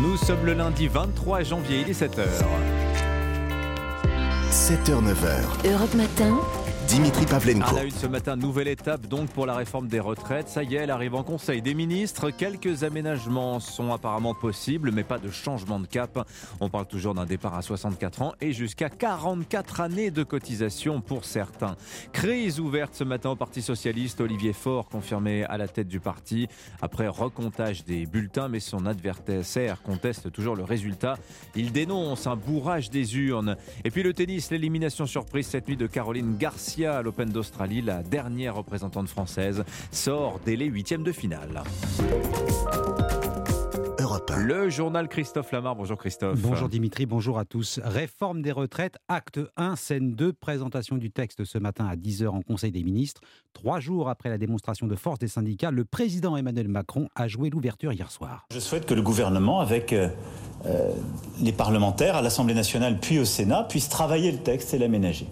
Nous sommes le lundi 23 janvier, il est 7h. 7h, 9h. Europe Matin. Dimitri Pavlenko. À la une ce matin, nouvelle étape donc pour la réforme des retraites. Ça y est, elle arrive en Conseil des ministres. Quelques aménagements sont apparemment possibles, mais pas de changement de cap. On parle toujours d'un départ à 64 ans et jusqu'à 44 années de cotisation pour certains. Crise ouverte ce matin au Parti Socialiste. Olivier Faure confirmé à la tête du parti après recomptage des bulletins, mais son adversaire conteste toujours le résultat. Il dénonce un bourrage des urnes. Et puis le tennis, l'élimination surprise cette nuit de Caroline Garcia à l'Open d'Australie, la dernière représentante française, sort dès les huitièmes de finale. Le journal Christophe Lamar. Bonjour Christophe. Bonjour Dimitri, bonjour à tous. Réforme des retraites, acte 1, scène 2, présentation du texte ce matin à 10h en Conseil des ministres. Trois jours après la démonstration de force des syndicats, le président Emmanuel Macron a joué l'ouverture hier soir. Je souhaite que le gouvernement, avec euh, euh, les parlementaires à l'Assemblée nationale puis au Sénat, puisse travailler le texte et l'aménager.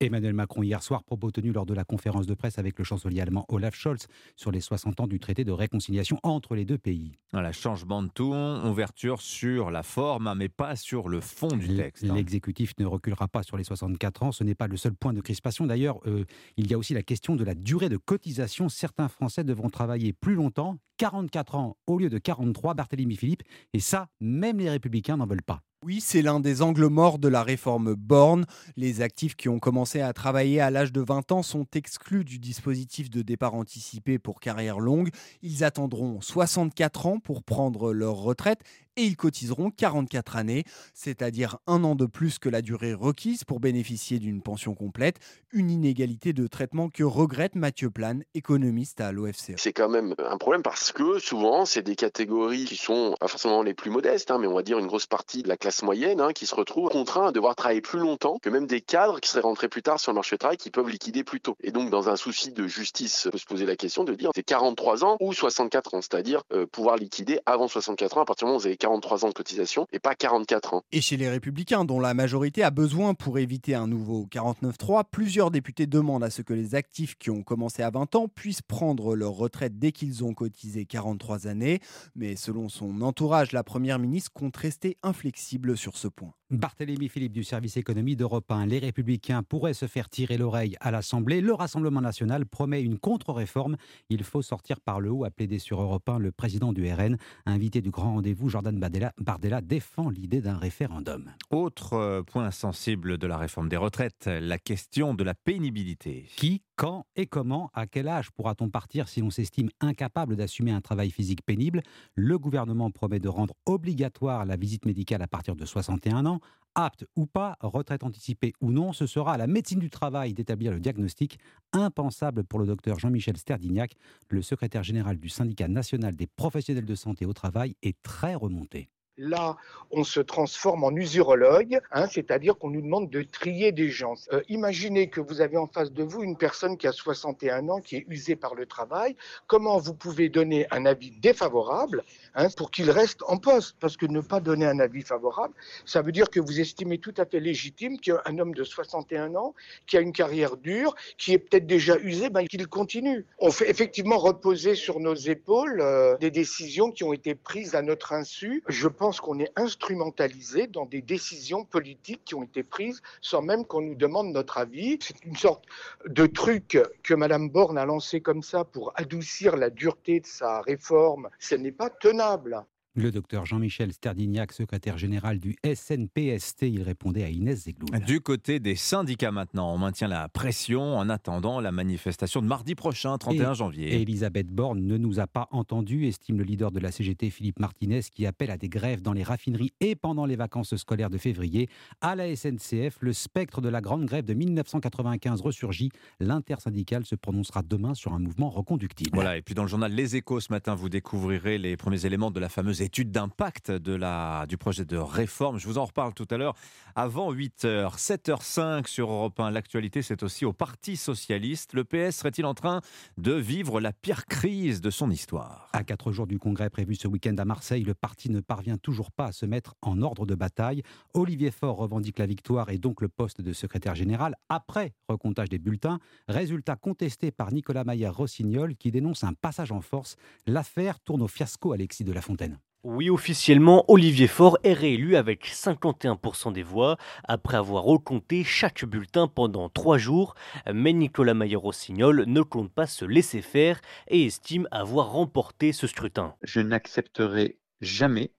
Emmanuel Macron hier soir, propos tenu lors de la conférence de presse avec le chancelier allemand Olaf Scholz sur les 60 ans du traité de réconciliation entre les deux pays. Voilà, changement de ton, ouverture sur la forme, hein, mais pas sur le fond du texte. Hein. L'exécutif ne reculera pas sur les 64 ans, ce n'est pas le seul point de crispation. D'ailleurs, euh, il y a aussi la question de la durée de cotisation. Certains Français devront travailler plus longtemps, 44 ans au lieu de 43, Barthélemy Philippe, et ça, même les républicains n'en veulent pas. Oui, c'est l'un des angles morts de la réforme Borne. Les actifs qui ont commencé à travailler à l'âge de 20 ans sont exclus du dispositif de départ anticipé pour carrière longue. Ils attendront 64 ans pour prendre leur retraite et ils cotiseront 44 années, c'est-à-dire un an de plus que la durée requise pour bénéficier d'une pension complète, une inégalité de traitement que regrette Mathieu Plane, économiste à l'OFCE. C'est quand même un problème parce que souvent, c'est des catégories qui sont pas forcément les plus modestes, hein, mais on va dire une grosse partie de la classe moyenne hein, qui se retrouve contraint à devoir travailler plus longtemps que même des cadres qui seraient rentrés plus tard sur le marché du travail qui peuvent liquider plus tôt. Et donc, dans un souci de justice, on peut se poser la question de dire c'est 43 ans ou 64 ans, c'est-à-dire euh, pouvoir liquider avant 64 ans à partir du moment où vous avez 43 ans de cotisation et pas 44 ans. Et chez les Républicains, dont la majorité a besoin pour éviter un nouveau 49-3, plusieurs députés demandent à ce que les actifs qui ont commencé à 20 ans puissent prendre leur retraite dès qu'ils ont cotisé 43 années. Mais selon son entourage, la Première ministre compte rester inflexible sur ce point. Barthélémy Philippe du service économie d'Europe 1. Les Républicains pourraient se faire tirer l'oreille à l'Assemblée. Le Rassemblement national promet une contre-réforme. Il faut sortir par le haut, a plaidé sur Europe 1 le président du RN. Invité du grand rendez-vous, Jordan Bardella, défend l'idée d'un référendum. Autre euh, point sensible de la réforme des retraites, la question de la pénibilité. Qui, quand et comment, à quel âge pourra-t-on partir si l'on s'estime incapable d'assumer un travail physique pénible? Le gouvernement promet de rendre obligatoire la visite médicale à partir de 61 ans. Apte ou pas, retraite anticipée ou non, ce sera à la médecine du travail d'établir le diagnostic, impensable pour le docteur Jean-Michel Sterdignac, le secrétaire général du syndicat national des professionnels de santé au travail, est très remonté. Là, on se transforme en usurologue, hein, c'est-à-dire qu'on nous demande de trier des gens. Euh, imaginez que vous avez en face de vous une personne qui a 61 ans, qui est usée par le travail. Comment vous pouvez donner un avis défavorable hein, pour qu'il reste en poste? Parce que ne pas donner un avis favorable, ça veut dire que vous estimez tout à fait légitime qu'un homme de 61 ans, qui a une carrière dure, qui est peut-être déjà usé, ben, qu'il continue. On fait effectivement reposer sur nos épaules euh, des décisions qui ont été prises à notre insu. Je pense pense qu'on est instrumentalisé dans des décisions politiques qui ont été prises sans même qu'on nous demande notre avis. C'est une sorte de truc que Mme Borne a lancé comme ça pour adoucir la dureté de sa réforme. Ce n'est pas tenable. Le docteur Jean-Michel Sterdignac, secrétaire général du SNPST, il répondait à Inès Zegloul. Du côté des syndicats maintenant, on maintient la pression en attendant la manifestation de mardi prochain, 31 janvier. Elisabeth Borne ne nous a pas entendus, estime le leader de la CGT Philippe Martinez, qui appelle à des grèves dans les raffineries et pendant les vacances scolaires de février. À la SNCF, le spectre de la grande grève de 1995 ressurgit. L'intersyndicale se prononcera demain sur un mouvement reconductible. Voilà, et puis dans le journal Les Échos ce matin, vous découvrirez les premiers éléments de la fameuse étude d'impact du projet de réforme. Je vous en reparle tout à l'heure avant 8h. 7h05 sur Europe 1. L'actualité, c'est aussi au Parti Socialiste. Le PS serait-il en train de vivre la pire crise de son histoire? À quatre jours du congrès prévu ce week-end à Marseille, le parti ne parvient toujours pas à se mettre en ordre de bataille. Olivier Faure revendique la victoire et donc le poste de secrétaire général après recomptage des bulletins. Résultat contesté par Nicolas Maillard-Rossignol qui dénonce un passage en force. L'affaire tourne au fiasco Alexis de la Fontaine. Oui, officiellement, Olivier Faure est réélu avec 51% des voix après avoir recompté chaque bulletin pendant trois jours. Mais Nicolas Maillot-Rossignol ne compte pas se laisser faire et estime avoir remporté ce scrutin. Je n'accepterai jamais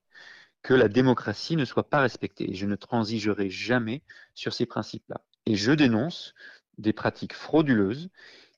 que la démocratie ne soit pas respectée. Je ne transigerai jamais sur ces principes-là. Et je dénonce des pratiques frauduleuses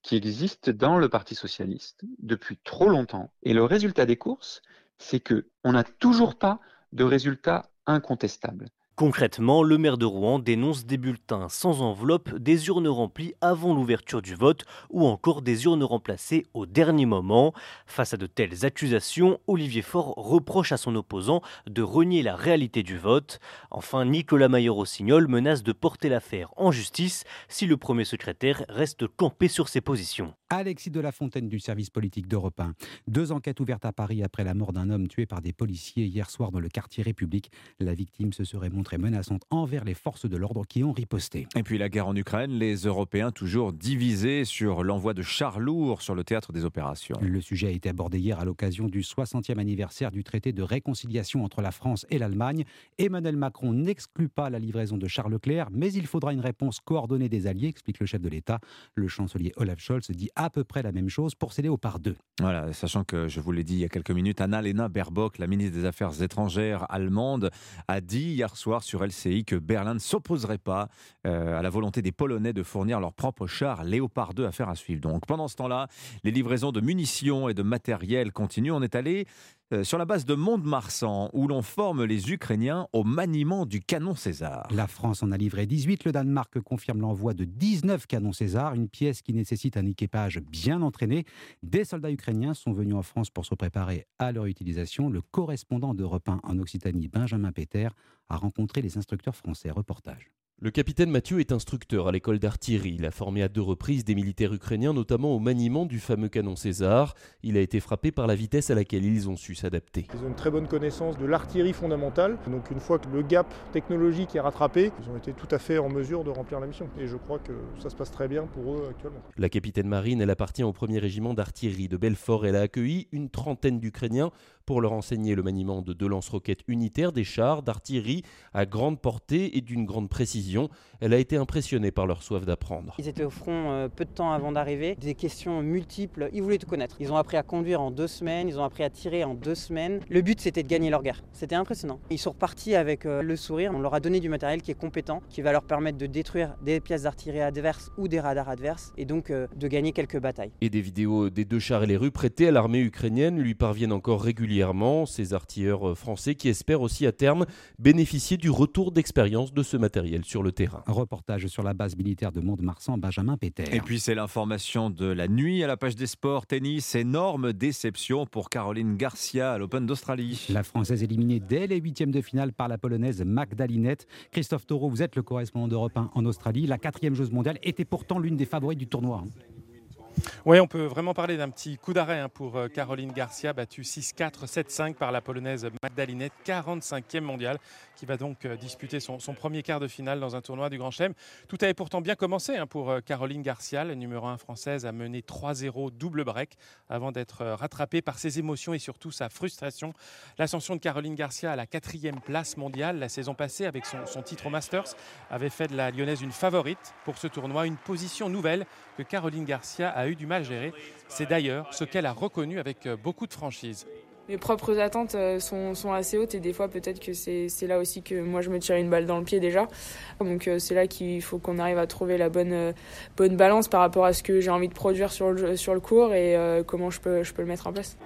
qui existent dans le Parti socialiste depuis trop longtemps. Et le résultat des courses, c'est qu'on n'a toujours pas de résultat incontestable. Concrètement, le maire de Rouen dénonce des bulletins sans enveloppe, des urnes remplies avant l'ouverture du vote ou encore des urnes remplacées au dernier moment. Face à de telles accusations, Olivier Faure reproche à son opposant de renier la réalité du vote. Enfin, Nicolas Maillot-Rossignol menace de porter l'affaire en justice si le premier secrétaire reste campé sur ses positions. Alexis de la Fontaine du service politique d'Europe 1. Deux enquêtes ouvertes à Paris après la mort d'un homme tué par des policiers hier soir dans le quartier République. La victime se serait montrée menaçante envers les forces de l'ordre qui ont riposté. Et puis la guerre en Ukraine, les Européens toujours divisés sur l'envoi de chars lourds sur le théâtre des opérations. Le sujet a été abordé hier à l'occasion du 60e anniversaire du traité de réconciliation entre la France et l'Allemagne. Emmanuel Macron n'exclut pas la livraison de Charles Leclerc, mais il faudra une réponse coordonnée des alliés, explique le chef de l'État. Le chancelier Olaf Scholz dit à peu près la même chose pour céder au par deux. Voilà, sachant que je vous l'ai dit il y a quelques minutes, Anna-Lena Baerbock, la ministre des Affaires étrangères allemande, a dit hier soir sur LCI que Berlin ne s'opposerait pas euh, à la volonté des Polonais de fournir leur propre char Léopard 2 à faire à suivre. Donc pendant ce temps-là, les livraisons de munitions et de matériel continuent. On est allé euh, sur la base de Mont-de-Marsan, où l'on forme les Ukrainiens au maniement du canon César. La France en a livré 18. Le Danemark confirme l'envoi de 19 canons César, une pièce qui nécessite un équipage bien entraîné. Des soldats ukrainiens sont venus en France pour se préparer à leur utilisation. Le correspondant d'Europe 1 en Occitanie, Benjamin Péter, a rencontré les instructeurs français. Reportage. Le capitaine Mathieu est instructeur à l'école d'artillerie. Il a formé à deux reprises des militaires ukrainiens, notamment au maniement du fameux canon César. Il a été frappé par la vitesse à laquelle ils ont su s'adapter. Ils ont une très bonne connaissance de l'artillerie fondamentale. Donc une fois que le gap technologique est rattrapé, ils ont été tout à fait en mesure de remplir la mission. Et je crois que ça se passe très bien pour eux actuellement. La capitaine marine, elle appartient au premier régiment d'artillerie de Belfort. Elle a accueilli une trentaine d'Ukrainiens pour leur enseigner le maniement de deux lance-roquettes unitaires, des chars, d'artillerie à grande portée et d'une grande précision. Elle a été impressionnée par leur soif d'apprendre. Ils étaient au front euh, peu de temps avant d'arriver, des questions multiples, ils voulaient tout connaître. Ils ont appris à conduire en deux semaines, ils ont appris à tirer en deux semaines. Le but c'était de gagner leur guerre. C'était impressionnant. Ils sont repartis avec euh, le sourire, on leur a donné du matériel qui est compétent, qui va leur permettre de détruire des pièces d'artillerie adverses ou des radars adverses et donc euh, de gagner quelques batailles. Et des vidéos des deux chars et les rues prêtés à l'armée ukrainienne lui parviennent encore régulièrement ces artilleurs français qui espèrent aussi à terme bénéficier du retour d'expérience de ce matériel sur le terrain. Reportage sur la base militaire de Mont-de-Marsan, Benjamin Péter. Et puis c'est l'information de la nuit à la page des sports, tennis, énorme déception pour Caroline Garcia à l'Open d'Australie. La Française éliminée dès les huitièmes de finale par la Polonaise Magdalinette. Christophe Taureau, vous êtes le correspondant d'Europe 1 en Australie. La quatrième joueuse mondiale était pourtant l'une des favorites du tournoi. Oui, on peut vraiment parler d'un petit coup d'arrêt hein, pour euh, Caroline Garcia, battue 6-4, 7-5 par la polonaise Magdalinette, 45e mondiale, qui va donc euh, disputer son, premier quart de finale dans un tournoi du Grand Chelem. Tout avait pourtant bien commencé hein, pour euh, Caroline Garcia, la numéro 1 française, a mené 3-0 double break avant d'être rattrapée par ses émotions et surtout sa frustration. L'ascension de Caroline Garcia à la quatrième place mondiale la saison passée avec son, son titre au Masters avait fait de la Lyonnaise une favorite pour ce tournoi, une position nouvelle que Caroline Garcia a eu du mal à gérer. C'est d'ailleurs ce qu'elle a reconnu avec euh, beaucoup de franchise. Mes propres attentes euh, sont, sont, assez hautes et des fois peut-être que c'est là aussi que moi je me tire une balle dans le pied déjà. Donc euh, c'est là qu'il faut qu'on arrive à trouver la bonne, bonne balance par rapport à ce que j'ai envie de produire sur le, sur le cours et comment je peux, je peux le mettre en place.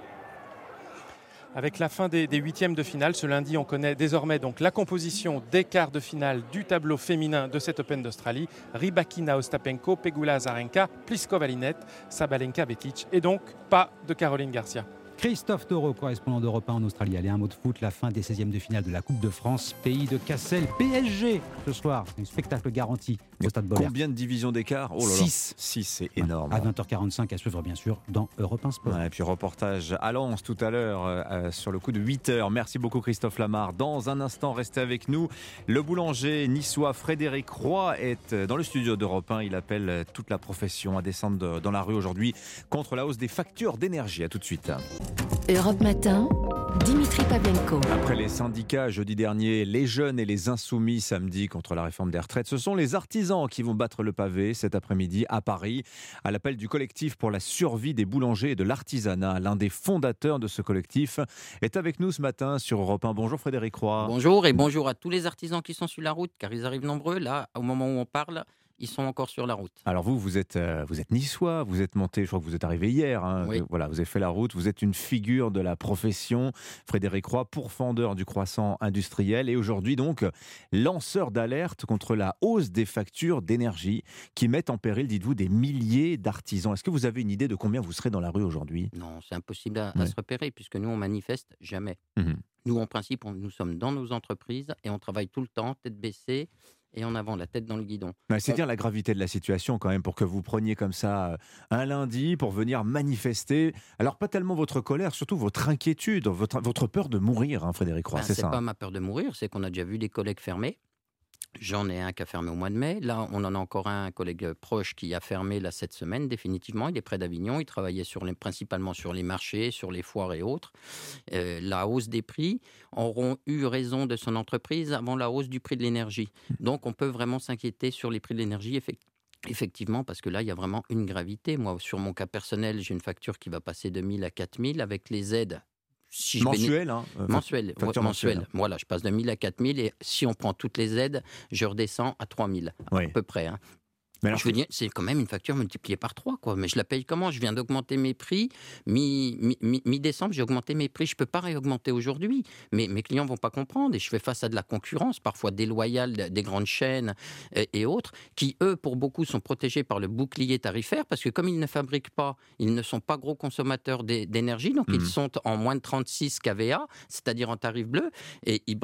Avec la fin des, huitièmes de finale, ce lundi, on connaît désormais donc la composition des quarts de finale du tableau féminin de cet Open d'Australie. Rybakina Ostapenko, Pegula Azarenka, Pliskova Linette, Sabalenka Betic et donc pas de Caroline Garcia. Christophe Taureau, correspondant d'Europe 1 en Australie. Allez, un mot de foot, la fin des 16e de finale de la Coupe de France, pays de Cassel, PSG ce soir. Un spectacle garanti au Stade Bollard. Combien de divisions d'écart? Oh 6. 6, c'est énorme. À 20h45 à suivre bien sûr dans Europe 1 Sport. et puis reportage à Lens tout à l'heure euh, euh, sur le coup de 8h. Merci beaucoup Christophe Lamar. Dans un instant, restez avec nous. Le boulanger niçois Frédéric Roy est euh, dans le studio d'Europe 1. Il appelle toute la profession à descendre dans la rue aujourd'hui contre la hausse des factures d'énergie. À tout de suite. Europe Matin, Dimitri Pavlenko. Après les syndicats jeudi dernier, les jeunes et les insoumis samedi contre la réforme des retraites, ce sont les artisans qui vont battre le pavé cet après-midi à Paris, à l'appel du collectif pour la survie des boulangers et de l'artisanat. L'un des fondateurs de ce collectif est avec nous ce matin sur Europe 1. Bonjour Frédéric Roy. Bonjour et bonjour à tous les artisans qui sont sur la route, car ils arrivent nombreux. Là, au moment où on parle, ils sont encore sur la route. Alors vous, vous êtes, euh, vous êtes niçois, vous êtes monté, je crois que vous êtes arrivé hier. hein. Oui. Voilà, vous avez fait la route, vous êtes une figure de la profession. Frédéric Roy, pourfendeur du croissant industriel et aujourd'hui donc lanceur d'alerte contre la hausse des factures d'énergie qui mettent en péril, dites-vous, des milliers d'artisans. Est-ce que vous avez une idée de combien vous serez dans la rue aujourd'hui? Non, c'est impossible à, se repérer, puisque nous, on manifeste jamais. Mhm. Nous, en principe, on- nous sommes dans nos entreprises et on travaille tout le temps, tête baissée et en avant, la tête dans le guidon. Ouais, C'est On- dire la gravité de la situation quand même pour que vous preniez comme ça euh, un lundi pour venir manifester. Alors pas tellement votre colère, surtout votre inquiétude, votre, votre peur de mourir, hein, Frédéric Roy, Ben, c'est c'est ça pas hein ma peur de mourir, c'est qu'on a déjà vu des collègues fermés. J'en ai un qui a fermé au mois de mai. Là, on en a encore un, collègue proche qui a fermé là, cette semaine, définitivement. Il est près d'Avignon. Il travaillait principalement sur les marchés, sur les foires et autres. Euh, la hausse des prix auront eu raison de son entreprise avant la hausse du prix de l'énergie. Donc, on peut vraiment s'inquiéter sur les prix de l'énergie. effect- Effectivement, parce que là, il y a vraiment une gravité. Moi, sur mon cas personnel, j'ai une facture qui va passer de 1000 à 4000 avec les aides. Si je béné- Mensuel, hein, euh, mensuel, facture ouais, mensuelle. mensuel. Voilà, je passe de 1000 à 4000 et si on prend toutes les aides, je redescends à 3000 Oui. à peu près. hein. Mais alors, je veux dire, c'est quand même une facture multipliée par 3, quoi. Mais je la paye comment? Je viens d'augmenter mes prix. Mi- mi- mi- Mi-décembre, j'ai augmenté mes prix. Je peux pas réaugmenter aujourd'hui. Mais mes clients vont pas comprendre. Et je fais face à de la concurrence, parfois déloyale de- des grandes chaînes et, et autres, qui, eux, pour beaucoup, sont protégés par le bouclier tarifaire, parce que comme ils ne fabriquent pas, ils ne sont pas gros consommateurs d'é- d'énergie, donc ils sont en moins de 36 kVA, c'est-à-dire en tarif bleu, et ils,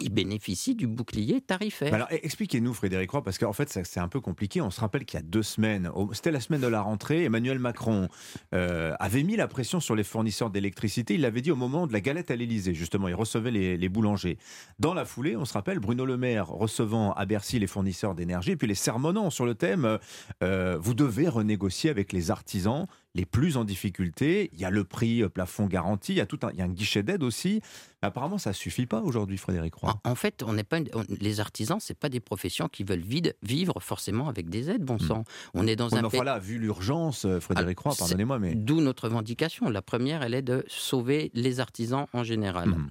ils bénéficient du bouclier tarifaire. Alors, e- expliquez-nous, Frédéric Roy, parce qu'en fait, c'est un peu compliqué. On se rappelle qu'il y a deux semaines, c'était la semaine de la rentrée, Emmanuel Macron euh, avait mis la pression sur les fournisseurs d'électricité. Il l'avait dit au moment de la galette à l'Élysée, justement. Il recevait les, boulangers. Dans la foulée, on se rappelle, Bruno Le Maire recevant à Bercy les fournisseurs d'énergie, puis les sermonnant sur le thème euh, euh, vous devez renégocier avec les artisans les plus en difficulté. Il y a le prix euh, plafond garanti, il y a tout un, il y a un guichet d'aide aussi. Apparemment, ça suffit pas aujourd'hui, Frédéric Roy. En fait, on n'est pas on- les artisans, c'est pas des professions qui veulent vide- vivre forcément avec des aides, bon sang. On est dans Hmm. Un mais enfin là, vu l'urgence, euh, Frédéric Roy, c'est- pardonnez-moi, mais. D'où notre revendication. La première, elle est de sauver les artisans en général. Mhm.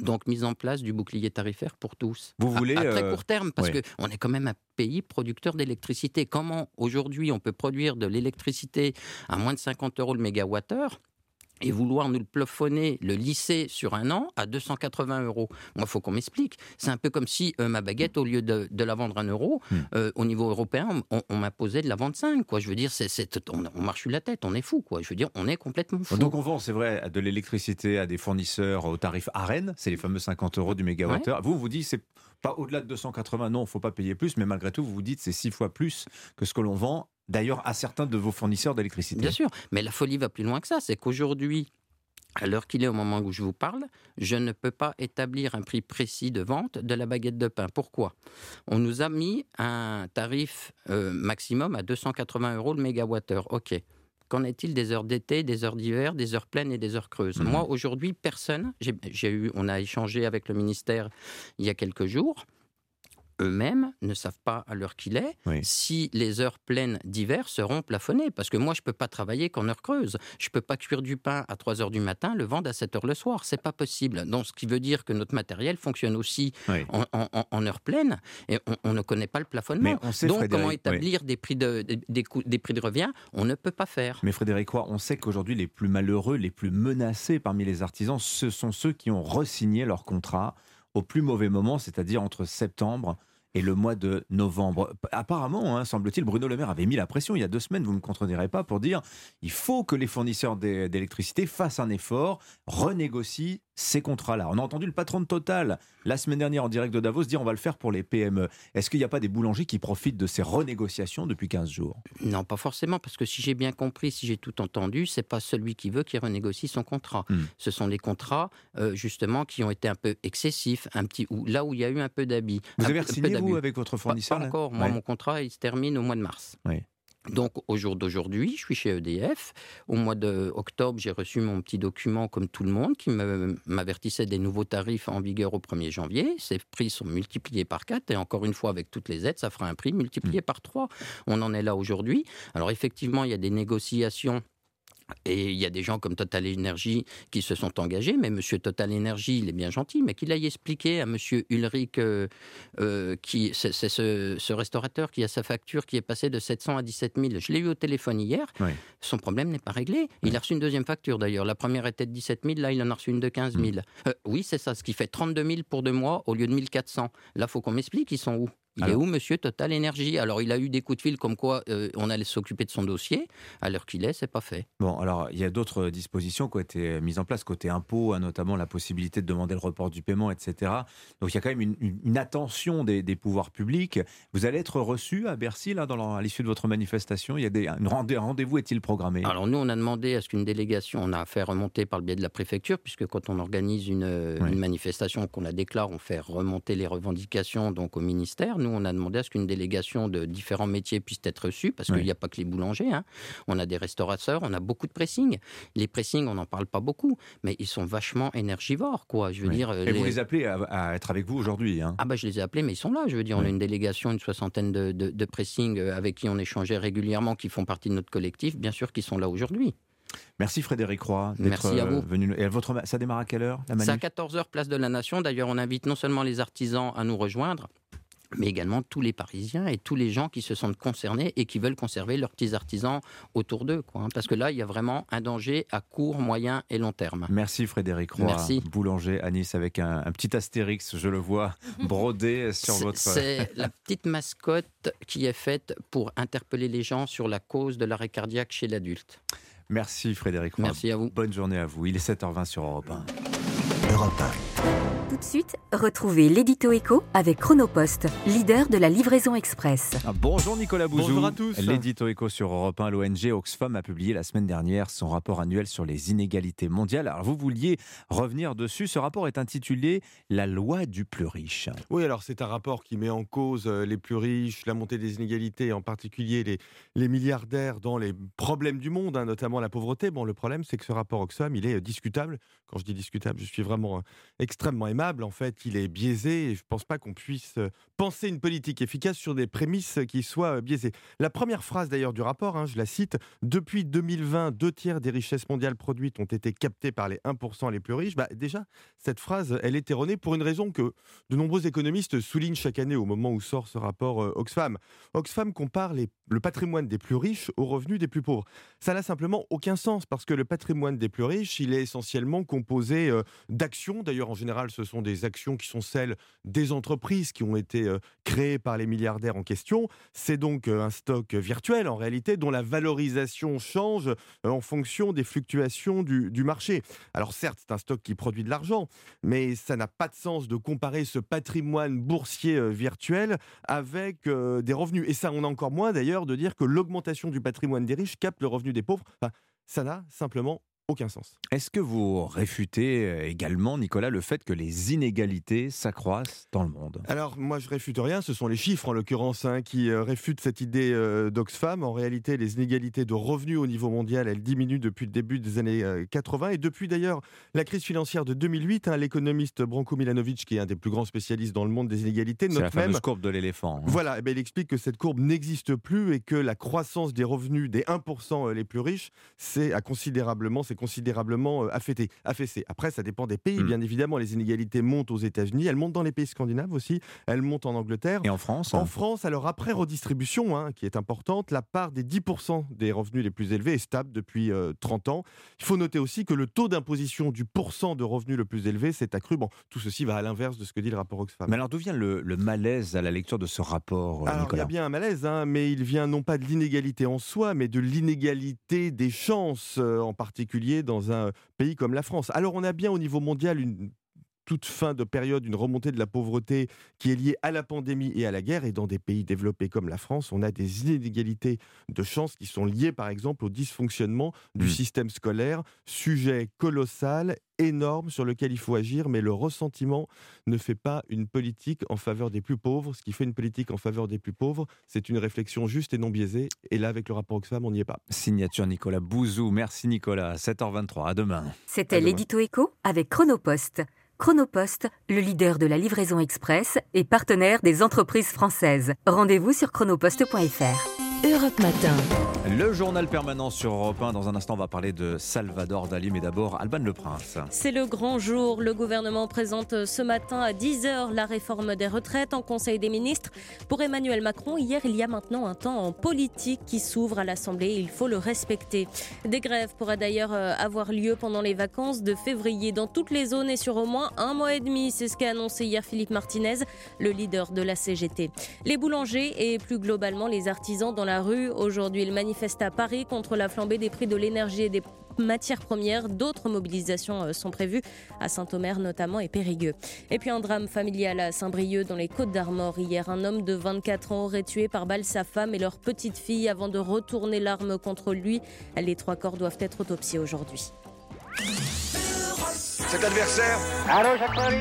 Donc, mise en place du bouclier tarifaire pour tous. Vous À- voulez, à, très euh, court terme, parce ouais. qu'on est quand même un pays producteur d'électricité. Comment aujourd'hui on peut produire de l'électricité à moins de 50 euros le mégawattheure et vouloir nous le plafonner, le lisser sur un an à 280 euros. Moi, il faut qu'on m'explique. C'est un peu comme si euh, ma baguette, au lieu de, de la vendre un euro, Hmm. euh, au niveau européen, on, on m'imposait de la vendre 5. Quoi. Je veux dire, c'est, on, on marche sur la tête, on est fou. Quoi. Je veux dire, on est complètement fou. Donc on vend, c'est vrai, de l'électricité à des fournisseurs au tarif AREN, c'est les fameux 50 euros du mégawattheure. Vous, vous dites, c'est pas au-delà de 280, non, il faut pas payer plus, mais malgré tout, vous vous dites, c'est six fois plus que ce que l'on vend, d'ailleurs, à certains de vos fournisseurs d'électricité. Bien sûr, mais la folie va plus loin que ça. C'est qu'aujourd'hui, à l'heure qu'il est au moment où je vous parle, je ne peux pas établir un prix précis de vente de la baguette de pain. Pourquoi? On nous a mis un tarif euh, maximum à 280 euros le mégawattheure. OK. Qu'en est-il des heures d'été, des heures d'hiver, des heures pleines et des heures creuses? Mhm. Moi, aujourd'hui, personne. j'ai- J'ai eu, on a échangé avec le ministère il y a quelques jours. Eux-mêmes ne savent pas à l'heure qu'il est Oui. si les heures pleines d'hiver seront plafonnées. Parce que moi, je ne peux pas travailler qu'en heure creuse. Je ne peux pas cuire du pain à 3 heures du matin, le vendre à 7 heures le soir. C'est pas possible. Donc, ce qui veut dire que notre matériel fonctionne aussi Oui. en, en- heure pleine et on, on ne connaît pas le plafonnement. Mais on sait, Donc, Frédéric, comment oui. établir des, prix de, des, des coûts- des prix de revient On ne peut pas faire. Mais Frédéric Roy, on sait qu'aujourd'hui, les plus malheureux, les plus menacés parmi les artisans, ce sont ceux qui ont re-signé leur contrat au plus mauvais moment, c'est-à-dire entre septembre et le mois de novembre. Apparemment, hein, semble-t-il, Bruno Le Maire avait mis la pression il y a deux semaines, vous ne me contredirez pas, pour dire il faut que les fournisseurs d'é- d'électricité fassent un effort, renégocient ces contrats-là. On a entendu le patron de Total la semaine dernière en direct de Davos dire on va le faire pour les PME. Est-ce qu'il n'y a pas des boulangers qui profitent de ces renégociations depuis 15 jours? Non, pas forcément, parce que si j'ai bien compris, si j'ai tout entendu, c'est pas celui qui veut qui renégocie son contrat. Hmm. Ce sont les contrats, euh, justement, qui ont été un peu excessifs, un petit, ou là où il y a eu un peu d'habits. Vous un avez signé, vous, avec votre fournisseur Pas, encore. Moi, Ouais. mon contrat, il se termine au mois de mars. Oui. Donc au jour d'aujourd'hui, je suis chez EDF. Au mois d'octobre, j'ai reçu mon petit document comme tout le monde qui m'avertissait des nouveaux tarifs en vigueur au 1er janvier. Ces prix sont multipliés par 4 et encore une fois avec toutes les aides, ça fera un prix multiplié mmh. par 3. On en est là aujourd'hui. Alors effectivement, il y a des négociations et il y a des gens comme Total Energy qui se sont engagés, mais Monsieur Total Energy, il est bien gentil, mais qu'il aille expliquer à Monsieur Ulrich, euh, euh, qui c'est ce, restaurateur qui a sa facture qui est passée de 700 à 17 000. Je l'ai eu au téléphone hier. Son problème n'est pas réglé. Il a reçu une deuxième facture d'ailleurs. La première était de 17 000, là il en a reçu une de 15 000. Mm. Euh, oui, c'est ça, ce qui fait 32 000 pour deux mois au lieu de 1400. Là, faut qu'on m'explique, ils sont où? Il est où, monsieur Total Énergie Alors, il a eu des coups de fil comme quoi euh, on allait s'occuper de son dossier. À l'heure qu'il est, c'est pas fait. Bon, alors, il y a d'autres dispositions qui ont été mises en place côté impôts, hein, notamment la possibilité de demander le report du paiement, etc. Donc, il y a quand même une, attention des, pouvoirs publics. Vous allez être reçu à Bercy, là, dans à l'issue de votre manifestation? Il y a des, un rendez-vous est-il programmé? Alors, nous, on a demandé à ce qu'une délégation, on a fait remonter par le biais de la préfecture, puisque quand on organise une, une manifestation, qu'on la déclare, on fait remonter les revendications donc au ministère nous, on a demandé à ce qu'une délégation de différents métiers puisse être reçue, parce qu'il n'y a pas que les boulangers. Hein. On a des restaurateurs, on a beaucoup de pressing. Les pressings, on n'en parle pas beaucoup, mais ils sont vachement énergivores, quoi. Je veux dire. Et vous les appelez à, être avec vous aujourd'hui hein Ah bah je les ai appelés, mais ils sont là. Je veux dire, on a une délégation, une soixantaine de, de, pressing euh, avec qui on échangeait régulièrement, qui font partie de notre collectif, bien sûr, qui sont là aujourd'hui. Merci Frédéric Roy. Merci à vous. Euh, venu. Et votre, ça démarre à quelle heure C'est à 14h, place de la Nation. D'ailleurs, on invite non seulement les artisans à nous rejoindre, mais également tous les Parisiens et tous les gens qui se sentent concernés et qui veulent conserver leurs petits artisans autour d'eux. Quoi, hein. parce que là, il y a vraiment un danger à court, moyen et long terme. Merci Frédéric Roy, Merci. boulanger à Nice, avec un, petit astérix, je le vois, brodé sur votre... C'est la petite mascotte qui est faite pour interpeller les gens sur la cause de l'arrêt cardiaque chez l'adulte. Merci Frédéric Roy. Merci à vous. Bonne journée à vous. Il est 7h20 sur Europe 1. Europe 1. Tout de suite, retrouvez l'édito écho avec Chronopost, leader de la livraison express. Ah, bonjour Nicolas Bouzou. Bonjour à tous. L'édito écho sur Europe 1, l'ONG Oxfam a publié la semaine dernière son rapport annuel sur les inégalités mondiales. Alors vous vouliez revenir dessus. Ce rapport est intitulé La loi du plus riche. Oui, alors c'est un rapport qui met en cause euh, les plus riches, la montée des inégalités, en particulier les, les milliardaires dans les problèmes du monde, hein, notamment la pauvreté. Bon, le problème, c'est que ce rapport Oxfam, il est euh, discutable. Quand je dis discutable, je suis vraiment euh, en fait, il est biaisé et je ne pense pas qu'on puisse euh, penser une politique efficace sur des prémices qui soient euh, biaisées. La première phrase d'ailleurs du rapport, hein, je la cite, depuis 2020, deux tiers des richesses mondiales produites ont été captées par les 1% les plus riches. Bah, déjà, cette phrase, elle est erronée pour une raison que de nombreux économistes soulignent chaque année au moment où sort ce rapport euh, Oxfam. Oxfam compare le patrimoine des plus riches aux revenus des plus pauvres. Ça n'a simplement aucun sens parce que le patrimoine des plus riches, il est essentiellement composé d'actions. D'ailleurs, en général, ce sont des actions qui sont celles des entreprises qui ont été euh, créées par les milliardaires en question. C'est donc euh, un stock virtuel en réalité dont la valorisation change euh, en fonction des fluctuations du, du marché. Alors certes, c'est un stock qui produit de l'argent, mais ça n'a pas de sens de comparer ce patrimoine boursier virtuel avec des revenus. Et ça, on a encore moins d'ailleurs de dire que l'augmentation du patrimoine des riches capte le revenu des pauvres. ça n'a simplement aucun sens. Est-ce que vous réfutez euh, également, Nicolas, le fait que les inégalités s'accroissent dans le monde? Alors, moi, je réfute rien. Ce sont les chiffres, en l'occurrence, hein, qui euh, réfutent cette idée euh, d'Oxfam. En réalité, les inégalités de revenus au niveau mondial, elles diminuent depuis le début des années 80. Et depuis, d'ailleurs, la crise financière de 2008, hein, l'économiste Branko Milanovic, qui est un des plus grands spécialistes dans le monde des inégalités, note la fameuse courbe de l'éléphant. Hein. Voilà, eh ben, il explique que cette courbe n'existe plus et que la croissance des revenus des 1% les plus riches, c'est considérablement, considérablement euh, affaissé. Après, ça dépend des pays, hmm. bien évidemment. Les inégalités montent aux États-Unis, elles montent dans les pays scandinaves aussi, elles montent en Angleterre. Et en France En France, alors après redistribution, hein, qui est importante, la part des 10% des revenus les plus élevés est stable depuis 30 euh, ans. Il faut noter aussi que le taux d'imposition du pourcent de revenus le plus élevé s'est accru. Bon, tout ceci va à l'inverse de ce que dit le rapport Oxfam. Mais alors d'où vient le, malaise à la lecture de ce rapport euh, Alors il y a bien un malaise, hein, mais il vient non pas de l'inégalité en soi, mais de l'inégalité des chances, en particulier dans un pays comme la France. Alors on a bien au niveau mondial une toute fin de période une remontée de la pauvreté qui est liée à la pandémie et à la guerre. Et dans des pays développés comme la France, on a des inégalités de chances qui sont liées par exemple au dysfonctionnement du mmh. système scolaire, sujet colossal énorme sur lequel il faut agir, mais le ressentiment ne fait pas une politique en faveur des plus pauvres. Ce qui fait une politique en faveur des plus pauvres, c'est une réflexion juste et non biaisée. Et là, avec le rapport Oxfam, on n'y est pas. Signature Nicolas Bouzou. Merci Nicolas. 7h23. À demain. C'était l'édito écho avec Chronopost. Chronopost, le leader de la livraison express et partenaire des entreprises françaises. Rendez-vous sur chronopost.fr. Europe Matin. Le journal permanent sur Europe 1. Dans un instant, on va parler de Salvador Dali, mais d'abord Alban Le Prince. C'est le grand jour. Le gouvernement présente ce matin à 10h la réforme des retraites en Conseil des ministres. Pour Emmanuel Macron, hier, il y a maintenant un temps en politique qui s'ouvre à l'Assemblée. Il faut le respecter. Des grèves pourraient d'ailleurs euh, avoir lieu pendant les vacances de février dans toutes les zones et sur au moins un mois et demi. C'est ce qu'a annoncé hier Philippe Martinez, le leader de la CGT. Les boulangers et plus globalement les artisans dans la rue. Aujourd'hui, il manifeste à Paris contre la flambée des prix de l'énergie et des matières premières. D'autres mobilisations euh, sont prévues à Saint-Omer notamment et Périgueux. Et puis un drame familial à Saint-Brieuc dans les Côtes d'Armor. Hier, un homme de 24 ans aurait tué par balle sa femme et leur petite fille avant de retourner l'arme contre lui. Les trois corps doivent être autopsiés aujourd'hui. Cet adversaire,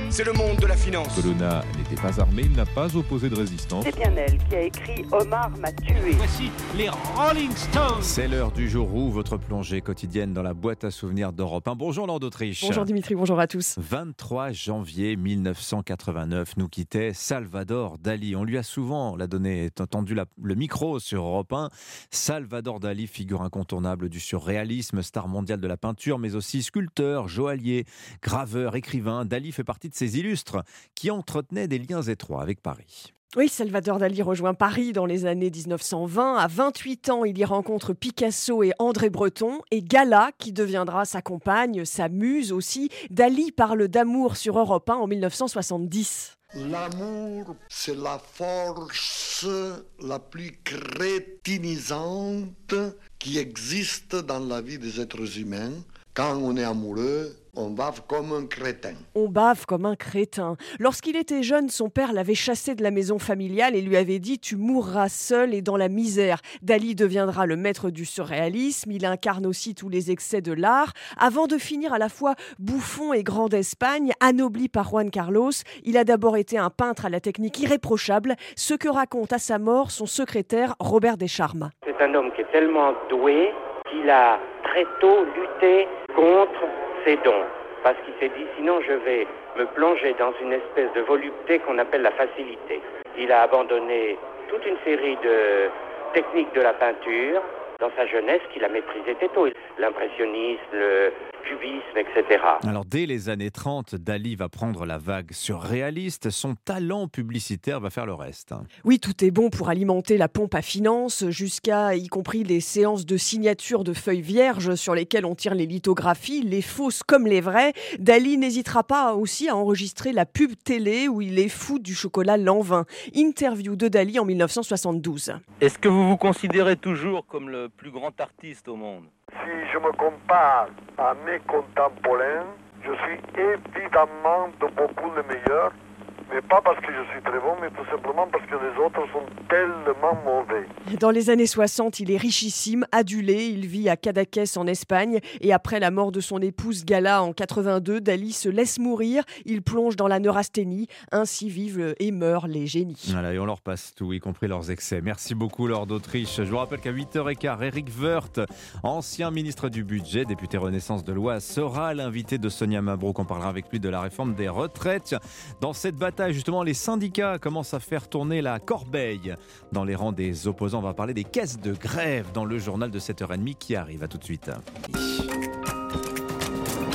c'est le monde de la finance. Colonna n'était pas armé, il n'a pas opposé de résistance. C'est bien elle qui a écrit Omar m'a tué. Voici les Rolling Stones. C'est l'heure du jour où votre plongée quotidienne dans la boîte à souvenirs d'Europe 1. Bonjour Lord d'Autriche. Bonjour Dimitri, bonjour à tous. 23 janvier 1989 nous quittait Salvador Dali. On lui a souvent la donné, entendu le micro sur Europe 1. Salvador Dali, figure incontournable du surréalisme, star mondial de la peinture, mais aussi sculpteur, joaillier, Graveur, écrivain, Dali fait partie de ces illustres qui entretenaient des liens étroits avec Paris. Oui, Salvador Dali rejoint Paris dans les années 1920. À 28 ans, il y rencontre Picasso et André Breton et Gala, qui deviendra sa compagne, sa muse aussi. Dali parle d'amour sur Europe 1 en 1970. L'amour, c'est la force la plus crétinisante qui existe dans la vie des êtres humains. Quand on est amoureux, on bave comme un crétin. On bave comme un crétin. Lorsqu'il était jeune, son père l'avait chassé de la maison familiale et lui avait dit Tu mourras seul et dans la misère. Dali deviendra le maître du surréalisme. Il incarne aussi tous les excès de l'art. Avant de finir à la fois bouffon et grand d'Espagne, anobli par Juan Carlos, il a d'abord été un peintre à la technique irréprochable, ce que raconte à sa mort son secrétaire Robert Descharmes. C'est un homme qui est tellement doué qu'il a très tôt lutté contre ses dons, parce qu'il s'est dit sinon je vais me plonger dans une espèce de volupté qu'on appelle la facilité. Il a abandonné toute une série de techniques de la peinture dans sa jeunesse qu'il a méprisé tôt. L'impressionnisme, le cubisme, etc. Alors dès les années 30, Dali va prendre la vague surréaliste. Son talent publicitaire va faire le reste. Oui, tout est bon pour alimenter la pompe à finances, jusqu'à y compris les séances de signature de feuilles vierges sur lesquelles on tire les lithographies, les fausses comme les vraies. Dali n'hésitera pas aussi à enregistrer la pub télé où il est fou du chocolat Lanvin. Interview de Dali en 1972. Est-ce que vous vous considérez toujours comme le plus grand artiste au monde? Si je me compare à mes contemporains, je suis évidemment de beaucoup le meilleur mais pas parce que je suis très bon, mais tout simplement parce que les autres sont tellement mauvais. Dans les années 60, il est richissime, adulé, il vit à Cadaqués en Espagne, et après la mort de son épouse Gala en 82, Dali se laisse mourir, il plonge dans la neurasthénie, ainsi vivent et meurent les génies. Voilà, et on leur passe tout, y compris leurs excès. Merci beaucoup, Lord d'Autriche. Je vous rappelle qu'à 8h15, Eric Woerth, ancien ministre du Budget, député Renaissance de l'Oise, sera l'invité de Sonia Mabrouk. On parlera avec lui de la réforme des retraites. Dans cette bataille, justement, les syndicats commencent à faire tourner la corbeille dans les rangs des opposants. On va parler des caisses de grève dans le journal de 7h30 qui arrive. À tout de suite.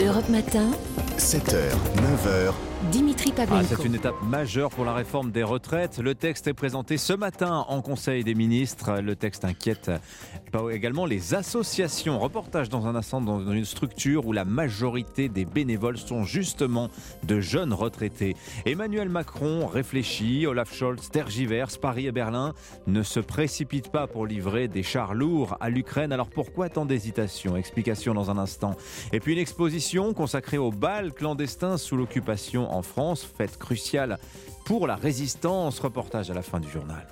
Europe Matin. 7h, 9h. Dimitri ah, c'est une étape majeure pour la réforme des retraites. Le texte est présenté ce matin en Conseil des ministres. Le texte inquiète également les associations. Reportage dans un instant dans une structure où la majorité des bénévoles sont justement de jeunes retraités. Emmanuel Macron réfléchit, Olaf Scholz tergiverse, Paris et Berlin ne se précipitent pas pour livrer des chars lourds à l'Ukraine. Alors pourquoi tant d'hésitation? Explication dans un instant. Et puis une exposition consacrée aux balles travail clandestin sous l'occupation en France, fête cruciale pour la résistance. Reportage à la fin du journal.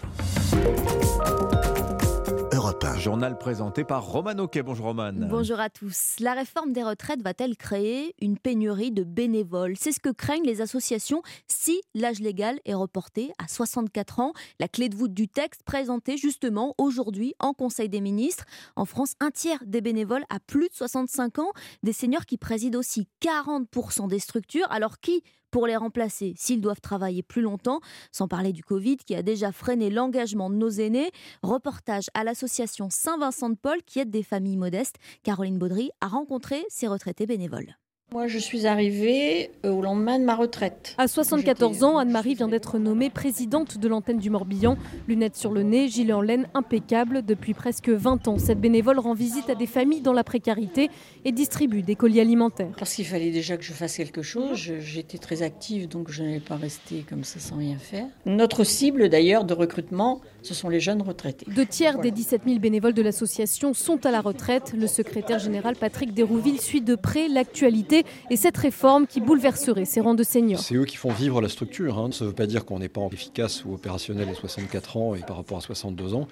Journal présenté par Roman Oquet. Bonjour Roman. Bonjour à tous. La réforme des retraites va-t-elle créer une pénurie de bénévoles? C'est ce que craignent les associations si l'âge légal est reporté à 64 ans. La clé de voûte du texte présentée justement aujourd'hui en Conseil des ministres. En France, un tiers des bénévoles a plus de 65 ans. Des seniors qui président aussi 40% des structures. Alors qui pour les remplacer s'ils doivent travailler plus longtemps, sans parler du Covid qui a déjà freiné l'engagement de nos aînés. Reportage à l'association Saint-Vincent de Paul qui aide des familles modestes. Caroline Baudry a rencontré ces retraités bénévoles. Moi, je suis arrivée euh, au lendemain de ma retraite. À 74 ans, Anne-Marie vient d'être nommée présidente de l'antenne du Morbihan. Lunettes sur le nez, gilet en laine impeccable. Depuis presque 20 ans, cette bénévole rend visite à des familles dans la précarité et distribue des colis alimentaires. Parce qu'il fallait déjà que je fasse quelque chose. J'étais très active, donc je n'allais pas rester comme ça sans rien faire. Notre cible, d'ailleurs, de recrutement, ce sont les jeunes retraités. Deux tiers des 17 000 bénévoles de l'association sont à la retraite. Le secrétaire général Patrick Dérouville suit de près l'actualité et cette réforme qui bouleverserait ces rangs de seniors. C'est eux qui font vivre la structure. Hein. Ça ne veut pas dire qu'on n'est pas efficace ou opérationnel à 64 ans et par rapport à 62 ans,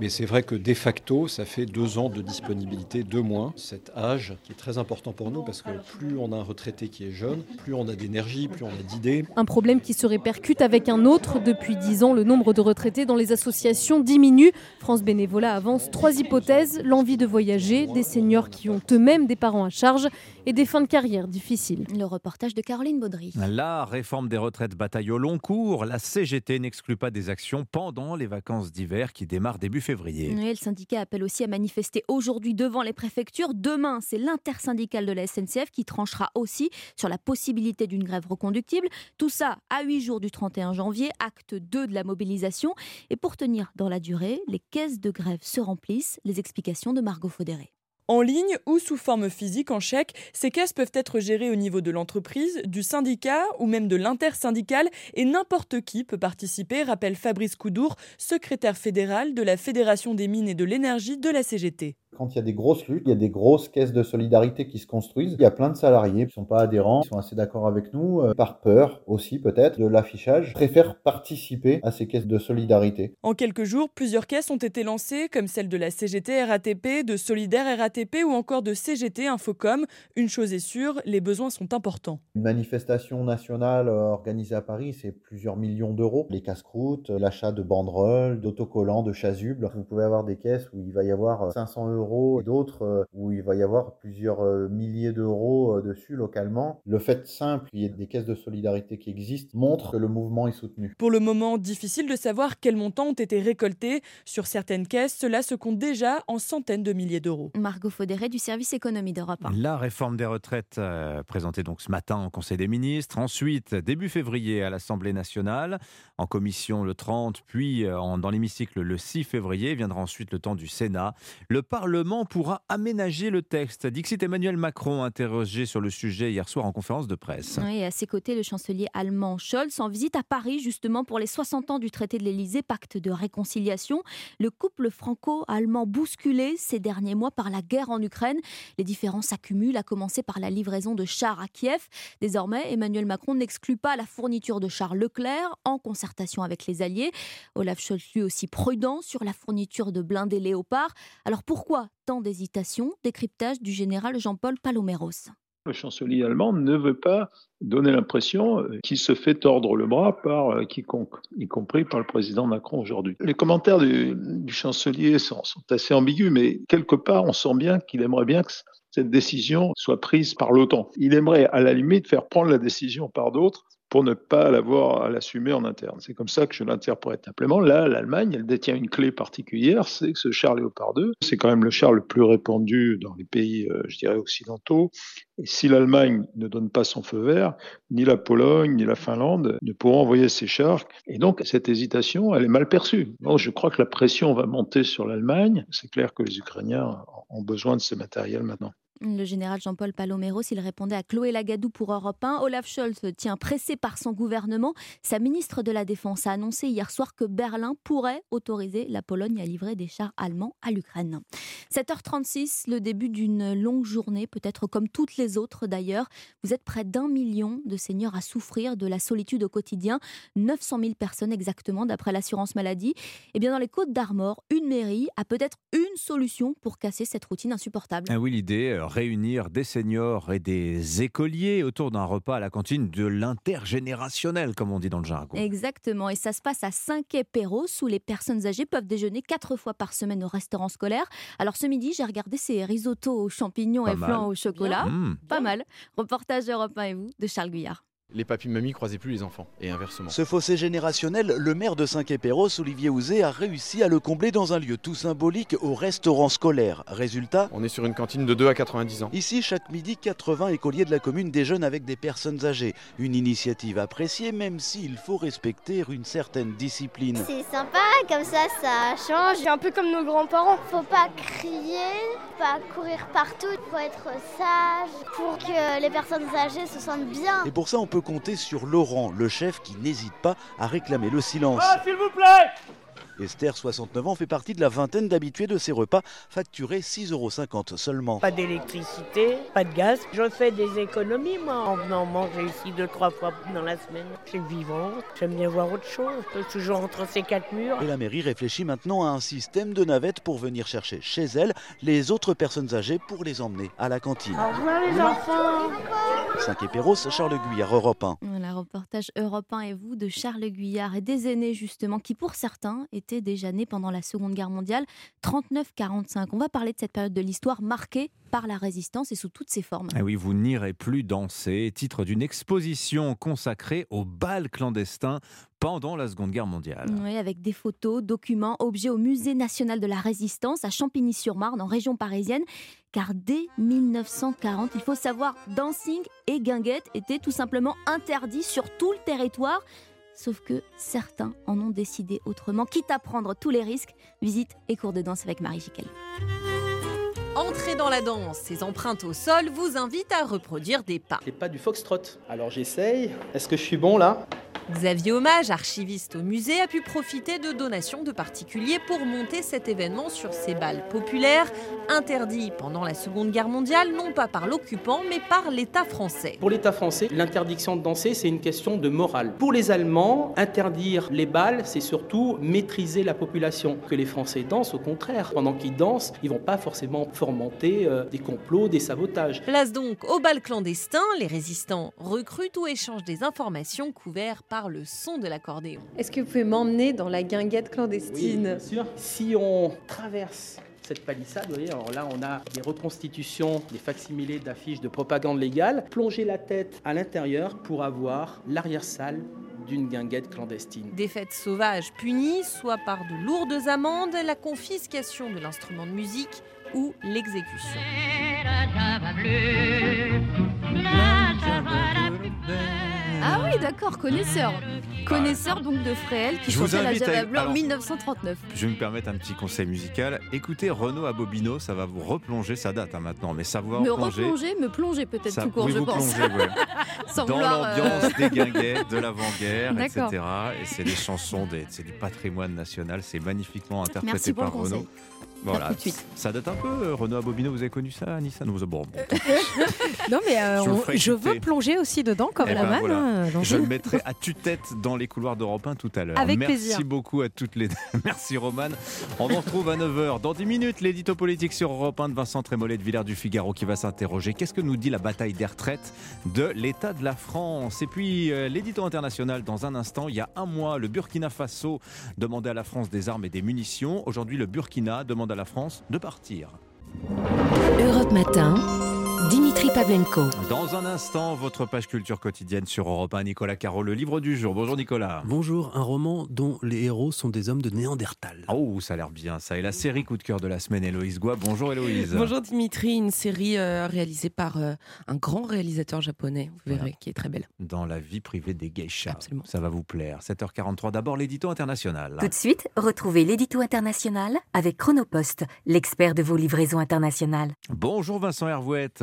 mais c'est vrai que de facto, ça fait deux ans de disponibilité de moins. Cet âge qui est très important pour nous parce que plus on a un retraité qui est jeune, plus on a d'énergie, plus on a d'idées. Un problème qui se répercute avec un autre. Depuis 10 ans, le nombre de retraités dans les associations diminue. France Bénévolat avance trois hypothèses l'envie de voyager, des seniors qui ont eux-mêmes des parents à charge et des fins de carrière difficiles. Le reportage de Caroline Baudry. La réforme des retraites bataille au long cours. La CGT n'exclut pas des actions pendant les vacances d'hiver qui démarrent début février. le syndicat appelle aussi à manifester aujourd'hui devant les préfectures. Demain, c'est l'intersyndicale de la SNCF qui tranchera aussi sur la possibilité d'une grève reconductible. Tout ça à 8 jours du 31 janvier, acte 2 de la mobilisation. Et pour tenir dans la durée, les caisses de grève se remplissent. Les explications de Margot Faudéré. En ligne ou sous forme physique en chèque, ces caisses peuvent être gérées au niveau de l'entreprise, du syndicat ou même de l'intersyndicale et n'importe qui peut participer, rappelle Fabrice Coudour, secrétaire fédéral de la Fédération des mines et de l'énergie de la CGT. Quand il y a des grosses luttes, il y a des grosses caisses de solidarité qui se construisent. Il y a plein de salariés qui ne sont pas adhérents, qui sont assez d'accord avec nous, euh, par peur aussi peut-être de l'affichage, préfèrent participer à ces caisses de solidarité. En quelques jours, plusieurs caisses ont été lancées, comme celle de la CGT RATP, de Solidaire RATP ou encore de CGT Infocom. Une chose est sûre, les besoins sont importants. Une manifestation nationale euh, organisée à Paris, c'est plusieurs millions d'euros. Les casse-croûtes, euh, l'achat de banderoles, d'autocollants, de chasubles. Vous pouvez avoir des caisses où il va y avoir 500 euros et d'autres euh, où il va y avoir plusieurs euh, milliers d'euros euh, dessus localement. Le fait simple qu'il y ait des caisses de solidarité qui existent montre que le mouvement est soutenu. Pour le moment, difficile de savoir quels montants ont été récoltés. Sur certaines caisses, cela se compte déjà en centaines de milliers d'euros. Margot Faudéré du service économie d'Europe La réforme des retraites présentée donc ce matin au Conseil des ministres. Ensuite, début février à l'Assemblée nationale, en commission le 30, puis dans l'hémicycle le 6 février. Viendra ensuite le temps du Sénat. Le Parlement pourra aménager le texte. Dixit Emmanuel Macron, interrogé sur le sujet hier soir en conférence de presse. Oui, à ses côtés, le chancelier allemand Scholz en visite à Paris justement pour les 60 ans du traité de l'Elysée, pacte de réconciliation. Le couple franco-allemand bousculé ces derniers mois par la guerre en Ukraine. Les différences s'accumulent, à commencer par la livraison de chars à Kiev. Désormais, Emmanuel Macron n'exclut pas la fourniture de chars Leclerc en concertation avec les Alliés. Olaf Scholz, lui aussi prudent sur la fourniture de blindés Léopard. Alors pourquoi tant d'hésitation Décryptage du général Jean-Paul Paloméros. Le chancelier allemand ne veut pas donner l'impression euh, qu'il se fait tordre le bras par euh, quiconque, y compris par le président Macron aujourd'hui. Les commentaires du, chancelier sont, sont, assez ambigus, mais quelque part, on sent bien qu'il aimerait bien que cette décision soit prise par l'OTAN. Il aimerait, à la limite, faire prendre la décision par d'autres pour ne pas l'avoir à l'assumer en interne. C'est comme ça que je l'interprète. Simplement, là, l'Allemagne, elle détient une clé particulière, c'est que ce char Léopard 2, c'est quand même le char le plus répandu dans les pays, euh, je dirais, occidentaux. Et si l'Allemagne ne donne pas son feu vert, ni la Pologne, ni la Finlande ne pourront envoyer ces chars. Et donc, cette hésitation, elle est mal perçue. Donc, je crois que la pression va monter sur l'Allemagne. C'est clair que les Ukrainiens ont besoin de ce matériel maintenant. Le général Jean-Paul Palomero, s'il répondait à Chloé Lagadou pour Europe 1, Olaf Scholz tient pressé par son gouvernement. Sa ministre de la Défense a annoncé hier soir que Berlin pourrait autoriser la Pologne à livrer des chars allemands à l'Ukraine. 7h36, le début d'une longue journée, peut-être comme toutes les autres d'ailleurs. Vous êtes près d'un million de seniors à souffrir de la solitude au quotidien. 900 000 personnes exactement, d'après l'assurance maladie. Et eh bien dans les Côtes d'Armor, une mairie a peut-être une solution pour casser cette routine insupportable. Ah oui, l'idée, euh, réunir des seniors et des écoliers autour d'un repas à la cantine de l'intergénérationnel, comme on dit dans le jargon. Exactement, et ça se passe à 5 Perros, où les personnes âgées peuvent déjeuner quatre fois par semaine au restaurant scolaire. Alors ce midi, j'ai regardé ces risottos aux champignons et flancs au chocolat. Mmh. Pas mal. Reportage Europe 1 et vous de Charles Guyard les papis-mamies croisaient plus les enfants, et inversement. Ce fossé générationnel, le maire de Saint-Quay-Perros, Olivier Ouzé, a réussi à le combler dans un lieu tout symbolique au restaurant scolaire. Résultat On est sur une cantine de 2 à 90 ans. Ici, chaque midi, 80 écoliers de la commune déjeunent avec des personnes âgées. Une initiative appréciée, même s'il faut respecter une certaine discipline. C'est sympa, comme ça, ça change. Un peu comme nos grands-parents. Faut pas crier, pas courir partout, faut être sage pour que les personnes âgées se sentent bien. Et pour ça, on peut compter sur Laurent, le chef qui n'hésite pas à réclamer le silence. Ah, s'il vous plaît Esther, 69 ans, fait partie de la vingtaine d'habitués de ces repas, facturés 6,50 euros seulement. Pas d'électricité, pas de gaz. Je fais des économies, moi, en venant manger ici deux, trois fois dans la semaine. Je suis vivante, j'aime bien voir autre chose. Toujours entre ces quatre murs. Et la mairie réfléchit maintenant à un système de navettes pour venir chercher chez elle les autres personnes âgées pour les emmener à la cantine. Au revoir les enfants 5 Perros, Charles Guyard, Europe 1. Voilà, reportage Europe 1 et vous de Charles Guyard et des aînés justement qui pour certains étaient déjà nés pendant la Seconde Guerre mondiale, 39-45. On va parler de cette période de l'histoire marquée par la résistance et sous toutes ses formes. Ah oui, vous n'irez plus danser, titre d'une exposition consacrée au bal clandestin pendant la Seconde Guerre mondiale. Oui, avec des photos, documents, objets au Musée national de la résistance à Champigny-sur-Marne, en région parisienne. Car dès 1940, il faut savoir, dancing et guinguette étaient tout simplement interdits sur tout le territoire. Sauf que certains en ont décidé autrement, quitte à prendre tous les risques. Visite et cours de danse avec Marie Jiquel. Entrer dans la danse, ses empreintes au sol vous invitent à reproduire des pas. Les pas du foxtrot. Alors j'essaye. Est-ce que je suis bon là? Xavier Hommage, archiviste au musée, a pu profiter de donations de particuliers pour monter cet événement sur ces balles populaires, interdits pendant la Seconde Guerre mondiale, non pas par l'occupant, mais par l'État français. Pour l'État français, l'interdiction de danser, c'est une question de morale. Pour les Allemands, interdire les balles, c'est surtout maîtriser la population. Que les Français dansent, au contraire. Pendant qu'ils dansent, ils vont pas forcément fomenter euh, des complots, des sabotages. Place donc au bal clandestin, les résistants recrutent ou échangent des informations couvertes par le son de l'accordéon. Est-ce que vous pouvez m'emmener dans la guinguette clandestine? Oui, bien sûr. Si on traverse cette palissade, vous voyez, alors là on a des reconstitutions, des facsimilés d'affiches de propagande légale. Plongez la tête à l'intérieur pour avoir l'arrière-salle d'une guinguette clandestine. Des fêtes sauvages punies, soit par de lourdes amendes, la confiscation de l'instrument de musique ou l'exécution. Ah oui, d'accord, connaisseur. Connaisseur donc de Fréhel qui chantait la Java Bleu en 1939. Je vais me permettre un petit conseil musical. Écoutez Renaud à Bobino, ça va vous replonger, ça date hein, maintenant, mais savoir me plonger. replonger, me plonger peut-être tout court, oui, je vous pense. Plongez, ouais. Sans Dans euh, l'ambiance des guinguettes, de l'avant-guerre, etc. Et c'est des chansons, des- c'est du patrimoine national, c'est magnifiquement interprété par conseil. Voilà, tout de suite. ça date un peu. euh, Renaud Bobino, vous avez connu ça, Anissa Nous, bon, bon, Non, mais euh, Je on- veux plonger aussi dedans comme Eh la ben, manne. voilà. hein, Je le mettrai à tue-tête dans les couloirs d'Europe 1 tout à l'heure. Avec Merci plaisir. beaucoup à toutes les deux. Merci Roman. On vous retrouve à 9h. Dans 10 minutes, l'édito politique sur Europe 1 de Vincent Trémollet de Villard du Figaro qui va s'interroger. Qu'est-ce que nous dit la bataille des retraites de l'État de la France? Et puis euh, l'édito international dans un instant. Il y a un mois, le Burkina Faso demandait à la France des armes et des munitions. Aujourd'hui, le Burkina demande à la France de partir. Europe Matin, Dimitri Pavlenko. Dans un instant, votre page culture quotidienne sur Europe 1, Nicolas Caro, le livre du jour. Bonjour Nicolas. Bonjour, un roman dont les héros sont des hommes de Néandertal. Oh, ça a l'air bien ça. Et la série coup de cœur de la semaine, Héloïse Goua. Bonjour Héloïse. Bonjour Dimitri, une série euh, réalisée par euh, un grand réalisateur japonais, vous verrez, Voilà. qui est très belle. Dans la vie privée des geishas. Ça va vous plaire. 7h43, d'abord l'édito international. Tout de suite, retrouvez l'édito international avec Chronopost, l'expert de vos livraisons internationales. Bonjour Vincent Hervouette.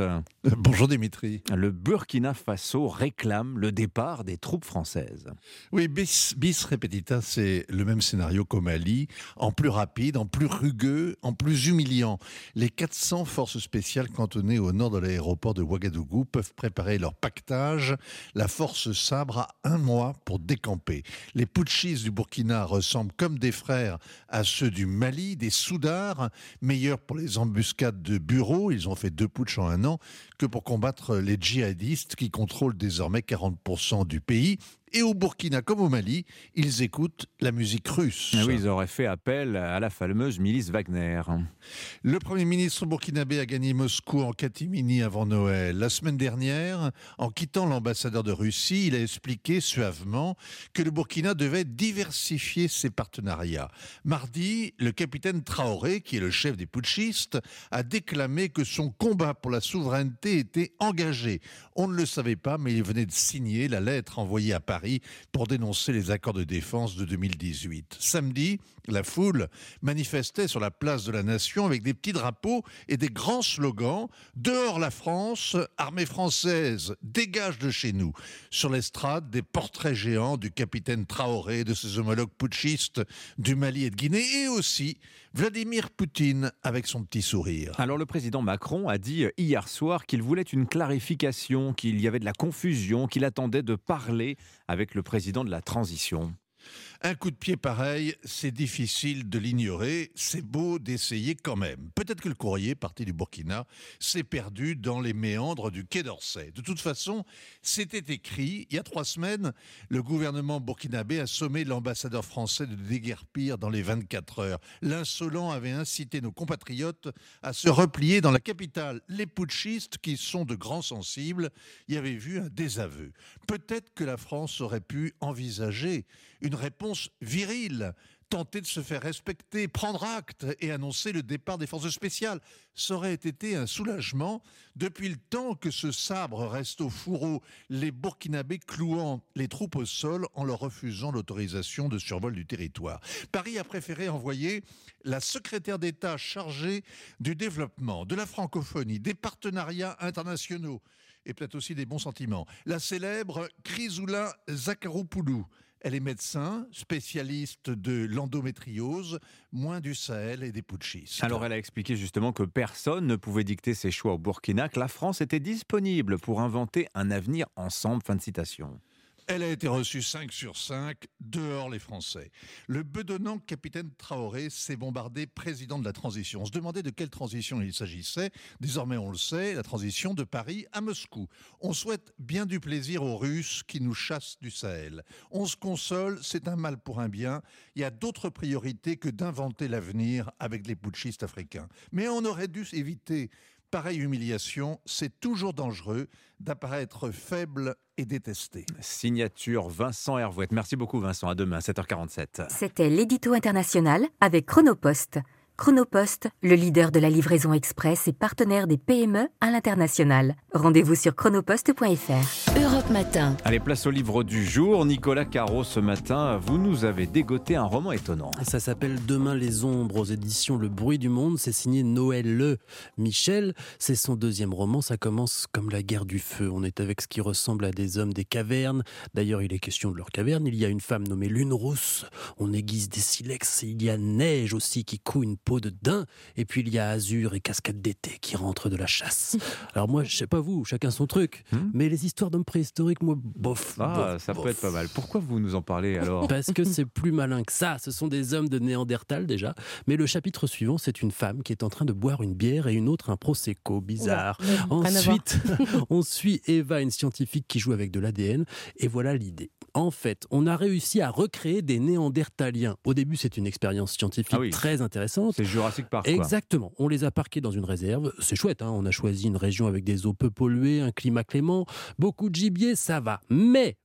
Bonjour Dimitri. Le Burkina Faso réclame le départ des troupes françaises. Oui, bis, bis repetita, c'est le même scénario qu'au Mali, en plus rapide, en plus rugueux, en plus humiliant. Les 400 forces spéciales cantonnées au nord de l'aéroport de Ouagadougou peuvent préparer leur pactage. La force sabre a un mois pour décamper. Les putschistes du Burkina ressemblent comme des frères à ceux du Mali, des soudards, meilleurs pour les embuscades de bureaux, ils ont fait deux putschs en un an, que pour combattre les djihadistes qui contrôlent désormais 40% du pays. Et au Burkina comme au Mali, ils écoutent la musique russe. Ah oui, ils auraient fait appel à la fameuse milice Wagner. Le Premier ministre burkinabé a gagné Moscou en catimini avant Noël. La semaine dernière, en quittant l'ambassadeur de Russie, il a expliqué suavement que le Burkina devait diversifier ses partenariats. Mardi, le capitaine Traoré, qui est le chef des putschistes, a déclamé que son combat pour la souveraineté était engagé. On ne le savait pas, mais il venait de signer la lettre envoyée à Paris pour dénoncer les accords de défense de 2018. Samedi, la foule manifestait sur la place de la Nation avec des petits drapeaux et des grands slogans Dehors la France, armée française, dégage de chez nous. Sur l'estrade, des portraits géants du capitaine Traoré de ses homologues putschistes du Mali et de Guinée et aussi Vladimir Poutine avec son petit sourire. Alors le président Macron a dit hier soir qu'il voulait une clarification, qu'il y avait de la confusion, qu'il attendait de parler avec le président de la transition. Un coup de pied pareil, c'est difficile de l'ignorer, c'est beau d'essayer quand même. Peut-être que le courrier, parti du Burkina, s'est perdu dans les méandres du Quai d'Orsay. De toute façon, c'était écrit, il y a trois semaines, le gouvernement burkinabé a sommé l'ambassadeur français de déguerpir dans les 24 heures. L'insolent avait incité nos compatriotes à se replier dans la capitale. Les putschistes, qui sont de grands sensibles, y avaient vu un désaveu. Peut-être que la France aurait pu envisager une réponse virile, tenter de se faire respecter, prendre acte et annoncer le départ des forces spéciales. Ça aurait été un soulagement depuis le temps que ce sabre reste au fourreau, les Burkinabés clouant les troupes au sol en leur refusant l'autorisation de survol du territoire. Paris a préféré envoyer la secrétaire d'État chargée du développement, de la francophonie, des partenariats internationaux et peut-être aussi des bons sentiments. La célèbre Chrysoula Zakharopoulou. Elle est médecin, spécialiste de l'endométriose, moins du Sahel et des putschistes. Alors elle a expliqué justement que personne ne pouvait dicter ses choix au Burkina, que la France était disponible pour inventer un avenir ensemble. Fin de citation. Elle a été reçue 5 sur 5, dehors les Français. Le bedonnant capitaine Traoré s'est bombardé président de la transition. On se demandait de quelle transition il s'agissait. Désormais, on le sait, la transition de Paris à Moscou. On souhaite bien du plaisir aux Russes qui nous chassent du Sahel. On se console, c'est un mal pour un bien. Il y a d'autres priorités que d'inventer l'avenir avec les putschistes africains. Mais on aurait dû éviter pareille humiliation. C'est toujours dangereux d'apparaître faible et détesté. Signature Vincent Hervouette. Merci beaucoup Vincent. À demain, 7h47. C'était l'édito international avec Chronopost. Chronopost, le leader de la livraison express et partenaire des PME à l'international. Rendez-vous sur chronopost.fr. Europe Matin. Allez, place au livre du jour. Nicolas Caro, ce matin, vous nous avez dégoté un roman étonnant. Ça s'appelle Demain les ombres aux éditions Le Bruit du Monde. C'est signé Noël Le Michel. C'est son deuxième roman. Ça commence comme la guerre du feu. On est avec ce qui ressemble à des hommes des cavernes. D'ailleurs, il est question de leur caverne. Il y a une femme nommée Lune Rousse. On aiguise des silex. Il y a Neige aussi qui coud une peau de daim. Et puis il y a Azur et Cascade d'été qui rentrent de la chasse. Alors moi, je sais pas vous, chacun son truc. Mais les histoires d'hommes préhistoriques, moi, bof. Hmm Ah, bof, ça bof. peut être pas mal. Pourquoi vous nous en parlez alors Parce que c'est plus malin que ça. Ce sont des hommes de Néandertal déjà. Mais le chapitre suivant, c'est une femme qui est en train de boire une bière et une autre un prosecco. Bizarre. Oula. Ensuite, on suit Eva, une scientifique qui joue avec de l'ADN. Et voilà l'idée. En fait, on a réussi à recréer des néandertaliens. Au début, c'est une expérience scientifique Ah oui. très intéressante. C'est. Exactement. On les a parqués dans une réserve. C'est chouette. hein. On a choisi une région avec des eaux peu polluées, un climat clément, beaucoup de gibier, ça va. Mais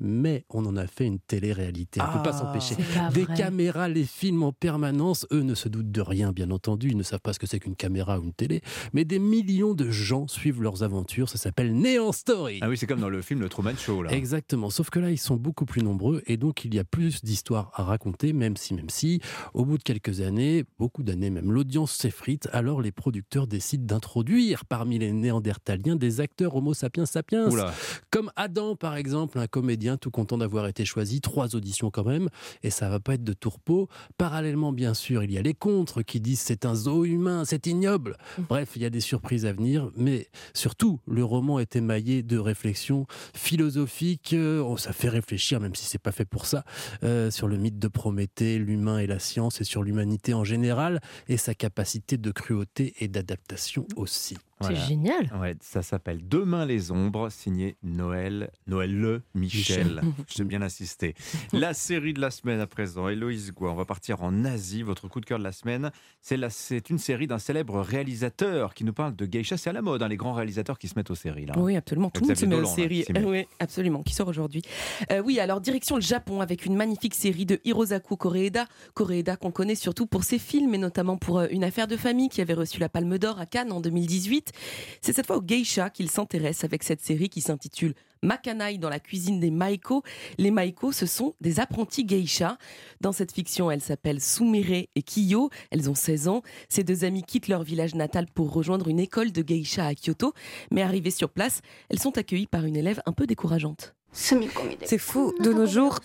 mais on en a fait une télé-réalité. On ne peut pas Ah, s'empêcher. Des vrai. caméras les filment en permanence. Eux ne se doutent de rien, bien entendu. Ils ne savent pas ce que c'est qu'une caméra ou une télé. Mais des millions de gens suivent leurs aventures. Ça s'appelle Néant Story. Ah oui, c'est comme dans le film Le Truman Show. Là. Exactement. Sauf que là, ils sont beaucoup plus nombreux et donc il y a plus d'histoires à raconter, même si, même si, au bout de quelques années, beaucoup d'années même, l'audience s'effrite. Alors les producteurs décident d'introduire parmi les Néandertaliens des acteurs Homo sapiens sapiens. Oula. Comme Adam, par exemple, un comédien tout content d'avoir été choisi. Trois auditions quand même, et ça va pas être de tourpeau. Parallèlement, bien sûr, il y a les contres qui disent c'est un zoo humain, c'est ignoble. Bref, il y a des surprises à venir, mais surtout, le roman est émaillé de réflexions philosophiques. Euh, oh, ça fait réfléchir, même si c'est pas fait pour ça, euh, sur le mythe de Prométhée, l'humain et la science, et sur l'humanité en général, et sa capacité de cruauté et d'adaptation aussi. Voilà. génial. Ouais, ça s'appelle Demain les ombres, signé Noël, Noël Le Michel. J'ai bien insisté. La série de la semaine à présent, Héloïse Goua, on va partir en Asie. Votre coup de cœur de la semaine, c'est la- c'est une série d'un célèbre réalisateur qui nous parle de geisha. C'est à la mode, hein, les grands réalisateurs qui se mettent aux séries. Là. Oui, absolument. Tout le monde se met aux séries. oui, absolument. Qui sort aujourd'hui. Euh, oui, alors direction le Japon avec une magnifique série de Hirosaku Koreeda. Koreeda qu'on connaît surtout pour ses films et notamment pour euh, Une affaire de famille qui avait reçu la Palme d'Or à Cannes en 2018. C'est cette fois au geisha qu'il s'intéresse avec cette série qui s'intitule Makanai dans la cuisine des Maiko. Les Maiko, ce sont des apprentis geisha. Dans cette fiction, elles s'appellent Sumire et Kiyo. Elles ont 16 ans. Ces deux amies quittent leur village natal pour rejoindre une école de geisha à Kyoto. Mais arrivées sur place, elles sont accueillies par une élève un peu décourageante. C'est fou, de nos jours,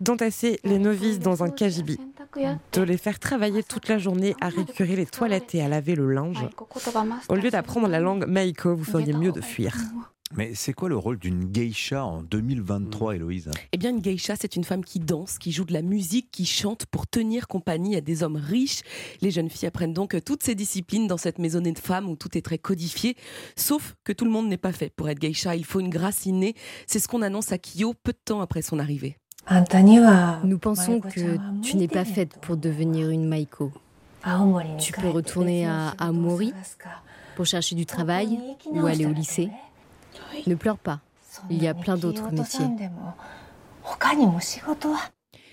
d'entasser les novices dans un kajibi, de les faire travailler toute la journée à récurer les toilettes et à laver le linge. Au lieu d'apprendre la langue Maiko, vous feriez mieux de fuir. Mais c'est quoi le rôle d'une geisha en 2023, Héloïse? Eh bien, une geisha, c'est une femme qui danse, qui joue de la musique, qui chante pour tenir compagnie à des hommes riches. Les jeunes filles apprennent donc toutes ces disciplines dans cette maisonnée de femmes où tout est très codifié. Sauf que tout le monde n'est pas fait pour être geisha. Il faut une grâce innée. C'est ce qu'on annonce à Kyo peu de temps après son arrivée. Nous pensons que tu n'es pas faite pour devenir une Maiko. Tu peux retourner à Amori pour chercher du travail ou aller au lycée. Ne pleure pas, il y a plein d'autres métiers.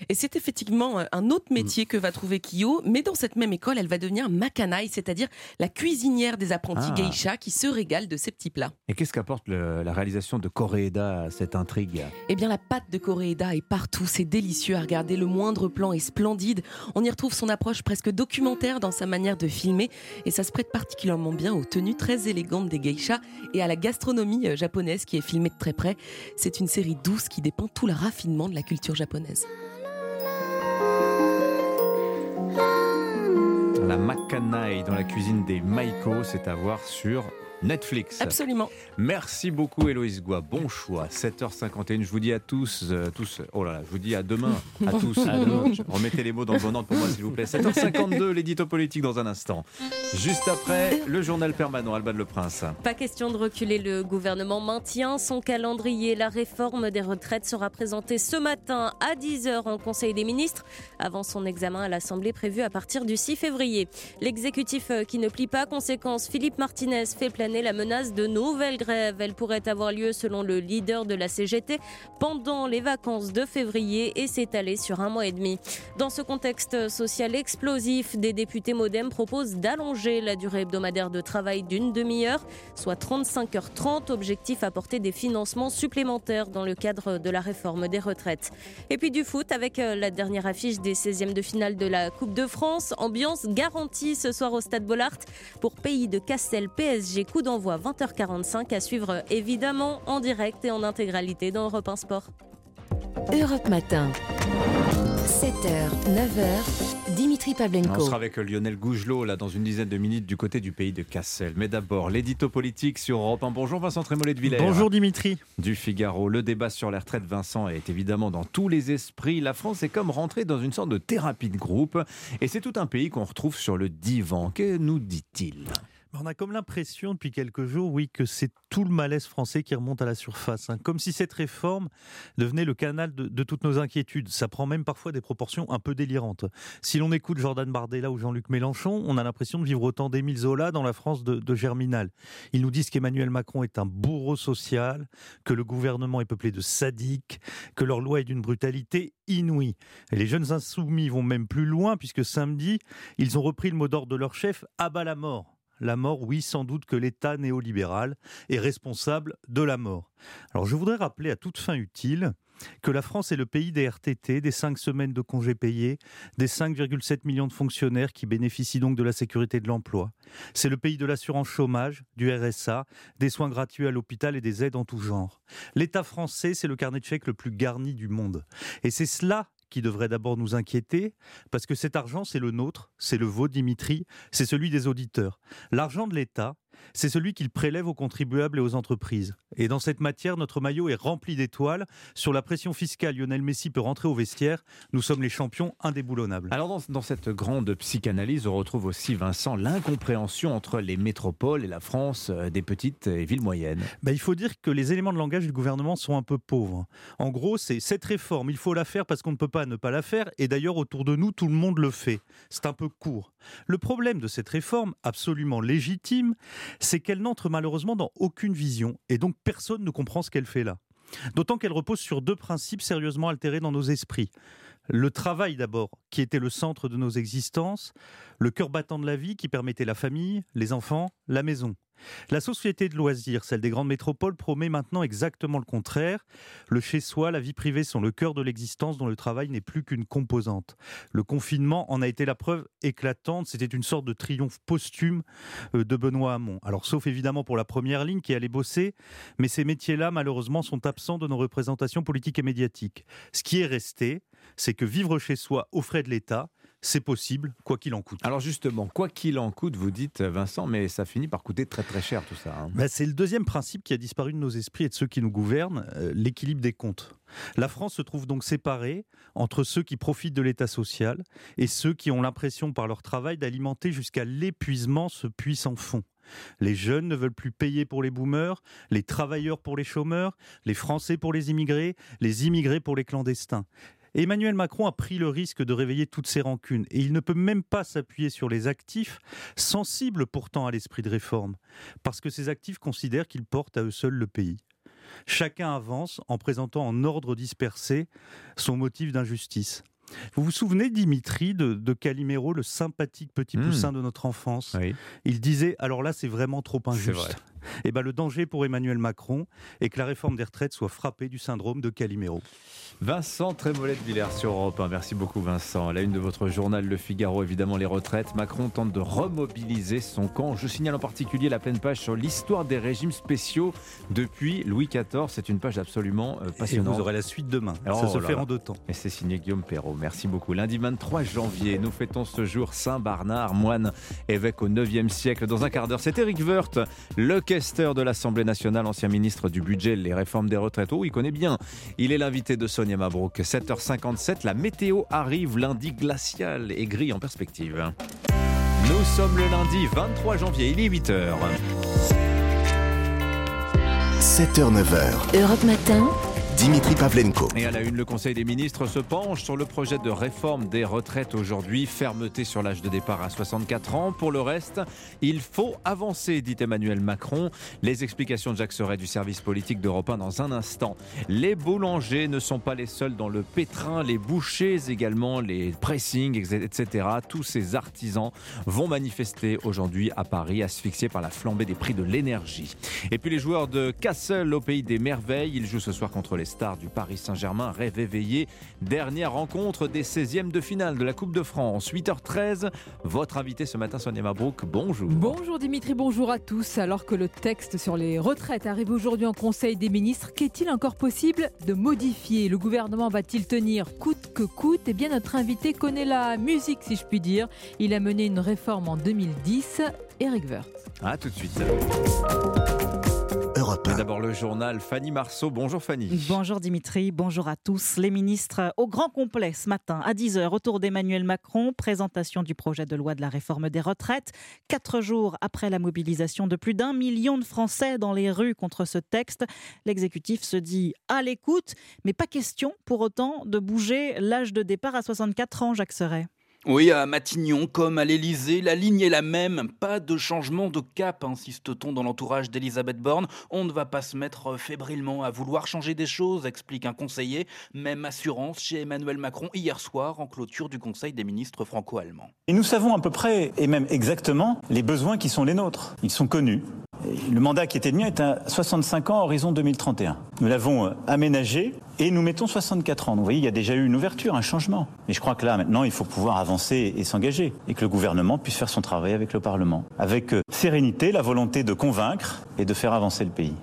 Et c'est effectivement euh, un autre métier que va trouver Kyo, mais dans cette même école, elle va devenir makanai, c'est-à-dire la cuisinière des apprentis Ah. geisha qui se régalent de ces petits plats. Et qu'est-ce qu'apporte la réalisation de Koreeda à cette intrigue Eh bien, la pâte de Koreeda est partout. C'est délicieux à regarder. Le moindre plan est splendide. On y retrouve son approche presque documentaire dans sa manière de filmer. Et ça se prête particulièrement bien aux tenues très élégantes des geishas et à la gastronomie euh, japonaise qui est filmée de très près. C'est une série douce qui dépeint tout le raffinement de la culture japonaise. La Makanai dans la cuisine des Maiko, c'est à voir sur Netflix. Absolument. Merci beaucoup Héloïse Goua, bon choix. 7h51, je vous dis à tous, euh, tous, oh là là, je vous dis à demain, à tous. À demain. Remettez les mots dans le bon ordre pour moi s'il vous plaît. 7h52, l'édito politique dans un instant. Juste après, le journal permanent, Alban Le Prince. Pas question de reculer, le gouvernement maintient son calendrier. La réforme des retraites sera présentée ce matin à 10h en Conseil des ministres, avant son examen à l'Assemblée prévu à partir du 6 février. L'exécutif euh, qui ne plie pas, conséquence, Philippe Martinez fait la menace de nouvelles grèves. Elle pourrait avoir lieu, selon le leader de la CGT, pendant les vacances de février et s'étaler sur un mois et demi. Dans ce contexte social explosif, des députés modem proposent d'allonger la durée hebdomadaire de travail d'une demi-heure, soit 35h30. Objectif apporter des financements supplémentaires dans le cadre de la réforme des retraites. Et puis du foot avec euh, la dernière affiche des 16e de finale de la Coupe de France. Ambiance garantie ce soir au Stade Bollard pour Pays de Castel PSG. Coup d'envoi 20h45 à suivre évidemment en direct et en intégralité dans Europe 1 Sport. Europe Matin. 7h, 9h, Dimitri On Pavlenko. sera avec Lionel Gougelot là dans une dizaine de minutes du côté du pays de Cassel. Mais d'abord, l'édito politique sur Europe 1. Bonjour Vincent Trémollet de Villers. Bonjour Dimitri. Du Figaro, le débat sur les retraites, Vincent, est évidemment dans tous les esprits. La France est comme rentrée dans une sorte de thérapie de groupe. Et c'est tout un pays qu'on retrouve sur le divan. Que nous dit-il? On a comme l'impression depuis quelques jours, oui, que c'est tout le malaise français qui remonte à la surface. Hein. Comme si cette réforme devenait le canal de, toutes nos inquiétudes. Ça prend même parfois des proportions un peu délirantes. Si l'on écoute Jordan Bardella ou Jean-Luc Mélenchon, on a l'impression de vivre autant d'Émile Zola dans la France de, Germinal. Ils nous disent qu'Emmanuel Macron est un bourreau social, que le gouvernement est peuplé de sadiques, que leur loi est d'une brutalité inouïe. Et les jeunes insoumis vont même plus loin, puisque samedi, ils ont repris le mot d'ordre de leur chef, à bas la mort la mort, oui, sans doute que l'État néolibéral est responsable de la mort. Alors je voudrais rappeler à toute fin utile que la France est le pays des RTT, des 5 semaines de congés payés, des 5,7 millions de fonctionnaires qui bénéficient donc de la sécurité de l'emploi. C'est le pays de l'assurance chômage, du RSA, des soins gratuits à l'hôpital et des aides en tout genre. L'État français, c'est le carnet de chèques le plus garni du monde. Et c'est cela qui devrait d'abord nous inquiéter, parce que cet argent, c'est le nôtre, c'est le vôtre, Dimitri, c'est celui des auditeurs. L'argent de l'État, c'est celui qu'il prélève aux contribuables et aux entreprises. Et dans cette matière, notre maillot est rempli d'étoiles. Sur la pression fiscale, Lionel Messi peut rentrer au vestiaire. Nous sommes les champions indéboulonnables. Alors dans, cette grande psychanalyse, on retrouve aussi, Vincent, l'incompréhension entre les métropoles et la France euh, des petites et villes moyennes. Bah, il faut dire que les éléments de langage du gouvernement sont un peu pauvres. En gros, c'est cette réforme, il faut la faire parce qu'on ne peut pas ne pas la faire. Et d'ailleurs, autour de nous, tout le monde le fait. C'est un peu court. Le problème de cette réforme, absolument légitime, c'est qu'elle n'entre malheureusement dans aucune vision et donc personne ne comprend ce qu'elle fait là. D'autant qu'elle repose sur deux principes sérieusement altérés dans nos esprits. Le travail d'abord, qui était le centre de nos existences, le cœur battant de la vie qui permettait la famille, les enfants, la maison. La société de loisirs, celle des grandes métropoles, promet maintenant exactement le contraire. Le chez-soi, la vie privée sont le cœur de l'existence dont le travail n'est plus qu'une composante. Le confinement en a été la preuve éclatante. C'était une sorte de triomphe posthume euh, de Benoît Hamon. Alors, sauf évidemment pour la première ligne qui allait bosser, mais ces métiers-là, malheureusement, sont absents de nos représentations politiques et médiatiques. Ce qui est resté, c'est que vivre chez soi aux frais de l'État, c'est possible, quoi qu'il en coûte. Alors justement, quoi qu'il en coûte, vous dites Vincent, mais ça finit par coûter très très cher tout ça. Hein. Bah, c'est le deuxième principe qui a disparu de nos esprits et de ceux qui nous gouvernent, euh, l'équilibre des comptes. La France se trouve donc séparée entre ceux qui profitent de l'État social et ceux qui ont l'impression par leur travail d'alimenter jusqu'à l'épuisement ce puissant fond. Les jeunes ne veulent plus payer pour les boomers, les travailleurs pour les chômeurs, les Français pour les immigrés, les immigrés pour les clandestins. Emmanuel Macron a pris le risque de réveiller toutes ces rancunes et il ne peut même pas s'appuyer sur les actifs, sensibles pourtant à l'esprit de réforme, parce que ces actifs considèrent qu'ils portent à eux seuls le pays. Chacun avance en présentant en ordre dispersé son motif d'injustice. Vous vous souvenez, Dimitri, de, de Calimero, le sympathique petit hmm. poussin de notre enfance? Il disait Alors là, c'est vraiment trop injuste. Eh ben, le danger pour Emmanuel Macron est que la réforme des retraites soit frappée du syndrome de Calimero. Vincent Trémollet de Villers sur Europe Merci beaucoup Vincent. À la une de votre journal Le Figaro, évidemment les retraites. Macron tente de remobiliser son camp. Je signale en particulier la pleine page sur l'histoire des régimes spéciaux depuis Louis XIV. C'est une page absolument euh, passionnante. Et vous aurez la suite demain. Ça se oh fait en deux temps. Et c'est signé Guillaume Perrault. Merci beaucoup. Lundi 23 janvier, nous fêtons ce jour Saint Barnard, moine évêque au 9e siècle. Dans un quart d'heure, c'est Eric Woerth, le questeur de l'Assemblée nationale, ancien ministre du budget, les réformes des retraites. Oh, il connaît bien. Il est l'invité de Sonia Mabrouk. 7h57, la météo arrive, lundi glacial et gris en perspective. Nous sommes le lundi 23 janvier, il est 8h. 7h, 9h. Europe Matin. Dimitri Pavlenko. Et à la une, le Conseil des ministres se penche sur le projet de réforme des retraites aujourd'hui. Fermeté sur l'âge de départ à 64 ans. Pour le reste, il faut avancer, dit Emmanuel Macron. Les explications de Jacques Serret du service politique d'Europe 1 dans un instant. Les boulangers ne sont pas les seuls dans le pétrin. Les bouchers également, les pressings, etc. Tous ces artisans vont manifester aujourd'hui à Paris, asphyxiés par la flambée des prix de l'énergie. Et puis les joueurs de Castle au pays des merveilles, ils jouent ce soir contre les stars du Paris Saint-Germain rêve éveillé. Dernière rencontre des 16e de finale de la Coupe de France. 8h13, votre invité ce matin, Sonia Mabrouk, bonjour. Bonjour Dimitri, bonjour à tous. Alors que le texte sur les retraites arrive aujourd'hui en Conseil des ministres, qu'est-il encore possible de modifier? Le gouvernement va-t-il tenir coûte que coûte? Eh bien, notre invité connaît la musique, si je puis dire. Il a mené une réforme en 2010. Eric Wirth. A tout de suite. Europe Europe 1. D'abord le journal Fanny Marceau. Bonjour Fanny. Bonjour Dimitri, bonjour à tous. Les ministres au grand complet ce matin à 10h autour d'Emmanuel Macron, présentation du projet de loi de la réforme des retraites. Quatre jours après la mobilisation de plus d'un million de Français dans les rues contre ce texte, l'exécutif se dit à l'écoute, mais pas question pour autant de bouger l'âge de départ à 64 ans, Jacques Serret. Oui, à Matignon comme à l'Élysée, la ligne est la même. Pas de changement de cap, insiste-t-on dans l'entourage d'Elisabeth Borne. On ne va pas se mettre fébrilement à vouloir changer des choses, explique un conseiller. Même assurance chez Emmanuel Macron hier soir en clôture du Conseil des ministres franco-allemands. Et nous savons à peu près, et même exactement, les besoins qui sont les nôtres. Ils sont connus. Le mandat qui était le mien est à 65 ans, horizon 2031. Nous l'avons aménagé et nous mettons 64 ans. Vous voyez, il y a déjà eu une ouverture, un changement. Mais je crois que là, maintenant, il faut pouvoir avancer et s'engager. Et que le gouvernement puisse faire son travail avec le Parlement. Avec sérénité, la volonté de convaincre et de faire avancer le pays.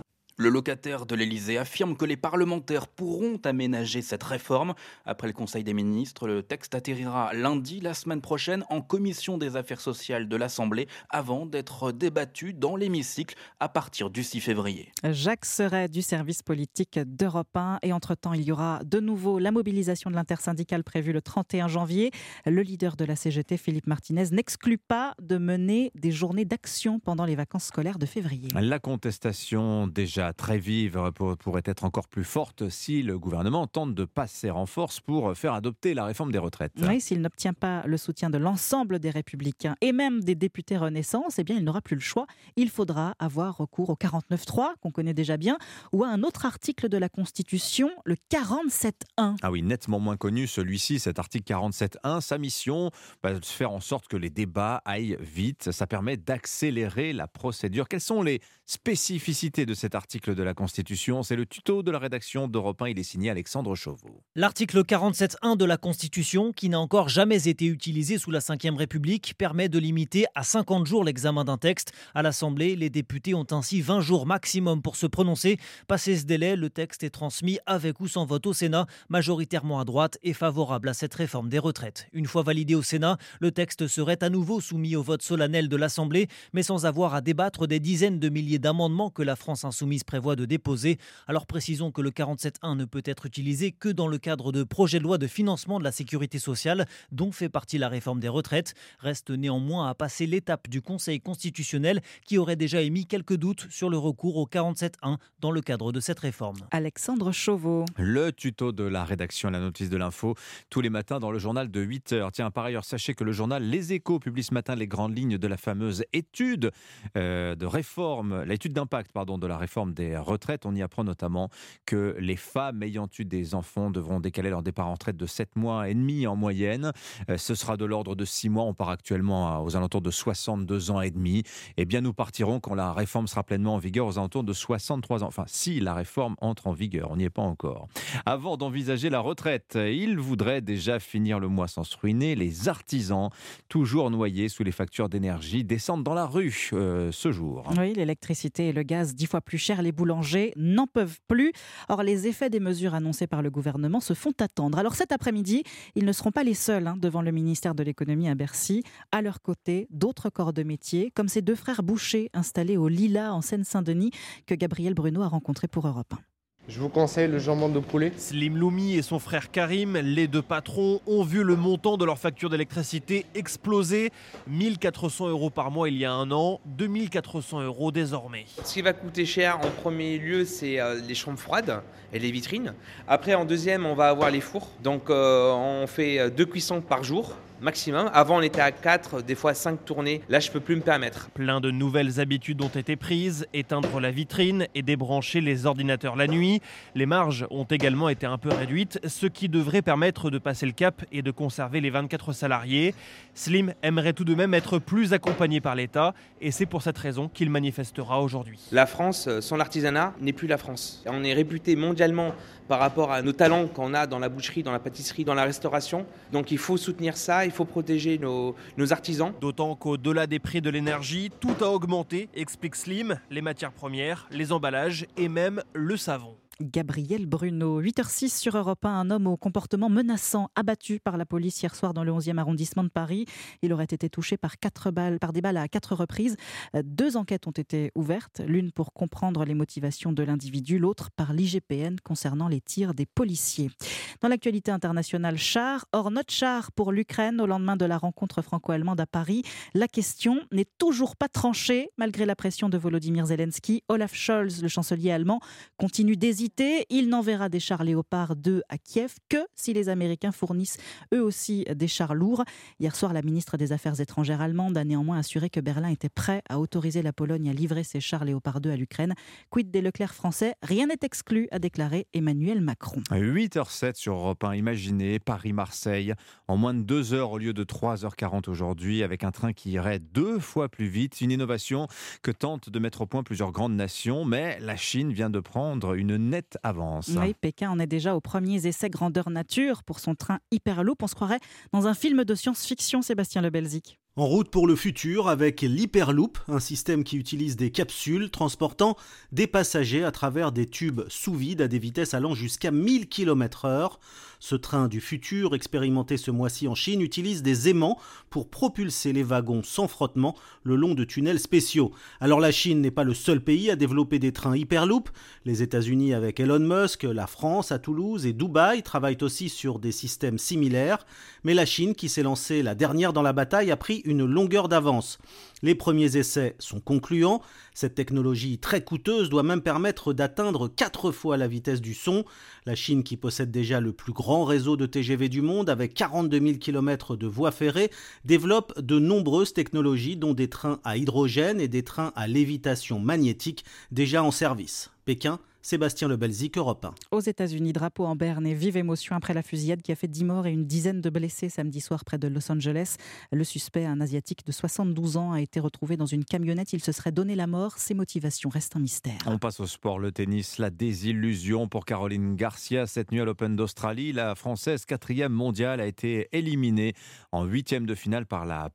Le locataire de l'Elysée affirme que les parlementaires pourront aménager cette réforme. Après le Conseil des ministres, le texte atterrira lundi, la semaine prochaine, en commission des affaires sociales de l'Assemblée, avant d'être débattu dans l'hémicycle à partir du 6 février. Jacques Serret du service politique d'Europe 1. Et entre-temps, il y aura de nouveau la mobilisation de l'intersyndicale prévue le 31 janvier. Le leader de la CGT, Philippe Martinez, n'exclut pas de mener des journées d'action pendant les vacances scolaires de février. La contestation déjà très vive pourrait être encore plus forte si le gouvernement tente de passer en force pour faire adopter la réforme des retraites. Oui, s'il n'obtient pas le soutien de l'ensemble des républicains et même des députés Renaissance, eh bien, il n'aura plus le choix. Il faudra avoir recours au 49.3, qu'on connaît déjà bien, ou à un autre article de la Constitution, le 47.1. Ah oui, nettement moins connu celui-ci, cet article 47.1. Sa mission, bah, de faire en sorte que les débats aillent vite. Ça permet d'accélérer la procédure. Quelles sont les spécificités de cet article de la Constitution. C'est le tuto de la rédaction d'Europe 1. Il est signé Alexandre Chauveau. L'article 47.1 de la Constitution, qui n'a encore jamais été utilisé sous la Ve République, permet de limiter à 50 jours l'examen d'un texte. À l'Assemblée, les députés ont ainsi 20 jours maximum pour se prononcer. Passé ce délai, le texte est transmis avec ou sans vote au Sénat, majoritairement à droite et favorable à cette réforme des retraites. Une fois validé au Sénat, le texte serait à nouveau soumis au vote solennel de l'Assemblée, mais sans avoir à débattre des dizaines de milliers d'amendements que la France insoumise prévoit de déposer. Alors précisons que le 47.1 ne peut être utilisé que dans le cadre de projets de loi de financement de la sécurité sociale, dont fait partie la réforme des retraites. Reste néanmoins à passer l'étape du Conseil constitutionnel qui aurait déjà émis quelques doutes sur le recours au 47.1 dans le cadre de cette réforme. Alexandre Chauveau. Le tuto de la rédaction à la notice de l'info tous les matins dans le journal de 8 heures. Tiens, par ailleurs, sachez que le journal Les Échos publie ce matin les grandes lignes de la fameuse étude euh, de réforme, l'étude d'impact de la réforme des retraites. On y apprend notamment que les femmes ayant eu des enfants devront décaler leur départ en retraite de 7 mois et demi en moyenne. Euh, ce sera de l'ordre de 6 mois. On part actuellement aux alentours de 62 ans et demi. Eh bien, nous partirons quand la réforme sera pleinement en vigueur aux alentours de 63 ans. Enfin, si la réforme entre en vigueur, on n'y est pas encore. Avant d'envisager la retraite, il voudrait déjà finir le mois sans se ruiner. Les artisans, toujours noyés sous les factures d'énergie, descendent dans la rue euh, ce jour. Oui, l'électricité et le gaz dix fois plus cher. Les boulangers n'en peuvent plus. Or, les effets des mesures annoncées par le gouvernement se font attendre. Alors cet après-midi, ils ne seront pas les seuls hein, devant le ministère de l'économie à Bercy. À leur côté, d'autres corps de métier, comme ces deux frères Boucher installés au Lila en Seine-Saint-Denis que Gabriel Bruno a rencontré pour Europe 1. Je vous conseille le jambon de poulet. Slim Loumi et son frère Karim, les deux patrons, ont vu le montant de leur facture d'électricité exploser. 1400 euros par mois il y a un an, 2400 euros désormais. Ce qui va coûter cher en premier lieu, c'est euh, les chambres froides et les vitrines. Après, en deuxième, on va avoir les fours. Donc, euh, on fait euh, deux cuissons par jour maximum. Avant, on était à 4, des fois 5 tournées. Là, je peux plus me permettre. Plein de nouvelles habitudes ont été prises éteindre la vitrine et débrancher les ordinateurs la nuit. Les marges ont également été un peu réduites, ce qui devrait permettre de passer le cap et de conserver les 24 salariés. Slim aimerait tout de même être plus accompagné par l'État et c'est pour cette raison qu'il manifestera aujourd'hui. La France, sans l'artisanat, n'est plus la France. On est réputé mondialement par rapport à nos talents qu'on a dans la boucherie, dans la pâtisserie, dans la restauration. Donc il faut soutenir ça, il faut protéger nos, artisans. D'autant qu'au-delà des prix de l'énergie, tout a augmenté, explique Slim, les matières premières, les emballages et même le savon. Gabriel Bruno. 8h06 sur Europe 1, un homme au comportement menaçant abattu par la police hier soir dans le 11e arrondissement de Paris. Il aurait été touché par, quatre balles, par des balles à quatre reprises. Deux enquêtes ont été ouvertes, l'une pour comprendre les motivations de l'individu, l'autre par l'IGPN concernant les tirs des policiers. Dans l'actualité internationale, char, or notre char pour l'Ukraine au lendemain de la rencontre franco-allemande à Paris. La question n'est toujours pas tranchée malgré la pression de Volodymyr Zelensky. Olaf Scholz, le chancelier allemand, continue d'hésiter. Il n'enverra des chars Léopard 2 à Kiev que si les Américains fournissent eux aussi des chars lourds. Hier soir, la ministre des Affaires étrangères allemande a néanmoins assuré que Berlin était prêt à autoriser la Pologne à livrer ses chars Léopard 2 à l'Ukraine. Quid des Leclerc français? Rien n'est exclu, a déclaré Emmanuel Macron. 8h07 sur Europe 1. Imaginez Paris-Marseille en moins de 2 heures au lieu de 3h40 aujourd'hui avec un train qui irait deux fois plus vite. Une innovation que tentent de mettre au point plusieurs grandes nations, mais la Chine vient de prendre une nette avance. Oui, Pékin en est déjà aux premiers essais grandeur nature pour son train Hyperloop. On se croirait dans un film de science-fiction, Sébastien Lebelzik. En route pour le futur avec l'Hyperloop, un système qui utilise des capsules transportant des passagers à travers des tubes sous vide à des vitesses allant jusqu'à 1000 km/h. Ce train du futur, expérimenté ce mois-ci en Chine, utilise des aimants pour propulser les wagons sans frottement le long de tunnels spéciaux. Alors la Chine n'est pas le seul pays à développer des trains Hyperloop. Les États-Unis avec Elon Musk, la France à Toulouse et Dubaï travaillent aussi sur des systèmes similaires. Mais la Chine, qui s'est lancée la dernière dans la bataille, a pris une longueur d'avance. Les premiers essais sont concluants. Cette technologie très coûteuse doit même permettre d'atteindre 4 fois la vitesse du son. La Chine, qui possède déjà le plus grand réseau de TGV du monde avec 42 000 km de voies ferrées, développe de nombreuses technologies dont des trains à hydrogène et des trains à lévitation magnétique déjà en service. Pékin Sébastien Lebelzik, Europe 1. Aux États-Unis, drapeau en berne et vive émotion après la fusillade qui a fait 10 morts et une dizaine de blessés samedi soir près de Los Angeles. Le suspect, un Asiatique de 72 ans, a été retrouvé dans une camionnette. Il se serait donné la mort. Ses motivations restent un mystère. On passe au sport, le tennis, la désillusion pour Caroline Garcia. Cette nuit à l'Open d'Australie, la Française quatrième mondiale a été éliminée en huitième de finale par la,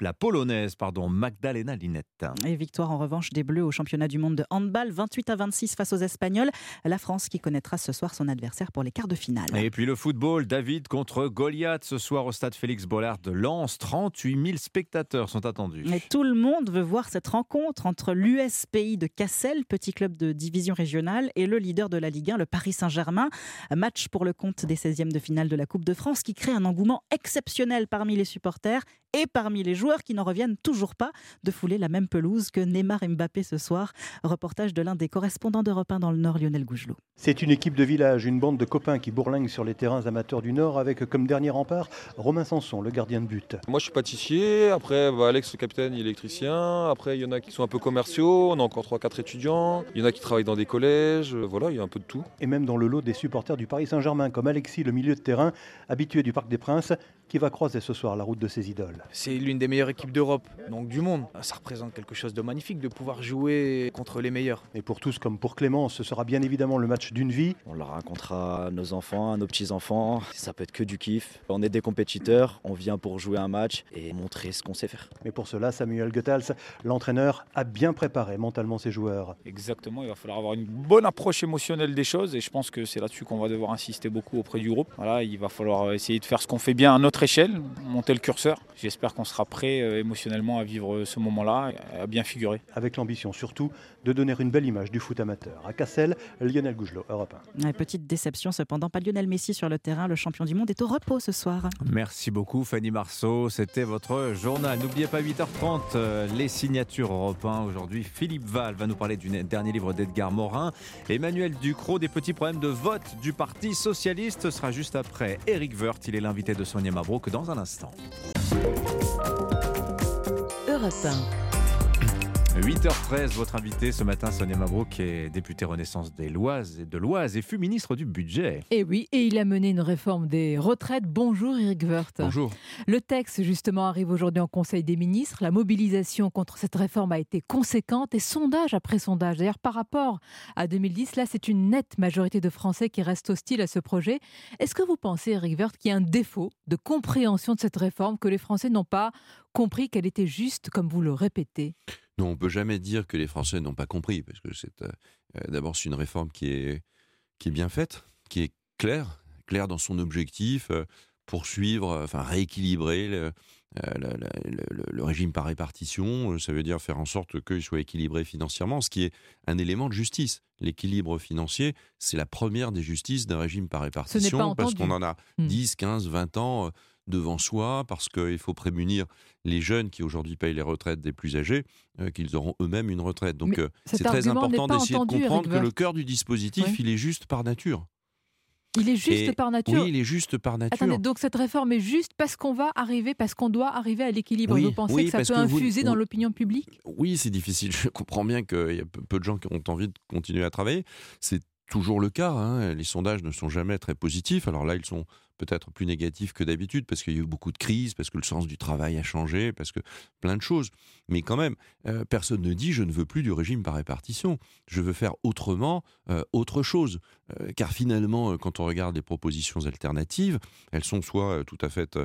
la Polonaise pardon, Magdalena Linette. Et victoire en revanche des Bleus au championnat du monde de handball, 28 à 26 face aux Espagnols. La France qui connaîtra ce soir son adversaire pour les quarts de finale. Et puis le football, David contre Goliath ce soir au stade Félix Bollard de Lens. 38 000 spectateurs sont attendus. Et tout le monde veut voir cette rencontre entre l'USPI de Cassel, petit club de division régionale, et le leader de la Ligue 1, le Paris Saint-Germain. Match pour le compte des 16e de finale de la Coupe de France qui crée un engouement exceptionnel parmi les supporters et parmi les joueurs qui n'en reviennent toujours pas de fouler la même pelouse que Neymar et Mbappé ce soir. Reportage de l'un des correspondants d'Europe 1 dans le Nord, Lionel Gougelot. C'est une équipe de village, une bande de copains qui bourlinguent sur les terrains amateurs du Nord avec comme dernier rempart Romain Sanson, le gardien de but. Moi je suis pâtissier, après bah, Alex le capitaine il est électricien, après il y en a qui sont un peu commerciaux, on a encore 3-4 étudiants, il y en a qui travaillent dans des collèges, voilà, il y a un peu de tout. Et même dans le lot des supporters du Paris Saint-Germain comme Alexis, le milieu de terrain, habitué du Parc des Princes, qui va croiser ce soir la route de ses idoles. C'est l'une des meilleures équipes d'Europe, donc du monde. Ça représente quelque chose de magnifique de pouvoir jouer contre les meilleurs. Et pour tous comme pour Clément, ce sera bien évidemment le match d'une vie. On le racontera à nos enfants, à nos petits-enfants. Ça peut être que du kiff. On est des compétiteurs, on vient pour jouer un match et montrer ce qu'on sait faire. Mais pour cela, Samuel Goethals, l'entraîneur, a bien préparé mentalement ses joueurs. Exactement, il va falloir avoir une bonne approche émotionnelle des choses et je pense que c'est là-dessus qu'on va devoir insister beaucoup auprès du groupe. Voilà, il va falloir essayer de faire ce qu'on fait bien à notre échelle, monter le curseur. J'espère qu'on sera prêt euh, émotionnellement à vivre ce moment-là, à bien figurer. Avec l'ambition surtout de donner une belle image du foot amateur. À Cassel, Lionel Gougelot, Europe 1. petite déception cependant, pas Lionel Messi sur le terrain, le champion du monde est au repos ce soir. Merci beaucoup Fanny Marceau, c'était votre journal. N'oubliez pas 8h30, euh, les signatures Europe 1. Aujourd'hui, Philippe Val va nous parler du dernier livre d'Edgar Morin. Emmanuel Ducrot, des petits problèmes de vote du Parti Socialiste, ce sera juste après Eric Woerth, il est l'invité de Sonia Mabrouk dans un instant. Europe 1. 8h13, votre invité ce matin, Sonia Mabrouk, est députée Renaissance des Loises et de l'Oise et fut ministre du Budget. Et oui, et il a mené une réforme des retraites. Bonjour Eric Woerth. Bonjour. Le texte, justement, arrive aujourd'hui en Conseil des ministres. La mobilisation contre cette réforme a été conséquente et sondage après sondage. D'ailleurs, par rapport à 2010, là, c'est une nette majorité de Français qui restent hostiles à ce projet. Est-ce que vous pensez, Eric Woerth, qu'il y a un défaut de compréhension de cette réforme, que les Français n'ont pas compris qu'elle était juste, comme vous le répétez? Non, on peut jamais dire que les Français n'ont pas compris, parce que c'est euh, euh, d'abord c'est une réforme qui est qui est bien faite, qui est claire, claire dans son objectif, euh, poursuivre, enfin rééquilibrer le, le, régime par répartition, ça veut dire faire en sorte qu'il soit équilibré financièrement, ce qui est un élément de justice. L'équilibre financier, c'est la première des justices d'un régime par répartition, parce qu'on en a 10, 15, 20 ans devant soi, parce qu'il faut prémunir les jeunes qui aujourd'hui payent les retraites des plus âgés, euh, qu'ils auront eux-mêmes une retraite. Donc euh, c'est très important d'essayer de comprendre que le cœur du dispositif, il est juste par nature. Il est juste par nature. Oui, il est juste par nature. Attendez, donc cette réforme est juste parce qu'on va arriver, parce qu'on doit arriver à l'équilibre. vous pensez que ça peut infuser dans l'opinion publique? Oui, c'est difficile. Je comprends bien qu'il y a peu de gens qui ont envie de continuer à travailler. C'est toujours le cas. Hein. Les sondages ne sont jamais très positifs. Alors là, ils sont peut-être plus négatif que d'habitude parce qu'il y a eu beaucoup de crises, parce que le sens du travail a changé, parce que plein de choses. Mais quand même, euh, personne ne dit je ne veux plus du régime par répartition. Je veux faire autrement, euh, autre chose. Euh, car finalement, quand on regarde les propositions alternatives, elles sont soit tout à fait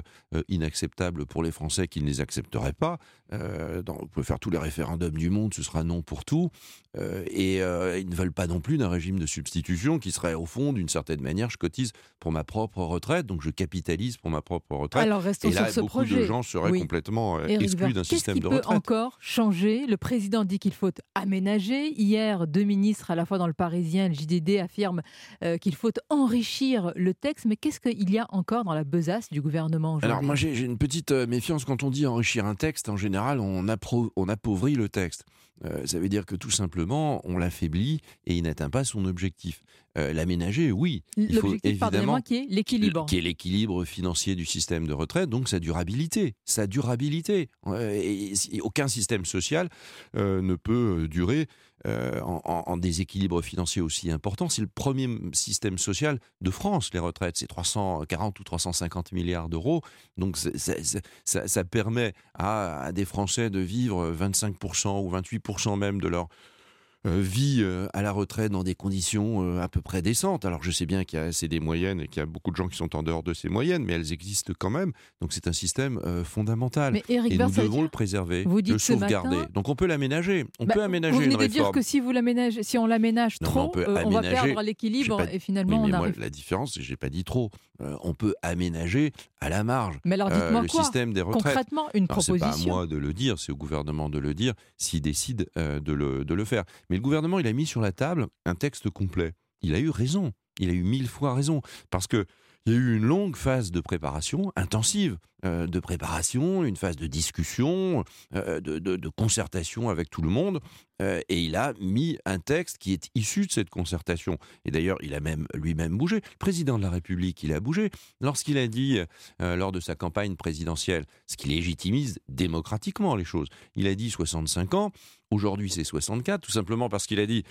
inacceptables pour les Français qui ne les accepteraient pas. Dans, on peut faire tous les référendums du monde, ce sera non pour tout. et ils ne veulent pas non plus d'un régime de substitution qui serait au fond, d'une certaine manière, je cotise pour ma propre retraite donc je capitalise pour ma propre retraite. Alors restons et là, sur ce beaucoup projet. de gens seraient complètement euh, exclus d'un système de retraite. Qu'est-ce qui peut encore changer? Le président dit qu'il faut aménager. Hier, deux ministres, à la fois dans le Parisien et le JDD, affirment euh, qu'il faut enrichir le texte. Mais qu'est-ce qu'il y a encore dans la besace du gouvernement Alors moi, j'ai une petite euh, méfiance quand on dit enrichir un texte. En général, on, on appauvrit le texte. Ça veut dire que tout simplement, on l'affaiblit et il n'atteint pas son objectif. L'aménager, oui. Faut évidemment qui est l'équilibre qui est l'équilibre financier du système de retraite, donc sa durabilité. Sa durabilité. Et, aucun système social euh, ne peut euh, durer euh, en, déséquilibre financier aussi important. C'est le premier système social de France, les retraites. C'est 340 ou 350 milliards d'euros. Donc ça, permet à, des Français de vivre 25% ou 28% même de leur vit euh, à la retraite dans des conditions euh, à peu près décentes. Alors je sais bien qu'il y a des moyennes et qu'il y a beaucoup de gens qui sont en dehors de ces moyennes, mais elles existent quand même. Donc c'est un système fondamental. Mais et nous devons le préserver, le sauvegarder. Donc on peut l'aménager. On bah, peut aménager vous venez de dire que si, vous si on l'aménage trop, on, va perdre l'équilibre et finalement on arrive... la différence, c'est j'ai pas dit trop. On peut aménager à la marge mais alors, le système des retraites. Concrètement, une proposition. C'est pas à moi de le dire, c'est au gouvernement de le dire s'il décide de, le, de le faire. Mais le gouvernement, il a mis sur la table un texte complet. Il a eu raison. Il a eu mille fois raison. Parce que il y a eu une longue phase de préparation, intensive, euh, de préparation, une phase de discussion, euh, de, concertation avec tout le monde, euh, et il a mis un texte qui est issu de cette concertation. Et d'ailleurs, il a même lui-même bougé. Le président de la République, il a bougé lorsqu'il a dit lors de sa campagne présidentielle, ce qui légitimise démocratiquement les choses. Il a dit 65 ans. Aujourd'hui, c'est 64, tout simplement parce qu'il a dit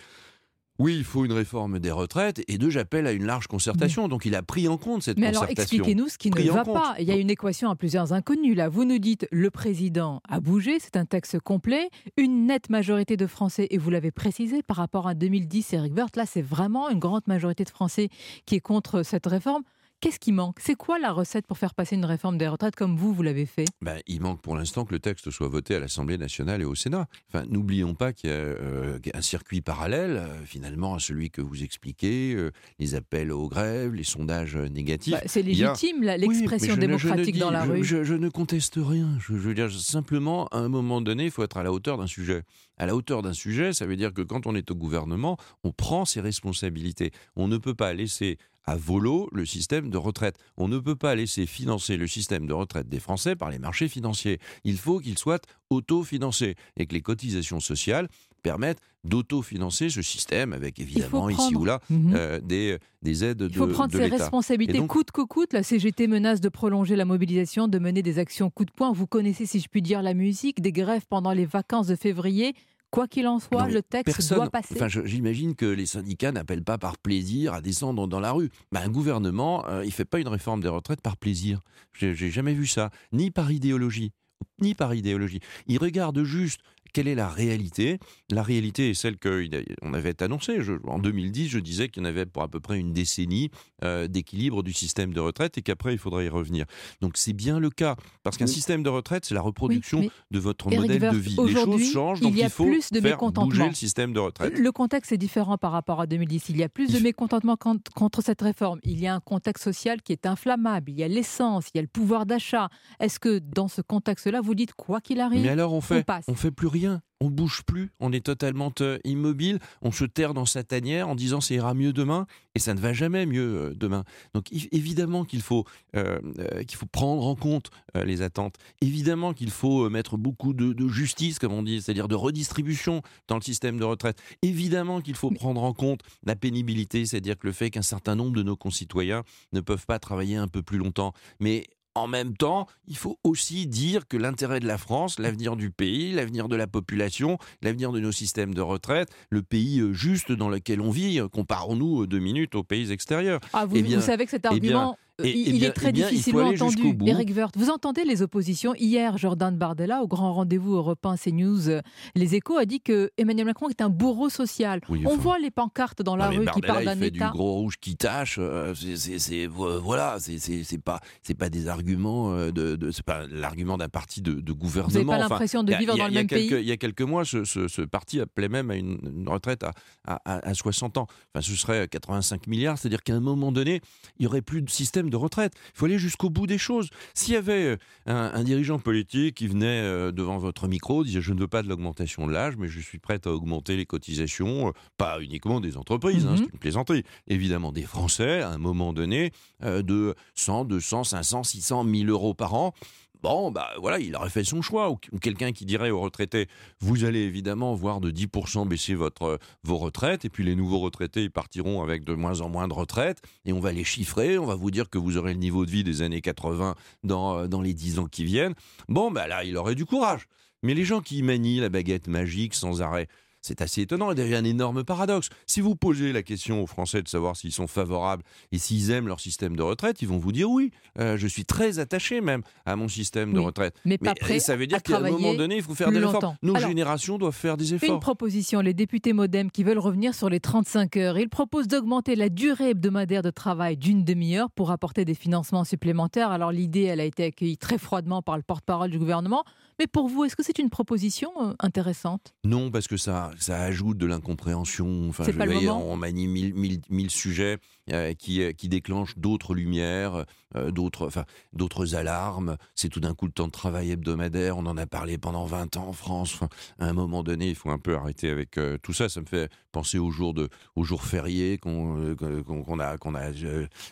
oui, il faut une réforme des retraites, et deux, j'appelle à une large concertation. Donc il a pris en compte cette Mais concertation. alors expliquez-nous ce qui ne va pas. Il y a une équation à plusieurs inconnus. Là, vous nous dites le président a bougé, c'est un texte complet, une nette majorité de Français, et vous l'avez précisé par rapport à 2010, Eric Woerth, là c'est vraiment une grande majorité de Français qui est contre cette réforme. Qu'est-ce qui manque? C'est quoi la recette pour faire passer une réforme des retraites comme vous, vous l'avez fait? Ben, Il manque pour l'instant que le texte soit voté à l'Assemblée nationale et au Sénat. Enfin, N'oublions pas qu'il y a euh, un circuit parallèle, euh, finalement, à celui que vous expliquez, euh, les appels aux grèves, les sondages négatifs. Bah, c'est légitime, l'expression démocratique dans la rue. Je, ne conteste rien. Je, veux dire simplement, à un moment donné, il faut être à la hauteur d'un sujet. À la hauteur d'un sujet, ça veut dire que quand on est au gouvernement, on prend ses responsabilités. On ne peut pas laisser à volo le système de retraite. On ne peut pas laisser financer le système de retraite des Français par les marchés financiers. Il faut qu'il soit autofinancé et que les cotisations sociales permettent d'autofinancer ce système avec évidemment ici ou là mhm. euh, des, des, aides de l'État. Il faut prendre ses responsabilités coûte que coûte. La CGT menace de prolonger la mobilisation, de mener des actions coup de poing. Vous connaissez, si je puis dire, la musique, des grèves pendant les vacances de février. Quoi qu'il en soit, le texte doit passer. Enfin, j'imagine que les syndicats n'appellent pas par plaisir à descendre dans la rue. Un gouvernement, euh, il fait pas une réforme des retraites par plaisir. J'ai jamais vu ça, ni par idéologie ni par idéologie. Il regarde juste quelle est la réalité? La réalité est celle qu'on avait annoncée. en 2010, je disais qu'il y en avait pour à peu près une décennie euh, d'équilibre du système de retraite et qu'après, il faudrait y revenir. Donc c'est bien le cas. Parce qu'un système de retraite, c'est la reproduction de votre modèle de vie. Les choses changent, donc il, y a faut plus de faire bouger le système de retraite. Le contexte est différent par rapport à 2010. Il y a plus de mécontentement contre cette réforme. Il y a un contexte social qui est inflammable. Il y a l'essence, il y a le pouvoir d'achat. Est-ce que dans ce contexte-là, vous dites quoi qu'il arrive Mais alors on fait, on, fait plus rien on bouge plus, on est totalement euh, immobile, on se terre dans sa tanière en disant ça ira mieux demain, et ça ne va jamais mieux euh, demain. Donc évidemment qu'il faut, euh, faut prendre en compte les attentes, évidemment qu'il faut mettre beaucoup de, de justice, comme on dit, c'est-à-dire de redistribution dans le système de retraite, évidemment qu'il faut prendre en compte la pénibilité, c'est-à-dire que le fait qu'un certain nombre de nos concitoyens ne peuvent pas travailler un peu plus longtemps, mais en même temps, il faut aussi dire que l'intérêt de la France, l'avenir du pays, l'avenir de la population, l'avenir de nos systèmes de retraite, le pays euh, juste dans lequel on vit, euh, comparons-nous euh, deux minutes aux pays extérieurs. Ah, vous, eh savez que cet eh argument... Et, il, est très difficilement entendu. Eric Woerth, vous entendez les oppositions. Hier, Jordan Bardella, au grand rendez-vous européen CNews, Les Échos, a dit que Emmanuel Macron est un bourreau social. On voit les pancartes dans la rue qui parlent d'un État. du gros rouge qui tâche. Euh, c'est voilà, c'est pas c'est pas des arguments euh, de, de c'est pas l'argument d'un parti de, de, gouvernement. Vous n'avez pas l'impression de vivre dans le même pays. Il y a quelques mois, ce, ce, parti appelait même à une, retraite à, à, à, 60 ans. Enfin, ce serait 85 milliards, c'est-à-dire qu'à un moment donné, il y aurait plus de système de retraite. Il faut aller jusqu'au bout des choses. S'il y avait euh, un, dirigeant politique qui venait euh, devant votre micro, disait je ne veux pas de l'augmentation de l'âge, mais je suis prêt à augmenter les cotisations, euh, pas uniquement des entreprises, hein, mhm. c'est une plaisanterie, évidemment des Français, à un moment donné, de 100, 200, 500, 600, 1000 euros par an, Bon, bah voilà, il aurait fait son choix. Ou quelqu'un qui dirait aux retraités, vous allez évidemment voir de 10% baisser votre, euh, vos retraites, et puis les nouveaux retraités, ils partiront avec de moins en moins de retraites, et on va les chiffrer, on va vous dire que vous aurez le niveau de vie des années 80 dans, euh, dans les 10 ans qui viennent. Bon, bah là, il aurait du courage. Mais les gens qui manient la baguette magique sans arrêt, c'est assez étonnant. Y a un énorme paradoxe. Si vous posez la question aux Français de savoir s'ils sont favorables et s'ils aiment leur système de retraite, ils vont vous dire oui. Euh, je suis très attaché même à mon système de retraite. Mais, pas prêt ça veut dire qu'à un moment donné, il faut faire des efforts. Nos générations doivent faire des efforts. Une proposition, les députés Modem qui veulent revenir sur les 35 heures. Ils proposent d'augmenter la durée hebdomadaire de travail d'une demi-heure pour apporter des financements supplémentaires. Alors l'idée, elle a été accueillie très froidement par le porte-parole du gouvernement. Mais pour vous, est-ce que c'est une proposition euh, intéressante? Non, parce que ça, ça ajoute de l'incompréhension. Enfin, je on manie mille, mille, sujets euh, qui, euh, qui déclenchent d'autres lumières, d'autres, enfin, d'autres alarmes. C'est tout d'un coup le temps de travail hebdomadaire. On en a parlé pendant 20 ans en France. à un moment donné, il faut un peu arrêter avec tout ça. Ça me fait penser aux jours, de, aux jours fériés qu'on, qu'on, a, qu'on a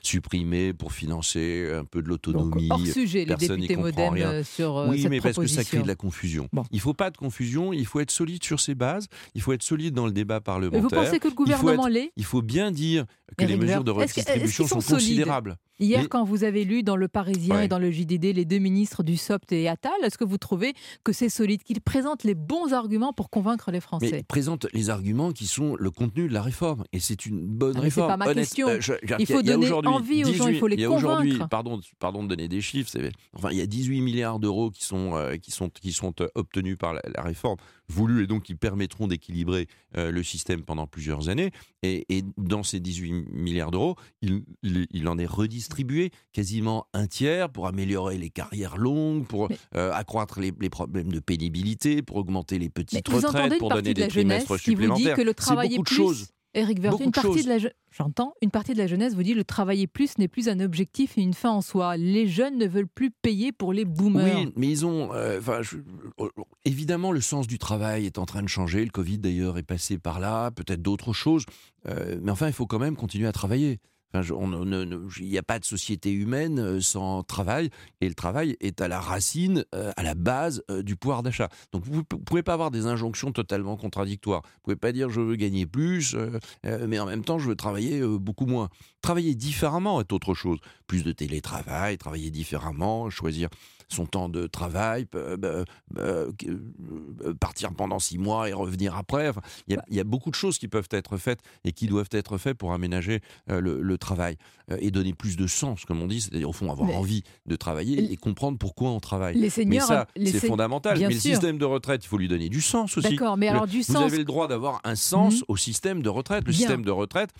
supprimés pour financer un peu de l'autonomie. hors sujet, les députés modem sur oui, mais parce que ça de la confusion. Il ne faut pas de confusion, il faut être solide sur ses bases, il faut être solide dans le débat parlementaire. vous pensez que le gouvernement l'est Il faut bien dire que les mesures de redistribution sont, considérables. Hier, quand vous avez lu dans Le Parisien et dans le JDD les deux ministres du SOPT et Attal, est-ce que vous trouvez que c'est solide, qu'ils présentent les bons arguments pour convaincre les Français Mais ils présentent les arguments qui sont le contenu de la réforme. Et c'est une bonne ah, réforme. C'est pas ma question. Euh, il faut donner envie aux gens, il faut les convaincre. Pardon, pardon de donner des chiffres. Enfin, il y a 18 milliards d'euros qui sont, euh, qui sont, qui sont euh, obtenus par la, réforme voulue et donc qui permettront d'équilibrer le système pendant plusieurs années. Et, dans ces 18 milliards d'euros, il, il en est redistribué quasiment un tiers pour améliorer les carrières longues, pour euh, accroître les, problèmes de pénibilité, pour augmenter les petites retraites, pour donner des trimestres supplémentaires. que le travail est beaucoup de choses. Eric une partie de la j'entends, une partie de la jeunesse vous dit le travailler plus n'est plus un objectif et une fin en soi. Les jeunes ne veulent plus payer pour les boomers. Oui, mais ils ont, euh, évidemment, le sens du travail est en train de changer. Le Covid d'ailleurs est passé par là, peut-être d'autres choses, euh, mais enfin, il faut quand même continuer à travailler il n'y a pas de société humaine euh, sans travail, et le travail est à la racine, euh, à la base euh, du pouvoir d'achat. Donc vous ne pouvez pas avoir des injonctions totalement contradictoires. Vous ne pouvez pas dire je veux gagner plus, mais en même temps je veux travailler beaucoup moins. Travailler différemment est autre chose. Plus de télétravail, travailler différemment, choisir son temps de travail, partir pendant six mois et revenir après. il, y a, beaucoup de choses qui peuvent être faites et qui doivent être faites pour aménager le, travail et donner plus de sens, comme on dit, c'est-à-dire au fond avoir envie de travailler et comprendre pourquoi on travaille. Les seniors, mais ça, c'est fondamental. mais le système de retraite, il faut lui donner du sens aussi. D'accord, mais alors du sens. Vous avez le droit d'avoir un sens mhm. au système de retraite. Le système de retraite,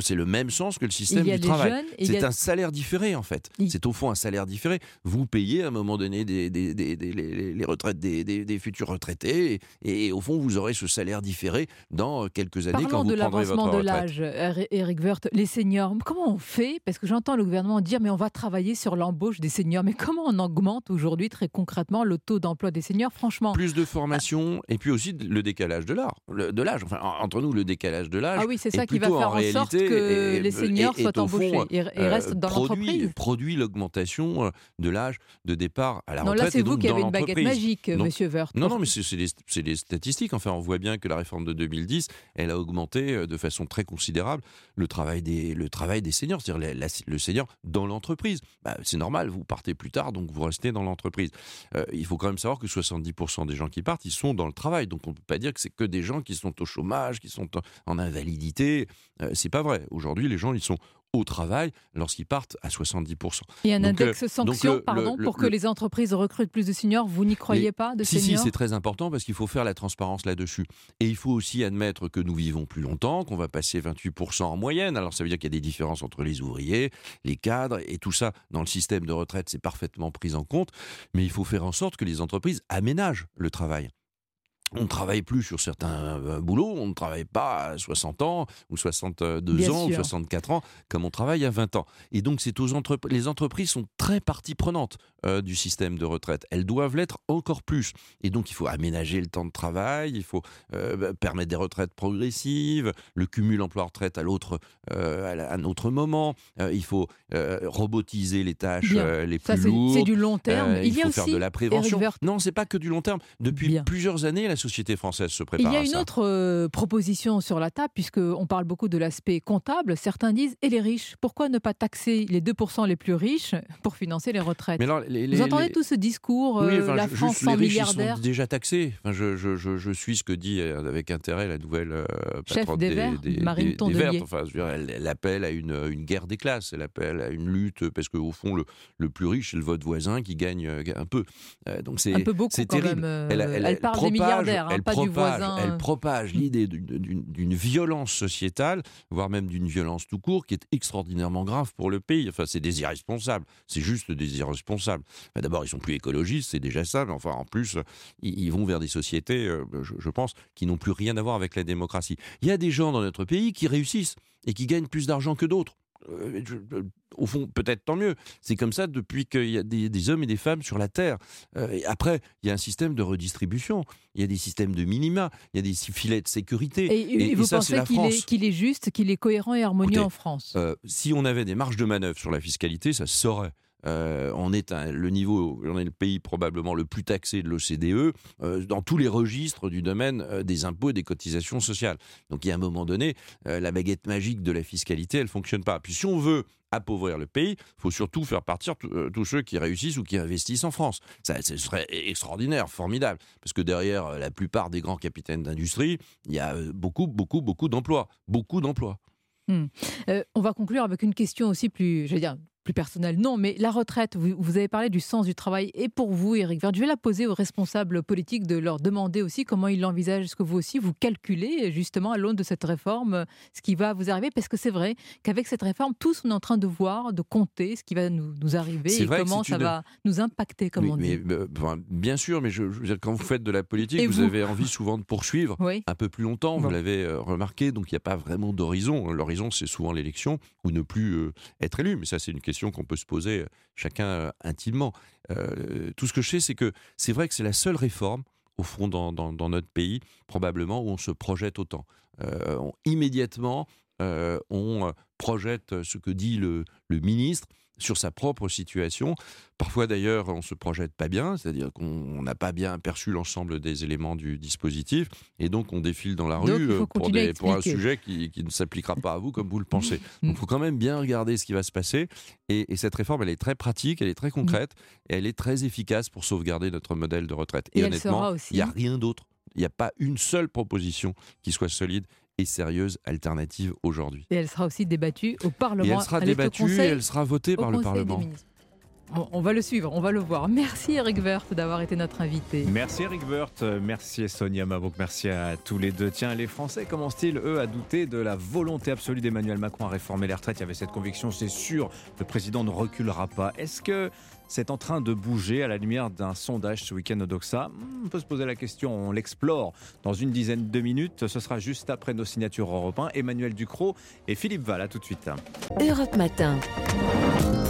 c'est le même sens que le système du travail. C'est un salaire différé en fait. C'est au fond un salaire différé. Vous payez à un moment donné des, les, retraites des, futurs retraités et, au fond vous aurez ce salaire différé dans quelques années quand vous de prendrez votre de l'âge, Eric Woerth, les seniors, comment on fait? Parce que j'entends le gouvernement dire mais on va travailler sur l'embauche des seniors. Mais comment on augmente aujourd'hui très concrètement le taux d'emploi des seniors? Franchement. Plus de formation et puis aussi le décalage de l'âge. De l'âge. Enfin, entre nous, le décalage de l'âge. Ah oui, c'est ça qui va faire en, sorte que les seniors soient embauchés et, euh, restent dans l'entreprise. Produit l'augmentation euh, de l'âge de départ à la retraite. Non, là, c'est vous qui avez une baguette magique, Monsieur Wörth. Non, non, mais c'est des, statistiques. Enfin, on voit bien que la réforme de 2010, elle a augmenté euh, de façon très considérable le travail des, le travail des seniors, c'est-à-dire le senior dans l'entreprise. Bah, c'est normal, vous partez plus tard, donc vous restez dans l'entreprise. il faut quand même savoir que 70% des gens qui partent, ils sont dans le travail. Donc on ne peut pas dire que c'est que des gens qui sont au chômage, qui sont en invalidité. Euh, c'est pas vrai. Aujourd'hui, les gens, ils sont au travail lorsqu'ils partent à 70%. Il y a un index euh, sanction, pardon, pour que les entreprises recrutent plus de seniors. Vous n'y croyez pas de si, seniors Si, c'est très important parce qu'il faut faire la transparence là-dessus. Et il faut aussi admettre que nous vivons plus longtemps, qu'on va passer 28% en moyenne. Alors ça veut dire qu'il y a des différences entre les ouvriers, les cadres et tout ça dans le système de retraite, c'est parfaitement pris en compte. Mais il faut faire en sorte que les entreprises aménagent le travail on ne travaille plus sur certains euh, boulots, on ne travaille pas à 60 ans ou 62 ans ou 64 ans comme on travaille à 20 ans. Et donc c'est aux les entreprises sont très partie prenante euh, du système de retraite. Elles doivent l'être encore plus. Et donc il faut aménager le temps de travail, il faut euh, bah, permettre des retraites progressives, le cumul emploi-retraite à l'autre à un autre moment. il faut robotiser les tâches les plus lourdes. C'est du long terme. il, y a faut faire de la prévention. Non, c'est pas que du long terme. Depuis plusieurs années, la société française se prépare. Il y a une autre euh, proposition sur la table, puisqu'on parle beaucoup de l'aspect comptable. Certains disent et les riches Pourquoi ne pas taxer les 2% les plus riches pour financer les retraites? Vous entendez tout ce discours euh, La France sans milliardaires sont déjà taxés. Enfin, je, je, je, suis ce que dit euh, avec intérêt la nouvelle chef des, des, Verts, des, Marine des, Enfin, elle, elle, appelle à une, une, guerre des classes. Elle appelle à une lutte parce qu'au fond, le, le, plus riche, c'est le vote voisin qui gagne un peu. donc c'est un peu beaucoup quand terrible. Même. Elle, elle, parle des Hein, elle, propage, elle propage l'idée d'une violence sociétale, voire même d'une violence tout court, qui est extraordinairement grave pour le pays. Enfin, c'est des irresponsables. C'est juste des irresponsables. D'abord, ils sont plus écologistes, c'est déjà ça, mais enfin, en plus, ils, vont vers des sociétés, euh, je pense, qui n'ont plus rien à voir avec la démocratie. Il y a des gens dans notre pays qui réussissent et qui gagnent plus d'argent que d'autres. Euh, au fond, peut-être tant mieux. C'est comme ça depuis qu'il y a des, hommes et des femmes sur la Terre. Euh, et après, il y a un système de redistribution, il y a des systèmes de minima, il y a des filets de sécurité. Et, vous pensez qu'il est, juste, qu'il est cohérent et harmonieux en France? euh, Si on avait des marges de manœuvre sur la fiscalité, ça se saurait. Euh, on est le niveau, on est le pays probablement le plus taxé de l'OCDE euh, dans tous les registres du domaine euh, des impôts et des cotisations sociales. Donc il y a un moment donné, la baguette magique de la fiscalité, elle fonctionne pas. Puis si on veut appauvrir le pays, il faut surtout faire partir tous ceux qui réussissent ou qui investissent en France. Ça, ce serait extraordinaire, formidable, parce que derrière la plupart des grands capitaines d'industrie, il y a beaucoup, beaucoup, beaucoup d'emplois, beaucoup d'emplois. Hmm. on va conclure avec une question aussi plus, je veux dire, plus personnel, non, mais la retraite, vous, avez parlé du sens du travail. Et pour vous, Eric Vert, je vais la poser aux responsables politiques de leur demander aussi comment ils l'envisagent. Est-ce que vous aussi, vous calculez justement à l'aune de cette réforme ce qui va vous arriver? Parce que c'est vrai qu'avec cette réforme, tous on est en train de voir, de compter ce qui va nous, arriver et comment ça va nous impacter, comme on dit. Mais, euh, bien sûr, mais je, quand vous faites de la politique, vous, avez envie souvent de poursuivre un peu plus longtemps, vous l'avez euh, remarqué, donc il n'y a pas vraiment d'horizon. L'horizon, c'est souvent l'élection ou ne plus euh, être élu, mais ça c'est une question qu'on peut se poser euh, chacun euh, intimement. Euh, tout ce que je sais, c'est que c'est vrai que c'est la seule réforme, au fond, dans, notre pays, probablement, où on se projette autant. immédiatement, on projette ce que dit le, ministre, sur sa propre situation. Parfois d'ailleurs, on se projette pas bien, c'est-à-dire qu'on n'a pas bien perçu l'ensemble des éléments du dispositif, et donc on défile dans la Donc, rue euh, pour, des- un sujet qui, qui ne s'appliquera pas à vous comme vous le pensez. Mm. Donc il faut quand même bien regarder ce qui va se passer, et, et cette réforme, elle est très pratique, elle est très concrète, et elle est très efficace pour sauvegarder notre modèle de retraite. Et Et, honnêtement, il n'y a rien d'autre. Il n'y a pas une seule proposition qui soit solide et sérieuse alternative aujourd'hui. Et elle sera aussi débattue au Parlement. Et elle sera Elle débattue et elle sera votée par le Parlement. Bon, on va le suivre, on va le voir. Merci Eric Werth d'avoir été notre invité. Merci Eric Wirth, euh, merci Sonia Mabrouk, merci à tous les deux. Tiens, les Français commencent-ils, eux, à douter de la volonté absolue d'Emmanuel Macron à réformer les retraites? Il y avait cette conviction, c'est sûr, le président ne reculera pas. Est-ce que c'est en train de bouger à la lumière d'un sondage ce week-end au Doxa On peut se poser la question, on l'explore dans une dizaine de minutes. Ce sera juste après nos signatures européens. Emmanuel Ducrot et Philippe Val, à tout de suite. Europe Matin.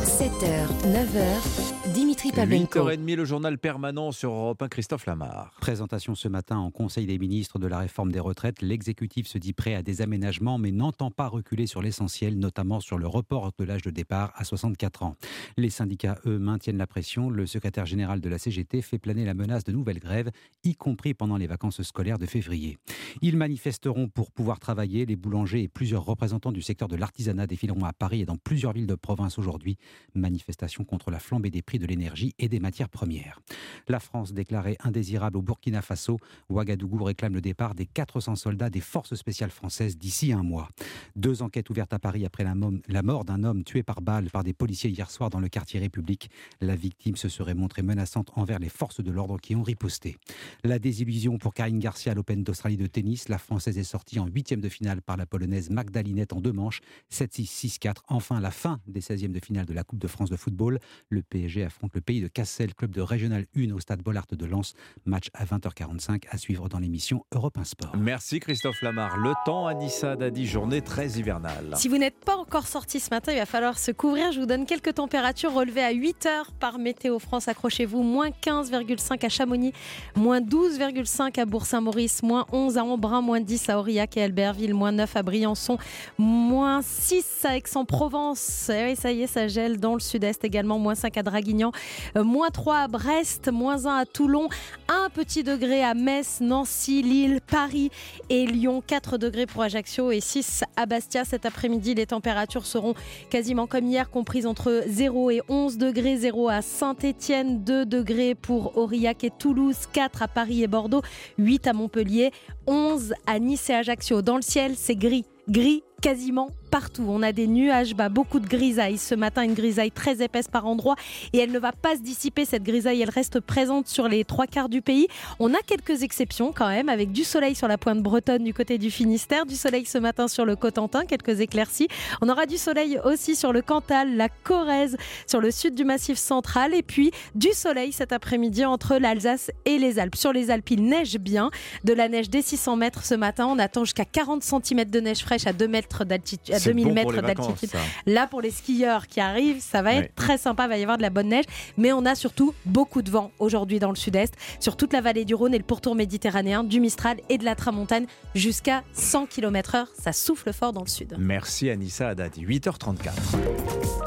7h, 9h, Dimitri Pavlenko. 8h30, le journal permanent sur Europe 1, Christophe Lamar. Présentation ce matin en Conseil des ministres de la réforme des retraites. L'exécutif se dit prêt à des aménagements, mais n'entend pas reculer sur l'essentiel, notamment sur le report de l'âge de départ à 64 ans. Les syndicats, eux, maintiennent la pression. Le secrétaire général de la CGT fait planer la menace de nouvelles grèves, y compris pendant les vacances scolaires de février. Ils manifesteront pour pouvoir travailler. Les boulangers et plusieurs représentants du secteur de l'artisanat défileront à Paris et dans plusieurs villes de province aujourd'hui. Manifestation contre la flambée des prix de l'énergie et des matières premières. La France déclarée indésirable au Burkina Faso. Ouagadougou réclame le départ des 400 soldats des forces spéciales françaises d'ici un mois. Deux enquêtes ouvertes à Paris après la, mort d'un homme tué par balle par des policiers hier soir dans le quartier République. La victime se serait montrée menaçante envers les forces de l'ordre qui ont riposté. La désillusion pour Karine Garcia à l'Open d'Australie de tennis. La Française est sortie en huitième de finale par la Polonaise Magdalinette en deux manches. 7-6, 6-4. Enfin, la fin des 16e de finale de la Coupe de France de football. Le PSG affronte le pays de Cassel, club de Régional 1 au stade Bollard de Lens. Match à 20h45 à suivre dans l'émission Europe 1 Sport. Merci Christophe Lamar. Le temps à Nissa Dadi, journée très hivernale. Si vous n'êtes pas encore sorti ce matin, il va falloir se couvrir. Je vous donne quelques températures relevées à 8 heures par Météo France. Accrochez-vous. Moins 15,5 à Chamonix, moins 12,5 à Bourg-Saint-Maurice, moins 11 à Embrun, moins 10 à Aurillac et Albertville, moins 9 à Briançon, moins 6 à Aix-en-Provence. Eh oui, ça y est, ça gèle dans le sud-est également, moins 5 à Draguignan, moins 3 à Brest, moins 1 à Toulon, 1 petit degré à Metz, Nancy, Lille, Paris et Lyon, 4 degrés pour Ajaccio et 6 à Bastia. Cet après-midi, les températures seront quasiment comme hier, comprises entre 0 et 11 degrés, 0 à Saint-Étienne, 2 degrés pour Aurillac et Toulouse, 4 à Paris et Bordeaux, 8 à Montpellier, 11 à Nice et Ajaccio. Dans le ciel, c'est gris, gris quasiment partout. On a des nuages bas, beaucoup de grisailles. Ce matin, une grisaille très épaisse par endroits et elle ne va pas se dissiper. Cette grisaille, elle reste présente sur les trois quarts du pays. On a quelques exceptions quand même, avec du soleil sur la pointe bretonne du côté du Finistère, du soleil ce matin sur le Cotentin, quelques éclaircies. On aura du soleil aussi sur le Cantal, la Corrèze, sur le sud du Massif central et puis du soleil cet après-midi entre l'Alsace et les Alpes. Sur les Alpes, il neige bien, de la neige dès 600 mètres ce matin. On attend jusqu'à 40 cm de neige fraîche à 2 mètres d'altitude, à C'est 2000 bon pour mètres d'altitude. ça. Là, pour les skieurs qui arrivent, ça va être très sympa. Il va y avoir de la bonne neige. Mais on a surtout beaucoup de vent aujourd'hui dans le sud-est, sur toute la vallée du Rhône et le pourtour méditerranéen, du Mistral et de la Tramontane, jusqu'à 100 km/h. Ça souffle fort dans le sud. Merci Anissa Haddadi, 8h34.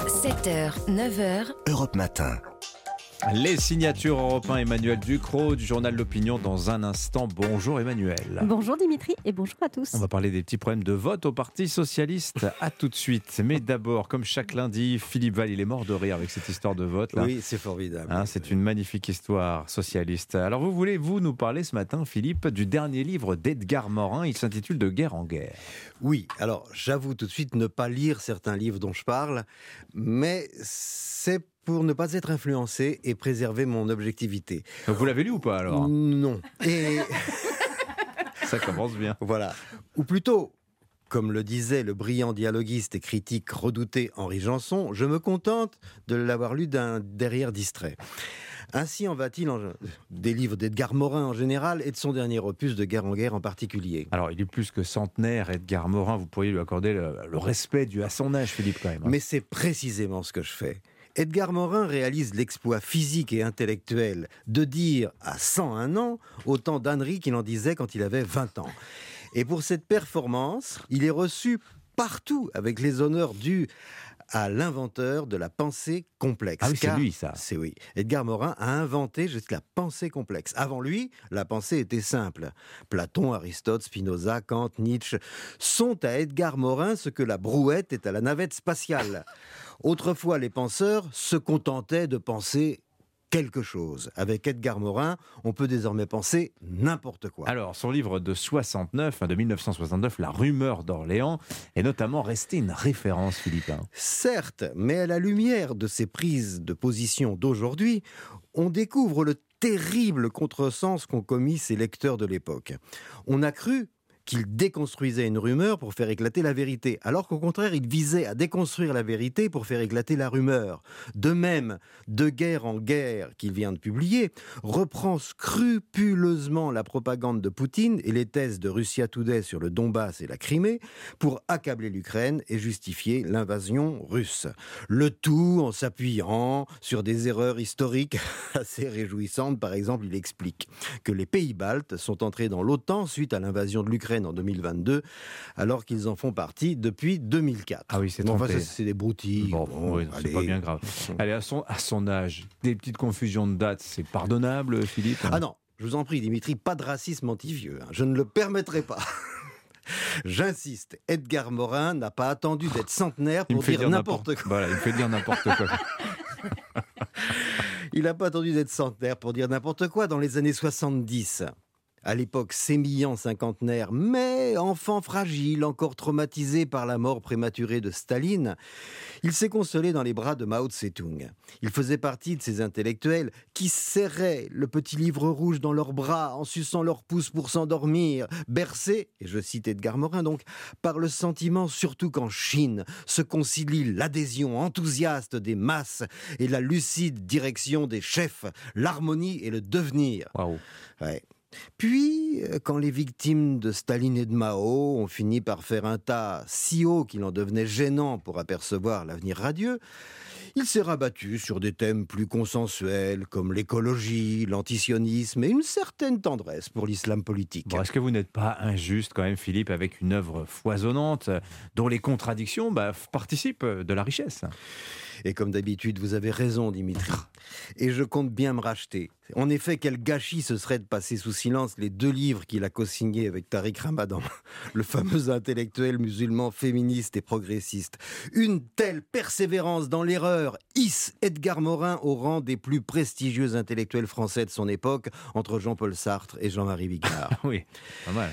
7h, 9h, Europe Matin. Les signatures européens Emmanuel Ducrot du journal L'Opinion dans un instant. Bonjour Emmanuel. Bonjour Dimitri et bonjour à tous. On va parler des petits problèmes de vote au Parti Socialiste. À tout de suite. Mais d'abord, comme chaque lundi, Philippe Val, il est mort de rire avec cette histoire de vote. Là. Oui, c'est formidable. Hein, c'est une magnifique histoire socialiste. Alors vous voulez, vous, nous parler ce matin, Philippe, du dernier livre d'Edgar Morin. Il s'intitule De guerre en guerre. Oui, alors j'avoue tout de suite ne pas lire certains livres dont je parle, mais c'est pour ne pas être influencé et préserver mon objectivité. Vous l'avez lu ou pas alors? Non. Et Ça commence bien. voilà. Ou plutôt, comme le disait le brillant dialoguiste et critique redouté Henri Janson, je me contente de l'avoir lu d'un derrière distrait. Ainsi en va-t-il en- des livres d'Edgar Morin en général et de son dernier opus de Guerre en guerre en particulier. Alors, il est plus que centenaire, Edgar Morin. Vous pourriez lui accorder le, le respect dû à son âge, Philippe, quand même. hein. Mais c'est précisément ce que je fais. Edgar Morin réalise l'exploit physique et intellectuel de dire à 101 ans autant d'âneries qu'il en disait quand il avait 20 ans. Et pour cette performance, il est reçu partout avec les honneurs dus à l'inventeur de la pensée complexe. Ah oui, c'est lui, ça. C'est oui. Edgar Morin a inventé juste la pensée complexe. Avant lui, la pensée était simple. Platon, Aristote, Spinoza, Kant, Nietzsche sont à Edgar Morin ce que la brouette est à la navette spatiale. Autrefois, les penseurs se contentaient de penser quelque chose. Avec Edgar Morin, on peut désormais penser n'importe quoi. Alors, son livre de 69, hein, de 1969, La rumeur d'Orléans, est notamment resté une référence, Philippe. hein. Certes, mais à la lumière de ces prises de position d'aujourd'hui, on découvre le terrible contresens qu'ont commis ces lecteurs de l'époque. On a cru qu'il déconstruisait une rumeur pour faire éclater la vérité, alors qu'au contraire, il visait à déconstruire la vérité pour faire éclater la rumeur. De même, De guerre en guerre, qu'il vient de publier, reprend scrupuleusement la propagande de Poutine et les thèses de Russia Today sur le Donbass et la Crimée pour accabler l'Ukraine et justifier l'invasion russe. Le tout en s'appuyant sur des erreurs historiques assez réjouissantes. Par exemple, il explique que les pays baltes sont entrés dans l'OTAN suite à l'invasion de l'Ukraine en 2022, alors qu'ils en font partie depuis 2004. Ah oui, c'est Bon, enfin, trompé. ça, c'est des broutilles. Bon, Bon, oui, c'est pas bien grave. Allez, à son, à son âge, des petites confusions de dates, c'est pardonnable, Philippe? Ah non, je vous en prie, Dimitri, pas de racisme anti-vieux. hein. Je ne le permettrai pas. J'insiste, Edgar Morin n'a pas attendu d'être centenaire pour dire n'importe quoi. Voilà, il me fait dire n'importe quoi. Il n'a pas attendu d'être centenaire pour dire n'importe quoi dans les années 70. À l'époque, sémillant cinquantenaire, mais enfant fragile, encore traumatisé par la mort prématurée de Staline, il s'est consolé dans les bras de Mao Tse-tung. Il faisait partie de ces intellectuels qui serraient le petit livre rouge dans leurs bras en suçant leurs pouces pour s'endormir, bercés, et je cite Edgar Morin donc, par le sentiment surtout qu'en Chine se concilie l'adhésion enthousiaste des masses et la lucide direction des chefs, l'harmonie et le devenir. Ouais. Puis, euh, quand les victimes de Staline et de Mao ont fini par faire un tas si haut qu'il en devenait gênant pour apercevoir l'avenir radieux, il s'est rabattu sur des thèmes plus consensuels comme l'écologie, l'antisionisme et une certaine tendresse pour l'islam politique. Est-ce que vous n'êtes pas injuste quand même, Philippe, avec une œuvre foisonnante dont les contradictions bah, participent de la richesse? Et comme d'habitude, vous avez raison, Dimitri. Et je compte bien me racheter. En effet, quel gâchis ce serait de passer sous silence les deux livres qu'il a co-signés avec Tariq Ramadan, le fameux intellectuel musulman féministe et progressiste. Une telle persévérance dans l'erreur hisse Edgar Morin au rang des plus prestigieux intellectuels français de son époque, entre Jean-Paul Sartre et Jean-Marie Bigard. oui, pas mal.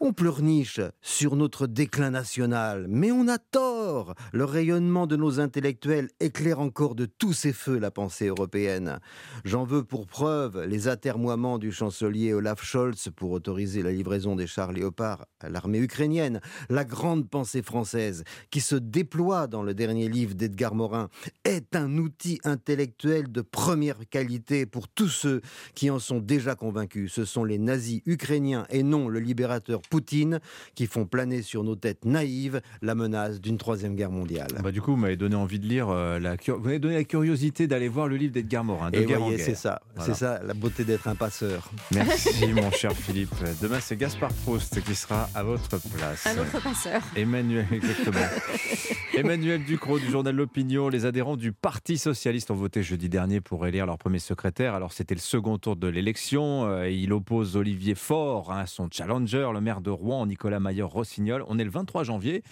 On pleurniche sur notre déclin national, mais on a tort. Le rayonnement de nos intellectuels éclaire encore de tous ses feux la pensée européenne. J'en veux pour preuve les atermoiements du chancelier Olaf Scholz pour autoriser la livraison des chars Léopard à l'armée ukrainienne, la grande pensée française qui se déploie dans le dernier livre d'Edgar Morin est un outil intellectuel de première qualité pour tous ceux qui en sont déjà convaincus. Ce sont les nazis ukrainiens et non le libérateur Poutine qui font planer sur nos têtes naïves la menace d'une troisième guerre mondiale. Bah, du coup, vous m'avez donné envie de lire euh, la vous m'avez donné la curiosité d'aller voir le livre d'Edgar Morin. De Et guerre en voyez, guerre. c'est ça, Voilà. c'est ça la beauté d'être un passeur. Merci mon cher Philippe. Demain c'est Gaspard Proust qui sera à votre place. Un autre passeur. Emmanuel, exactement. Emmanuel Ducrot du journal L'Opinion. Les adhérents du Parti Socialiste ont voté jeudi dernier pour élire leur premier secrétaire. Alors c'était le second tour de l'élection. Euh, Il oppose Olivier Faure, hein, son challenger, le maire de Rouen, Nicolas Maillot-Rossignol. On est le 23 janvier.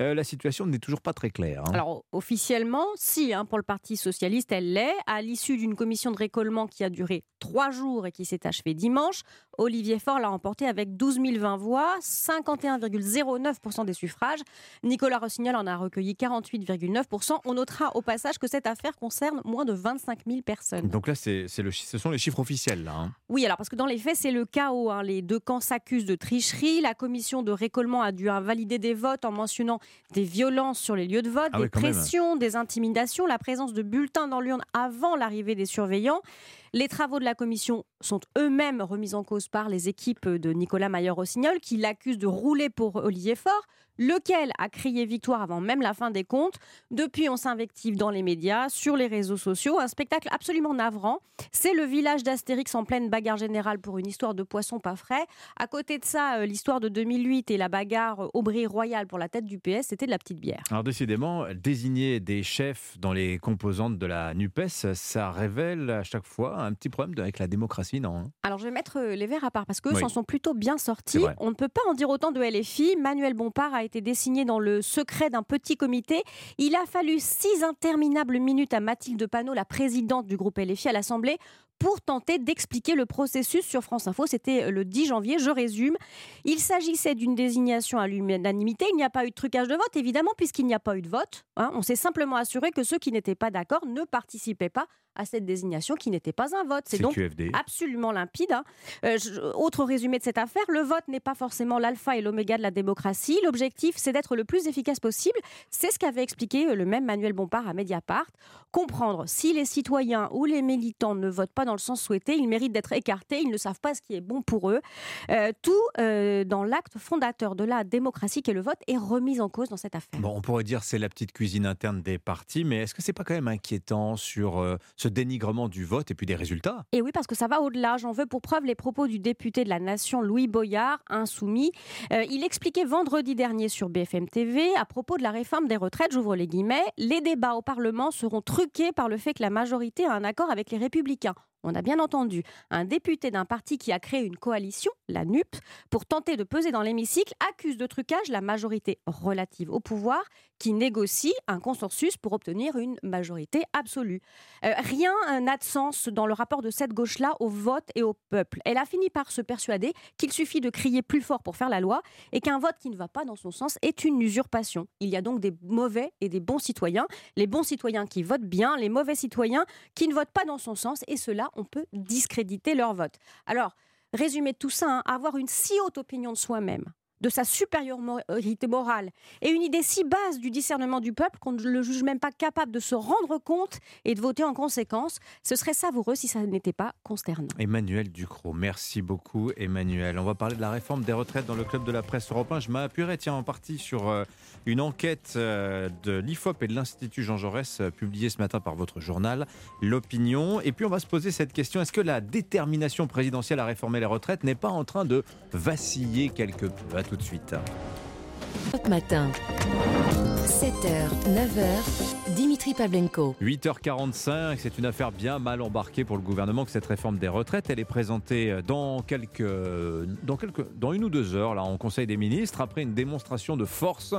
Euh, la situation n'est toujours pas très claire. hein. Alors officiellement, si, hein, pour le Parti socialiste, elle l'est. À l'issue d'une commission de récollement qui a duré trois jours et qui s'est achevée dimanche, Olivier Faure l'a remporté avec 12 020 voix, 51,09% des suffrages. Nicolas Rossignol en a recueilli 48,9%. On notera au passage que cette affaire concerne moins de 25 000 personnes. Donc là, c'est, c'est le, chi- ce sont les chiffres officiels. Là, hein. Oui, alors parce que dans les faits, c'est le chaos. hein. Les deux camps s'accusent de tricherie. La commission de récollement a dû invalider des votes en mentionnant des violences sur les lieux de vote, Ah des oui, quand même. pressions, des intimidations, la présence de bulletins dans l'urne avant l'arrivée des surveillants. Les travaux de la commission sont eux-mêmes remis en cause par les équipes de Nicolas Maillot-Rossignol qui l'accusent de rouler pour Olivier Faure, lequel a crié victoire avant même la fin des comptes. Depuis, on s'invective dans les médias, sur les réseaux sociaux. Un spectacle absolument navrant. C'est le village d'Astérix en pleine bagarre générale pour une histoire de poisson pas frais. À côté de ça, euh, l'histoire de 2008 et la bagarre euh, Aubry Royal pour la tête du. PS, c'était de la petite bière. Alors décidément, désigner des chefs dans les composantes de la NUPES, ça révèle à chaque fois un petit problème avec la démocratie, non hein? Alors je vais mettre euh, les verts à part parce qu'eux Oui. s'en sont plutôt bien sortis. On ne peut pas en dire autant de LFI. Manuel Bompard a été désigné dans le secret d'un petit comité. Il a fallu six interminables minutes à Mathilde Panot, la présidente du groupe LFI à l'Assemblée, pour tenter d'expliquer le processus sur France Info. C'était le 10 janvier, je résume. Il s'agissait d'une désignation à l'unanimité. Il n'y a pas eu de trucage de vote, évidemment, puisqu'il n'y a pas eu de vote. hein. On s'est simplement assuré que ceux qui n'étaient pas d'accord ne participaient pas à cette désignation qui n'était pas un vote. C'est donc QFD. absolument limpide. hein. Euh, je- autre résumé de cette affaire, le vote n'est pas forcément l'alpha et l'oméga de la démocratie. L'objectif, c'est d'être le plus efficace possible. C'est ce qu'avait expliqué euh, le même Manuel Bompard à Mediapart. Comprendre si les citoyens ou les militants ne votent pas dans le sens souhaité, ils méritent d'être écartés, ils ne savent pas ce qui est bon pour eux. Euh, tout euh, dans l'acte fondateur de la démocratie qu'est le vote est remis en cause dans cette affaire. Bon, on pourrait dire c'est la petite cuisine interne des partis, mais est-ce que c'est pas quand même inquiétant sur euh, ce dénigrement du vote et puis des résultats? Et oui, parce que ça va au-delà. J'en veux pour preuve les propos du député de la Nation, Louis Boyard, insoumis. Il expliquait vendredi dernier sur BFM TV, à propos de la réforme des retraites, j'ouvre les guillemets, les débats au Parlement seront truqués par le fait que la majorité a un accord avec les Républicains. On a bien entendu un député d'un parti qui a créé une coalition, la NUP, pour tenter de peser dans l'hémicycle, accuse de trucage la majorité relative au pouvoir qui négocie un consensus pour obtenir une majorité absolue. Euh, rien n'a de sens dans le rapport de cette gauche-là au vote et au peuple. Elle a fini par se persuader qu'il suffit de crier plus fort pour faire la loi et qu'un vote qui ne va pas dans son sens est une usurpation. Il y a donc des mauvais et des bons citoyens. Les bons citoyens qui votent bien, les mauvais citoyens qui ne votent pas dans son sens et cela, on peut discréditer leur vote. Alors, résumé de tout ça, hein, avoir une si haute opinion de soi-même, de sa supériorité morale et une idée si basse du discernement du peuple qu'on ne le juge même pas capable de se rendre compte et de voter en conséquence, ce serait savoureux si ça n'était pas consternant. Emmanuel Ducrot, merci beaucoup Emmanuel. On va parler de la réforme des retraites dans le club de la presse européen. Je m'appuierai tiens en partie sur euh, une enquête euh, de l'IFOP et de l'Institut Jean Jaurès euh, publiée ce matin par votre journal L'Opinion. Et puis on va se poser cette question, est-ce que la détermination présidentielle à réformer les retraites n'est pas en train de vaciller quelque peu? À tout de suite. Top matin. 7h, 9h, Dimitri Pavlenko. 8h45, c'est une affaire bien mal embarquée pour le gouvernement que cette réforme des retraites. Elle est présentée dans quelques, dans quelques, dans une ou deux heures là en Conseil des ministres après une démonstration de force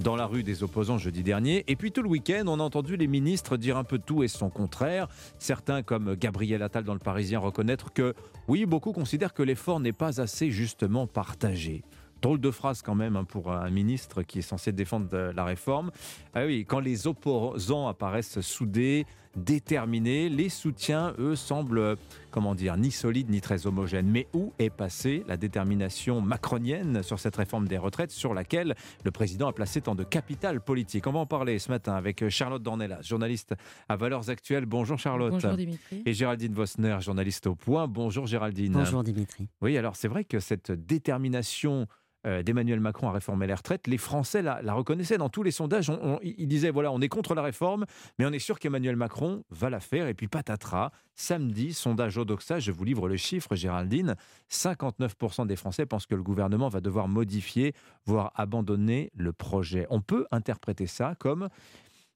dans la rue des opposants jeudi dernier. Et puis tout le week-end, on a entendu les ministres dire un peu tout et son contraire. Certains, comme Gabriel Attal dans le Parisien, reconnaître que oui, beaucoup considèrent que l'effort n'est pas assez justement partagé. Drôle de phrase quand même hein, pour un ministre qui est censé défendre euh, la réforme. Ah oui, quand les opposants apparaissent soudés, déterminés, les soutiens, eux, semblent, euh, comment dire, ni solides ni très homogènes. Mais où est passée la détermination macronienne sur cette réforme des retraites sur laquelle le président a placé tant de capital politique? On va en parler ce matin avec euh, Charlotte Dornelas, journaliste à Valeurs Actuelles. Bonjour Charlotte. Bonjour Dimitri. Et Géraldine Vosner, journaliste au Point. Bonjour Géraldine. Bonjour Dimitri. Oui, alors c'est vrai que cette détermination euh, d'Emmanuel Macron à réformer les retraites, les Français la, reconnaissaient dans tous les sondages. On- on- ils disaient voilà, on est contre la réforme, mais on est sûr qu'Emmanuel Macron va la faire. Et puis patatras, samedi, sondage Odoxa, je vous livre le chiffre, Géraldine 59% des Français pensent que le gouvernement va devoir modifier, voire abandonner le projet. On peut interpréter ça comme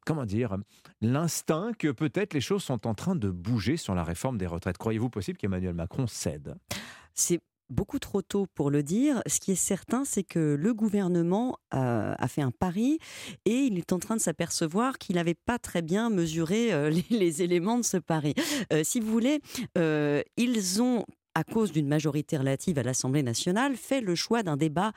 comment dire, l'instinct que peut-être les choses sont en train de bouger sur la réforme des retraites. Croyez-vous possible qu'Emmanuel Macron cède? Beaucoup trop tôt pour le dire. Ce qui est certain, c'est que le gouvernement euh, a fait un pari et il est en train de s'apercevoir qu'il n'avait pas très bien mesuré euh, les, éléments de ce pari. Euh, si vous voulez, ils ont, à cause d'une majorité relative à l'Assemblée nationale, fait le choix d'un débat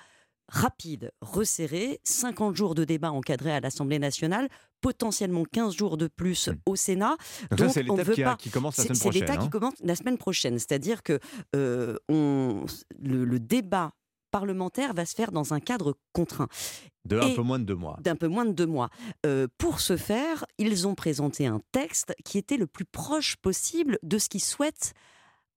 rapide, resserré, 50 jours de débat encadré à l'Assemblée nationale, potentiellement 15 jours de plus au Sénat. Donc ça, c'est on l'étape veut qui pas- qui commence la semaine C'est l'étape prochaine, qui hein. commence la semaine prochaine. C'est-à-dire que euh, on, le, le débat parlementaire va se faire dans un cadre contraint. De un peu moins de deux mois. D'un peu moins de deux mois. Euh, pour ce faire, ils ont présenté un texte qui était le plus proche possible de ce qu'ils souhaitent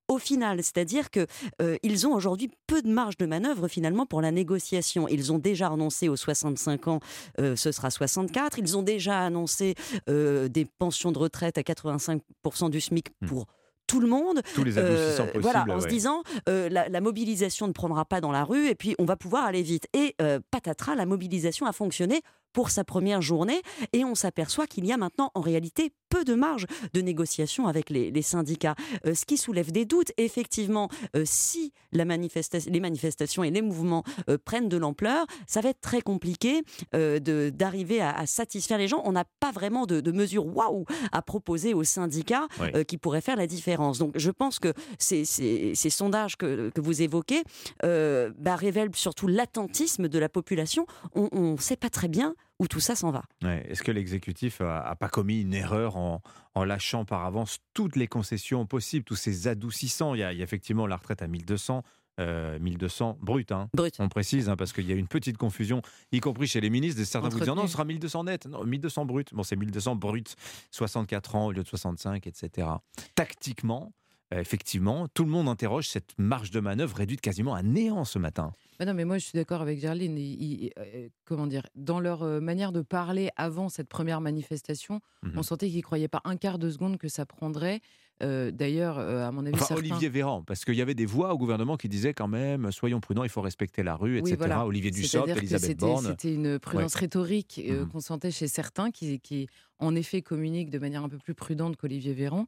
au final, c'est-à-dire que euh, ils ont aujourd'hui peu de marge de manœuvre finalement pour la négociation. Ils ont déjà annoncé aux 65 ans, euh, ce sera 64. Ils ont déjà annoncé euh, des pensions de retraite à 85% du SMIC pour tout le monde. Tous les adoucissants possibles, Voilà, en se disant euh, la, la mobilisation ne prendra pas dans la rue et puis on va pouvoir aller vite. Et euh, patatras, la mobilisation a fonctionné pour sa première journée et on s'aperçoit qu'il y a maintenant en réalité peu de marge de négociation avec les, les syndicats, Euh, ce qui soulève des doutes. Effectivement, euh, si la manifesta- les manifestations et les mouvements euh, prennent de l'ampleur, ça va être très compliqué d'arriver à, à satisfaire les gens. On n'a pas vraiment de, de mesures waouh à proposer aux syndicats Oui. qui pourraient faire la différence. Donc je pense que ces, ces- ces sondages que, que vous évoquez bah, révèlent surtout l'attentisme de la population. On ne sait pas très bien où tout ça s'en va. Ouais, Est-ce que l'exécutif a, a pas commis une erreur en, en lâchant par avance toutes les concessions possibles, tous ces adoucissants? Il y, a, il y a effectivement la retraite à 1200. euh, 1200 brut, hein. on précise, hein, parce qu'il y a une petite confusion, y compris chez les ministres. Certains vous disent non, ce sera 1200 net, non, 1200 brut. Bon, c'est 1200 brut, 64 ans au lieu de 65, etc. Tactiquement, effectivement, tout le monde interroge cette marge de manœuvre réduite quasiment à néant ce matin. Mais non, mais moi je suis d'accord avec Gerline. Ils- ils- euh, comment dire Dans leur euh, manière de parler avant cette première manifestation, Mhm. on sentait qu'ils croyaient pas un quart de seconde que ça prendrait. Euh, D'ailleurs, euh, à mon avis, Enfin, certains- Olivier Véran, parce qu'il y avait des voix au gouvernement qui disaient quand même, soyons prudents, il faut respecter la rue, etc. Oui, voilà. Olivier Dussopt, Elisabeth c'était- Borne. C'était une prudence Ouais. rhétorique euh, Mhm. qu'on sentait chez certains qui, qui, en effet, communiquent de manière un peu plus prudente qu'Olivier Véran.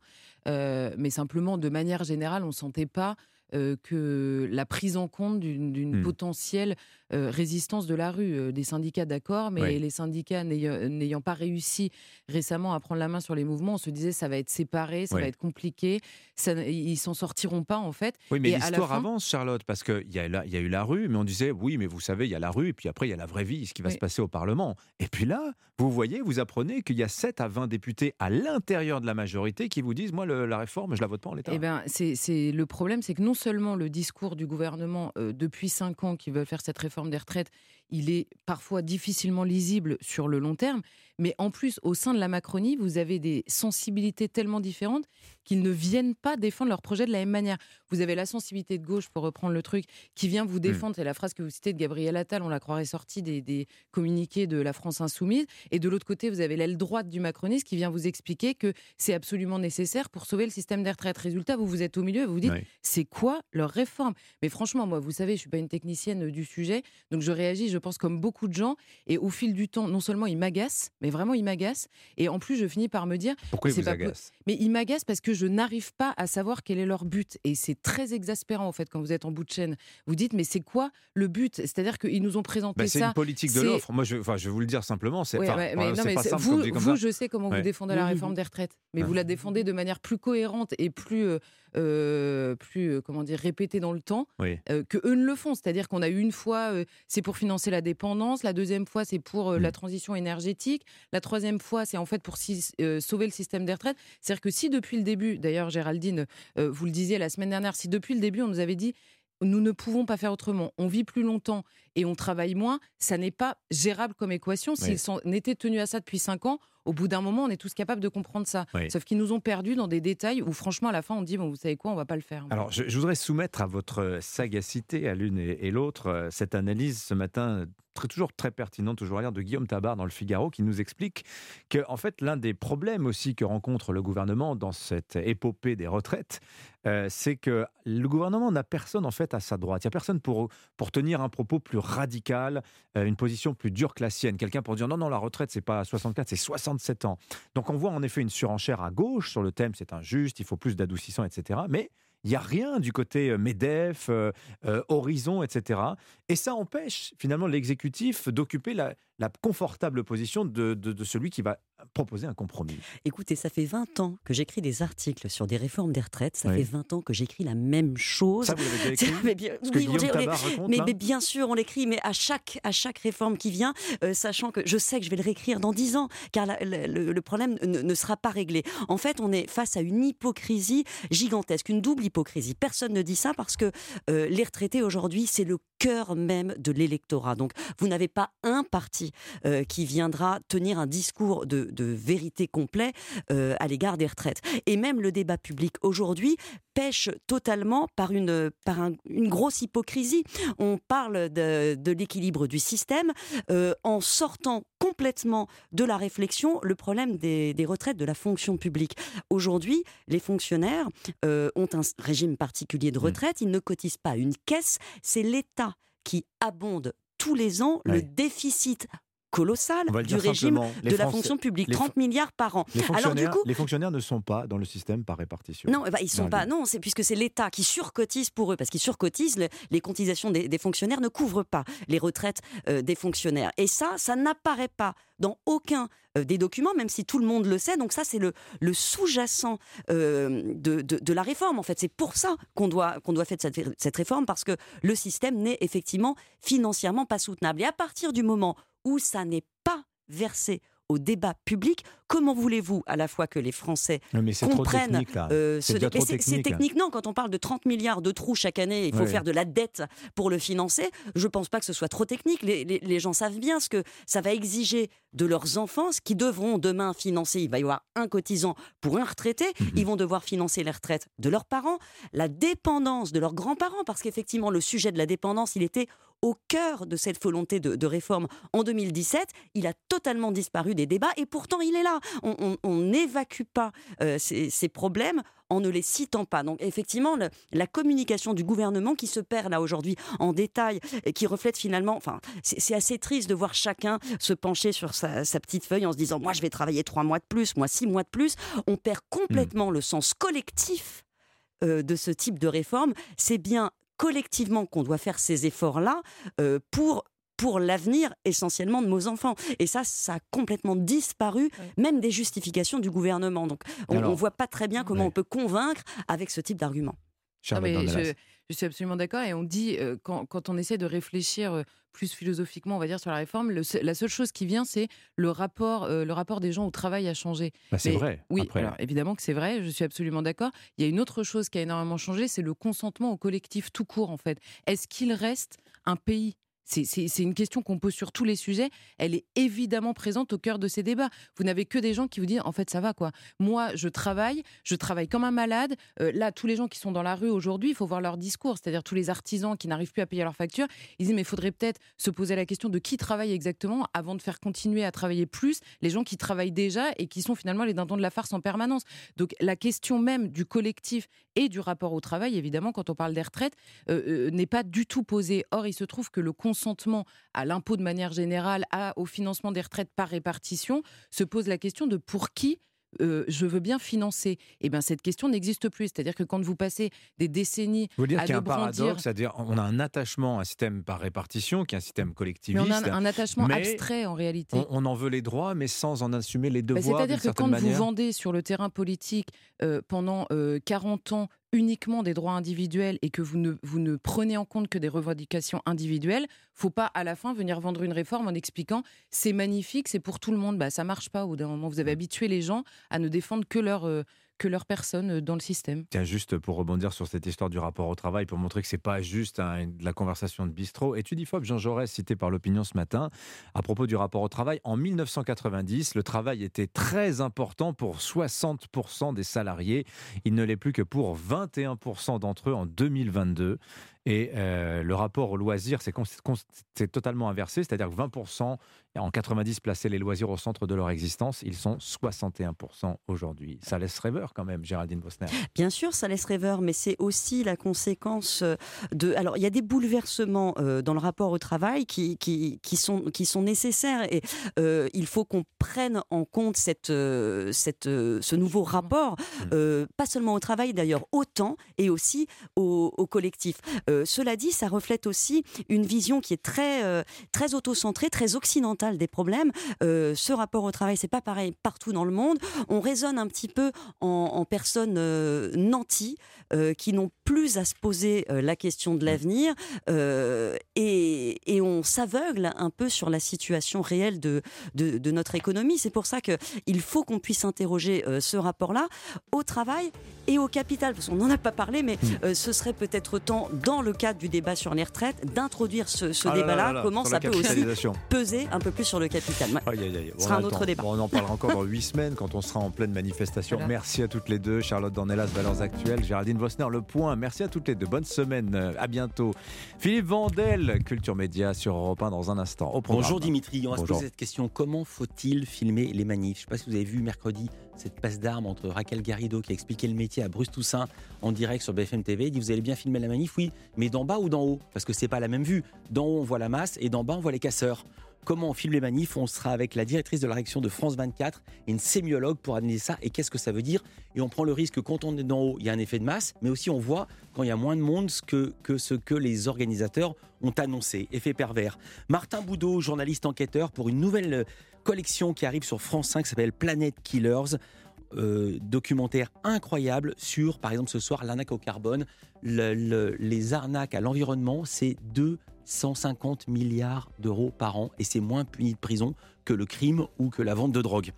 Euh, mais simplement, de manière générale, on ne sentait pas euh, que la prise en compte d'une d'une Hmm. potentielle euh, résistance de la rue. Euh, des syndicats, d'accord, mais les syndicats n'ayant n'ayant pas réussi récemment à prendre la main sur les mouvements, on se disait ça va être séparé, ça va être compliqué, ça, ils s'en sortiront pas en fait. Oui, mais l'histoire fin- avance, Charlotte, parce qu'il y, y a eu la rue, mais on disait, oui, mais vous savez, il y a la rue, et puis après, il y a la vraie vie, ce qui va Oui. se passer au Parlement. Et puis là, vous voyez, vous apprenez qu'il y a 7 à 20 députés à l'intérieur de la majorité qui vous disent, moi, le- la réforme, je la vote pas en l'état. Eh ben, c'est le problème, c'est que non seulement le discours du gouvernement euh, depuis cinq ans qui veulent faire cette réforme des retraites, il est parfois difficilement lisible sur le long terme, mais en plus, au sein de la Macronie, vous avez des sensibilités tellement différentes qu'ils ne viennent pas défendre leur projet de la même manière. Vous avez la sensibilité de gauche, pour reprendre le truc, qui vient vous défendre, c'est la phrase que vous citez de Gabriel Attal, on la croirait sortie des, des communiqués de la France insoumise, et de l'autre côté, vous avez l'aile droite du macronisme qui vient vous expliquer que c'est absolument nécessaire pour sauver le système des retraites. Résultat, vous vous êtes au milieu et vous vous dites, c'est quoi leur réforme? Mais franchement, moi, vous savez, je suis pas une technicienne du sujet, donc je réagis, je pense, comme beaucoup de gens, et au fil du temps, non seulement il m'agace, mais vraiment il m'agace, et en plus, je finis par me dire, Pourquoi il c'est vous pas po- agace Mais il m'agace parce que je n'arrive pas à savoir quel est leur but, et c'est très exaspérant en fait quand vous êtes en bout de chaîne. Vous dites, mais c'est quoi le but? C'est-à-dire qu'ils nous ont présenté Bah, c'est ça. une politique de c'est- l'offre. Moi, je, enfin, je vais vous le dire simplement. C'est Ouais, mais non, c'est mais pas c'est- simple vous, comme dit comme vous, ça. je sais comment Ouais. vous défendez la réforme des retraites, mais vous la défendez de manière plus cohérente et plus, euh, euh, plus euh, comment dire, répétée dans le temps Oui. euh, que eux ne le font. C'est-à-dire qu'on a eu une fois, euh, c'est pour financer la dépendance, la deuxième fois, c'est pour la transition énergétique, la troisième fois, c'est en fait pour si- sauver le système des retraites. C'est-à-dire que si depuis le début, d'ailleurs Géraldine, vous le disiez la semaine dernière, si depuis le début on nous avait dit nous ne pouvons pas faire autrement. On vit plus longtemps et on travaille moins. Ça n'est pas gérable comme équation. S'ils Oui. étaient tenus à ça depuis cinq ans, au bout d'un moment, on est tous capables de comprendre ça. Oui. Sauf qu'ils nous ont perdus dans des détails où, franchement, à la fin, on dit bon, vous savez quoi, on va pas le faire. Alors, je, je voudrais soumettre à votre sagacité, à l'une et, et l'autre, euh, cette analyse ce matin, très, toujours très pertinente, toujours à lire, de Guillaume Tabar dans le Figaro, qui nous explique que, en fait, l'un des problèmes aussi que rencontre le gouvernement dans cette épopée des retraites, euh, c'est que le gouvernement n'a personne, en fait, à sa droite. Il n'y a personne pour, pour tenir un propos plus radical, euh, une position plus dure que la sienne. Quelqu'un pour dire non, non, la retraite, c'est pas 64, c'est 67 ans. Donc, on voit en effet une surenchère à gauche sur le thème, c'est injuste, il faut plus d'adoucissant, etc. Mais il n'y a rien du côté euh, MEDEF, euh, Horizon, etc. Et ça empêche finalement l'exécutif d'occuper la, la confortable position de, de- de celui qui va proposer un compromis. Écoutez, ça fait 20 ans que j'écris des articles sur des réformes des retraites. Ça Oui. fait 20 ans que j'écris la même chose. Ça, vous l'avez déjà écrit Mais bien, oui, on raconte, mais, mais bien sûr, on l'écrit, mais à chaque, à chaque réforme qui vient, euh, sachant que je sais que je vais le réécrire dans 10 ans, car la- la- le, le problème ne, ne sera pas réglé. En fait, on est face à une hypocrisie gigantesque, une double hypocrisie. Personne ne dit ça parce que euh, les retraités aujourd'hui, c'est le cœur même de l'électorat. Donc, vous n'avez pas un parti euh, qui viendra tenir un discours de, de vérité complet euh, à l'égard des retraites. Et même le débat public aujourd'hui pêche totalement par une, par un- une grosse hypocrisie. On parle de, de l'équilibre du système euh, en sortant complètement de la réflexion le problème des, des retraites de la fonction publique. Aujourd'hui, les fonctionnaires euh, ont un régime particulier de Mmh. retraite, ils ne cotisent pas une caisse, c'est l'État qui abonde tous les ans le déficit colossal On va le du régime de la fonction publique, les 30 milliards par an. Les Alors du fonctionnaires, coup, les fonctionnaires ne sont pas dans le système par répartition. non, eh ben, ils sont pas. Non, c'est puisque c'est l'État qui surcotise pour eux, parce qu'ils surcotisent. le- les cotisations des, des fonctionnaires ne couvrent pas les retraites euh, des fonctionnaires. Et ça, ça n'apparaît pas dans aucun euh, des documents, même si tout le monde le sait. Donc ça, c'est le, le sous-jacent euh, de, de- de la réforme. En fait, c'est pour ça qu'on doit qu'on doit faire cette, cette réforme, parce que le système n'est effectivement financièrement pas soutenable. Et à partir du moment où ça n'est pas versé au débat public, comment voulez-vous à la fois que les Français mais trop comprennent euh, ce- trop c'est- technique. non quand on parle de 30 milliards de trous chaque année il faut Ouais. faire de la dette pour le financer je pense pas que ce soit trop technique les, les- les gens savent bien ce que ça va exiger de leurs enfants ce qu'ils devront demain financer il va y avoir un cotisant pour un retraité Mhm. ils vont devoir financer les retraites de leurs parents la dépendance de leurs grands-parents parce qu'effectivement le sujet de la dépendance il était au cœur de cette volonté de, de réforme en 2017. Il a totalement disparu des débats et pourtant il est là. On- n'évacue pas euh, ces, ces problèmes en ne les citant pas. Donc effectivement, le- la communication du gouvernement qui se perd là aujourd'hui en détail et qui reflète finalement, enfin, c'est assez triste de voir chacun se pencher sur sa, sa petite feuille en se disant, moi je vais travailler trois mois de plus, moi six mois de plus. On perd complètement le sens collectif euh, de ce type de réforme. C'est bien collectivement qu'on doit faire ces efforts-là euh, pour pour l'avenir essentiellement de nos enfants. Et ça, ça a complètement disparu, même des justifications du gouvernement. Donc on ne voit pas très bien comment on peut convaincre avec ce type d'argument. Je, je suis absolument d'accord. Et on dit, euh, quand, quand on essaie de réfléchir euh, plus philosophiquement, on va dire, sur la réforme, le la seule chose qui vient, c'est le rapport, euh, le rapport des gens au travail a changé. Bah, c'est vrai, Oui, après. alors, évidemment que c'est vrai, je suis absolument d'accord. Il y a une autre chose qui a énormément changé, c'est le consentement au collectif tout court, en fait. Est-ce qu'il reste un pays c'est- une question qu'on pose sur tous les sujets. Elle est évidemment présente au cœur de ces débats. Vous n'avez que des gens qui vous disent en fait ça va quoi. Moi je travaille, je travaille comme un malade. Euh, là tous les gens qui sont dans la rue aujourd'hui, il faut voir leur discours, c'est-à-dire tous les artisans qui n'arrivent plus à payer leurs factures. Ils disent mais il faudrait peut-être se poser la question de qui travaille exactement avant de faire continuer à travailler plus les gens qui travaillent déjà et qui sont finalement les dindons de la farce en permanence. Donc la question même du collectif et du rapport au travail, évidemment, quand on parle des retraites, euh, euh, n'est pas du tout posée. Or, il se trouve que le consentement à l'impôt de manière générale, à, au financement des retraites par répartition, se pose la question de pour qui euh, je veux bien financer. Et bien cette question n'existe plus. C'est-à-dire que quand vous passez des décennies Vous dire qu'il y a un brandir- paradoxe, c'est-à-dire on a un attachement à un système par répartition, qui est un système mais collectiviste. on a un, un attachement abstrait en réalité. On, on en veut les droits, mais sans en assumer les Bah, devoirs. C'est-à-dire que quand vous vendez sur le terrain politique euh, pendant euh, 40 ans uniquement des droits individuels et que vous ne, vous ne prenez en compte que des revendications individuelles, faut pas à la fin venir vendre une réforme en expliquant c'est magnifique, c'est pour tout le monde. Bah, ça marche pas. Au bout d'un moment, vous avez habitué les gens à ne défendre que leur, euh, que leur personne euh, dans le système. Tiens, juste pour rebondir sur cette histoire du rapport au travail, pour montrer que c'est pas juste de la conversation de bistrot. Étude IFOP, Jean Jaurès, cité par l'opinion ce matin, à propos du rapport au travail. En 1990, le travail était très important pour 60% des salariés. Il ne l'est plus que pour 21% d'entre eux en 2022. Et euh, le rapport au loisir, c'est totalement inversé, c'est-à-dire que 20% en 90 plaçaient les loisirs au centre de leur existence, ils sont 61% aujourd'hui. Ça laisse rêveur quand même, Géraldine Bosner. Bien sûr, ça laisse rêveur, mais c'est aussi la conséquence euh, de. Alors, il y a des bouleversements euh, dans le rapport au travail qui, qui, qui sont, qui sont nécessaires et euh, il faut qu'on prenne en compte cette, euh, cette, euh, ce nouveau rapport, euh, pas seulement au travail d'ailleurs, au temps et aussi au, au collectif. Euh, cela dit, ça reflète aussi une vision qui est très, euh, très auto-centrée, très occidentale des problèmes. Euh, ce rapport au travail, c'est pas pareil partout dans le monde. On raisonne un petit peu en, en personnes nanties qui n'ont plus à se poser la question de l'avenir et, et on s'aveugle un peu sur la situation réelle de, de, de notre économie. C'est pour ça qu'il faut qu'on puisse interroger ce rapport-là au travail et au capital, parce qu'on n'en a pas parlé, mais euh, ce serait peut-être temps, dans le cadre du débat sur les retraites, d'introduire ce, ce Ah là là débat-là, là là, comment ça peut aussi peser un peu plus sur le capital. Ouais. Aïe, aïe, aïe. Ce sera On un autre débat. Bon, on en parlera encore dans huit semaines quand on sera en pleine manifestation. Voilà. Merci à toutes les deux. Charlotte Dornelas, Valeurs Actuelles. Géraldine Vosner, Le Point. Merci à toutes les deux. Bonne semaine. À bientôt. Philippe Vandel, Culture Média sur Europe 1 dans un instant. Au. Bonjour Dimitri, on va se poser cette question. Comment faut-il filmer les manifs? Je ne sais pas si vous avez vu mercredi cette passe d'armes entre Raquel Garrido qui a expliqué le métier à Bruce Toussaint en direct sur BFM TV. Il dit Vous allez bien filmer la manif? Oui, mais d'en bas ou d'en haut? Parce que c'est pas la même vue. D'en haut, on voit la masse et d'en bas, on voit les casseurs. Comment on filme les manifs? On sera avec la directrice de la réaction de France 24 et une sémiologue pour analyser ça et qu'est-ce que ça veut dire? Et on prend le risque que quand on est d'en haut, il y a un effet de masse, mais aussi on voit quand il y a moins de monde que, que ce que les organisateurs ont annoncé. Effet pervers. Martin Boudot, journaliste enquêteur, pour une nouvelle collection qui arrive sur France 5 qui s'appelle Planet Killers. Euh, documentaire incroyable sur, par exemple, ce soir, l'arnaque au carbone. Le- le- les arnaques à l'environnement, c'est 250 milliards d'euros par an et c'est moins puni de prison que le crime ou que la vente de drogue.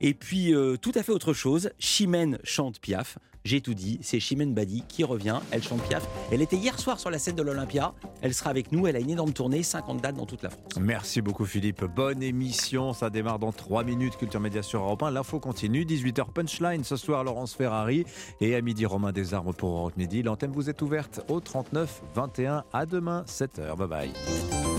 Et puis, euh, tout à fait autre chose, Chimène chante Piaf. J'ai tout dit, c'est Chimène Badi qui revient, elle chante Piaf. Elle était hier soir sur la scène de l'Olympia, elle sera avec nous, elle a une énorme tournée, 50 dates dans toute la France. Merci beaucoup Philippe. Bonne émission. Ça démarre dans 3 minutes. Culture Média sur Europe 1. L'info continue. 18h Punchline. Ce soir, Laurence Ferrari. Et à midi, Romain Desarmes pour Europe. L'antenne vous est ouverte au 39 21. À demain, 7h. Bye bye.